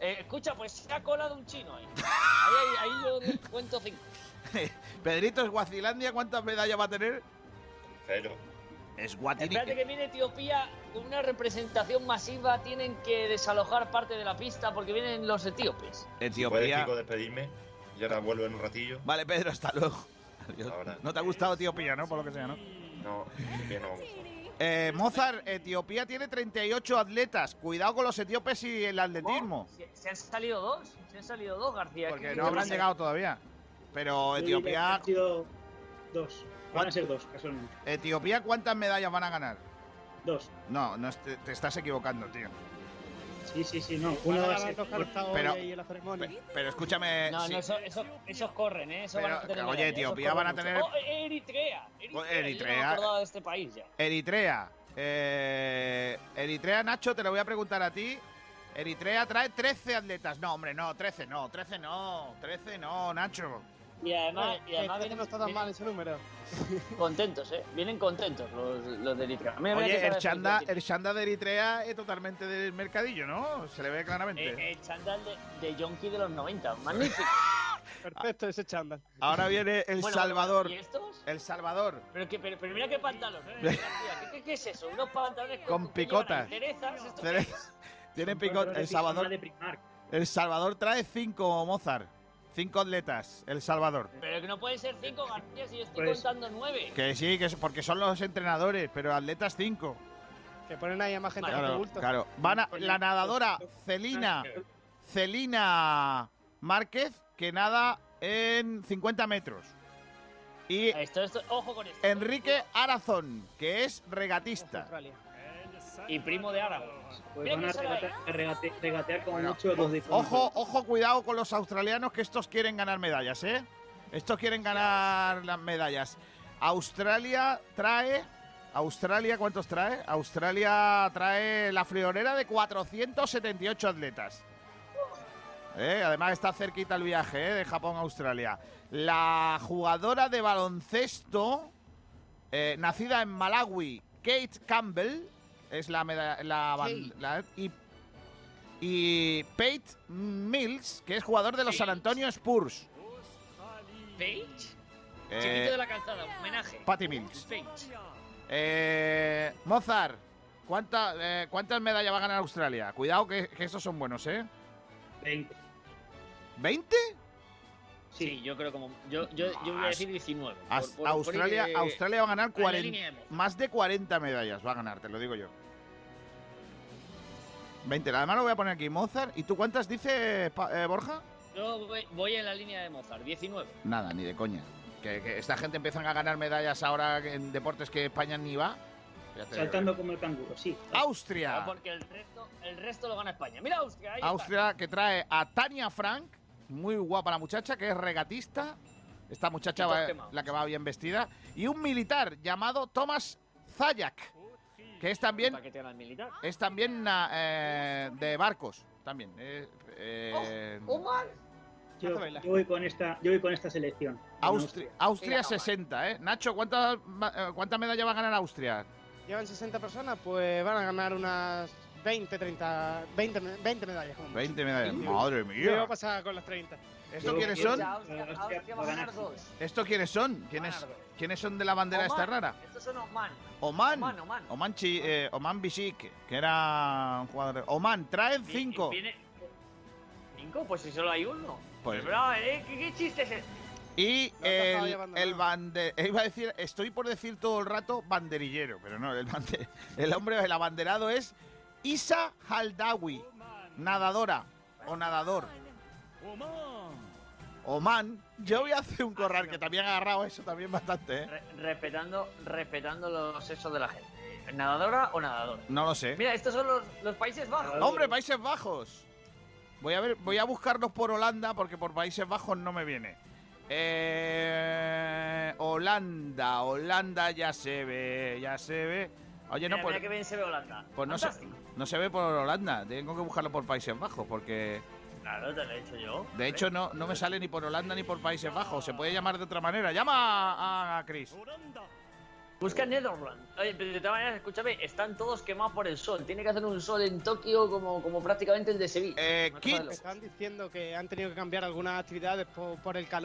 Speaker 21: Eh, escucha, pues se ha colado un chino ahí. ahí, ahí, ahí yo cuento 5. <laughs>
Speaker 1: Pedrito, Eswazilandia, ¿cuántas medallas va a tener?
Speaker 5: Cero.
Speaker 1: Es Guatini.
Speaker 21: Espérate que viene Etiopía con una representación masiva. Tienen que desalojar parte de la pista porque vienen los etíopes.
Speaker 1: Etiopía.
Speaker 5: Si despedirme y ahora vuelvo en un ratillo.
Speaker 1: Vale, Pedro, hasta luego. Adiós. No te ha gustado Etiopía, ¿no? Por lo que sea, ¿no?
Speaker 5: No, Etiopía no
Speaker 1: eh, Mozart, Etiopía tiene 38 atletas. Cuidado con los etíopes y el atletismo.
Speaker 21: ¿Se, se han salido dos? Se han salido dos, García.
Speaker 1: Porque no habrán llegado todavía. Pero Etiopía.
Speaker 6: Han sido dos. Van a ser dos, casualmente.
Speaker 1: ¿Etiopía cuántas medallas van a ganar?
Speaker 6: Dos.
Speaker 1: No, no te, te estás equivocando, tío.
Speaker 6: Sí, sí, sí, no. Uno va a ser.
Speaker 1: Pero,
Speaker 6: ahí en la ceremonia.
Speaker 1: pe- pero escúchame.
Speaker 21: No,
Speaker 1: sí.
Speaker 21: no, eso, eso- esos corren, ¿eh? Eso
Speaker 1: Pero,
Speaker 21: van a tener
Speaker 1: oye, Etiopía van a tener-.
Speaker 21: Oh, Eritrea. Eritrea.
Speaker 1: Eritrea.
Speaker 21: Yo no me de este país ya.
Speaker 1: Eritrea. Eh, Eritrea, Nacho, te lo voy a preguntar a ti. Eritrea trae 13 atletas. No, hombre, no, 13 no, 13 no, 13 no, Nacho.
Speaker 21: Y además, y además
Speaker 32: Este
Speaker 21: vienen,
Speaker 32: no está tan mal ese número.
Speaker 21: contentos, ¿eh? Vienen contentos los, los de Eritrea.
Speaker 1: Oye, el chanda, el chanda de Eritrea es totalmente del mercadillo, ¿no? Se le ve claramente.
Speaker 21: Eh, el chándal de, de Yonki de los 90. <laughs> Magnífico.
Speaker 32: Perfecto ese chándal.
Speaker 1: Ahora viene el
Speaker 21: Bueno,
Speaker 1: Salvador.
Speaker 21: ¿Y estos?
Speaker 1: El Salvador.
Speaker 21: Pero, que, pero, pero mira qué pantalones, ¿eh? ¿Qué, qué, qué es eso? Unos pantalones
Speaker 1: Con
Speaker 21: que
Speaker 1: picotas. <laughs> Tiene
Speaker 6: Son
Speaker 1: picot.
Speaker 6: colores
Speaker 1: El Salvador. El Salvador trae 5, Mozart. 5 atletas. El Salvador.
Speaker 21: Pero que no puede ser cinco, García, si yo estoy
Speaker 6: Pues-
Speaker 21: contando nueve.
Speaker 1: Que sí, que es porque son los entrenadores, pero atletas 5.
Speaker 32: Que ponen ahí a más gente de
Speaker 1: Claro,
Speaker 32: bulto.
Speaker 1: claro. Van a, la nadadora Celina, Celina Márquez, que nada en 50 metros. Y
Speaker 21: Esto, esto, ojo con esto.
Speaker 1: Enrique Arazón, que es regatista.
Speaker 32: Australia.
Speaker 21: Y primo de Aragón.
Speaker 6: Pues van a regatear, regate- regatear como
Speaker 1: Bueno,
Speaker 6: mucho dos diferentes.
Speaker 1: Ojo, ojo, cuidado con los australianos que estos quieren ganar medallas, ¿eh? Estos quieren ganar las medallas. Australia trae. ¿Australia cuántos trae? Australia trae la friolera de 478 atletas. ¿Eh? Además está cerquita el viaje ¿eh? de Japón a Australia. La jugadora de baloncesto, eh, nacida en Malawi, Kate Campbell, es la, meda- la, la- y y Pate Mills, que es jugador de los San Antonio Spurs.
Speaker 21: Page.
Speaker 1: Eh,
Speaker 21: Chiquito de la calzada, homenaje.
Speaker 1: Patty Mills.
Speaker 21: Page.
Speaker 1: Eh, Mozart, ¿cuánta- eh, ¿cuántas medallas va a ganar Australia? Cuidado que, que estos son buenos, ¿eh?
Speaker 6: 20.
Speaker 1: ¿20?
Speaker 21: Sí, yo creo como. Yo, yo, yo voy a decir 19. por-
Speaker 1: As-
Speaker 21: por- por ir,
Speaker 1: Australia,
Speaker 21: eh,
Speaker 1: Australia va a ganar
Speaker 21: en la
Speaker 1: 40
Speaker 21: línea de Mozart.
Speaker 1: más de 40 medallas. Va a ganar, te lo digo yo. 20. Además lo voy a poner aquí, Mozart. ¿Y tú cuántas dice pa- eh, Borja?
Speaker 21: Yo voy, voy en la línea de Mozart, 19.
Speaker 1: Nada, ni de coña. Que, que esta gente empiezan a ganar medallas ahora en deportes que España ni va.
Speaker 6: Saltando como el canguro, sí.
Speaker 1: Austria.
Speaker 21: Porque el resto, el resto lo gana España. Mira Austria, ahí
Speaker 1: Austria que trae a Tania Frank, muy guapa la muchacha, que es regatista. Esta muchacha va- la que va bien vestida. Y un militar llamado Thomas Zayak, que es también, es también ah, eh, de barcos. También. eh, eh,
Speaker 21: Omar.
Speaker 6: Yo, yo voy con esta, yo voy con esta selección.
Speaker 1: Austria, Austria
Speaker 21: Venga, Omar.
Speaker 1: 60, ¿eh? Nacho, ¿cuántas eh, cuántas medallas va a ganar Austria?
Speaker 32: Llevan 60 personas, pues van a ganar unas 20, 30, 20, me- 20 medallas. como mucho.
Speaker 1: 20 medallas. Madre
Speaker 32: ¿Qué va a
Speaker 1: mía.
Speaker 32: pasar con las 30?
Speaker 1: ¿Esto quiénes son? ¿Esto quiénes son? ¿Quiénes,
Speaker 21: Ganar dos.
Speaker 1: ¿quiénes son de la bandera esta
Speaker 21: Oman.
Speaker 1: rara?
Speaker 21: Estos son Oman.
Speaker 1: Oman.
Speaker 21: Oman, Oman.
Speaker 1: Oman, Chi- eh, Oman Bishik, que era un jugador. Oman, traen cinco.
Speaker 21: viene- ¿Cinco? Pues si solo hay uno.
Speaker 1: Pues-
Speaker 21: Pero, ¿eh? ¿Qué, qué chiste es este?
Speaker 1: Y el, el bande- eh, Iba a decir, estoy por decir todo el rato banderillero, pero no, el, bande- <laughs> el hombre, el abanderado es Isa Haldawi, nadadora o nadador. Oman, yo voy a hacer un corral que también ha agarrado eso también bastante, ¿eh?
Speaker 21: Re- respetando, respetando los sexos de la gente. ¿Nadadora o nadador?
Speaker 1: No lo sé.
Speaker 21: Mira, estos son los, los Países Bajos.
Speaker 1: ¡Hombre, Países Bajos! Voy a ver, voy a buscarlos por Holanda porque por Países Bajos no me viene. Eh, Holanda, Holanda ya se ve, ya se ve. Oye, no,
Speaker 21: mira,
Speaker 1: pues,
Speaker 21: mira que bien se ve Holanda.
Speaker 1: pues no, se, no se ve por Holanda. Tengo que buscarlo por Países Bajos porque
Speaker 21: Claro, te lo he dicho yo.
Speaker 1: de hecho no, no me sale ni por Holanda ni por Países Bajos. Se puede llamar de otra manera. Llama a, a Chris.
Speaker 21: Busca Netherland. Oye, pero de todas maneras, escúchame, están todos quemados por el sol. Tiene que hacer un sol en Tokio como, como prácticamente el de Sevilla.
Speaker 32: Eh, Están diciendo que han tenido que cambiar algunas actividades por, por el calor.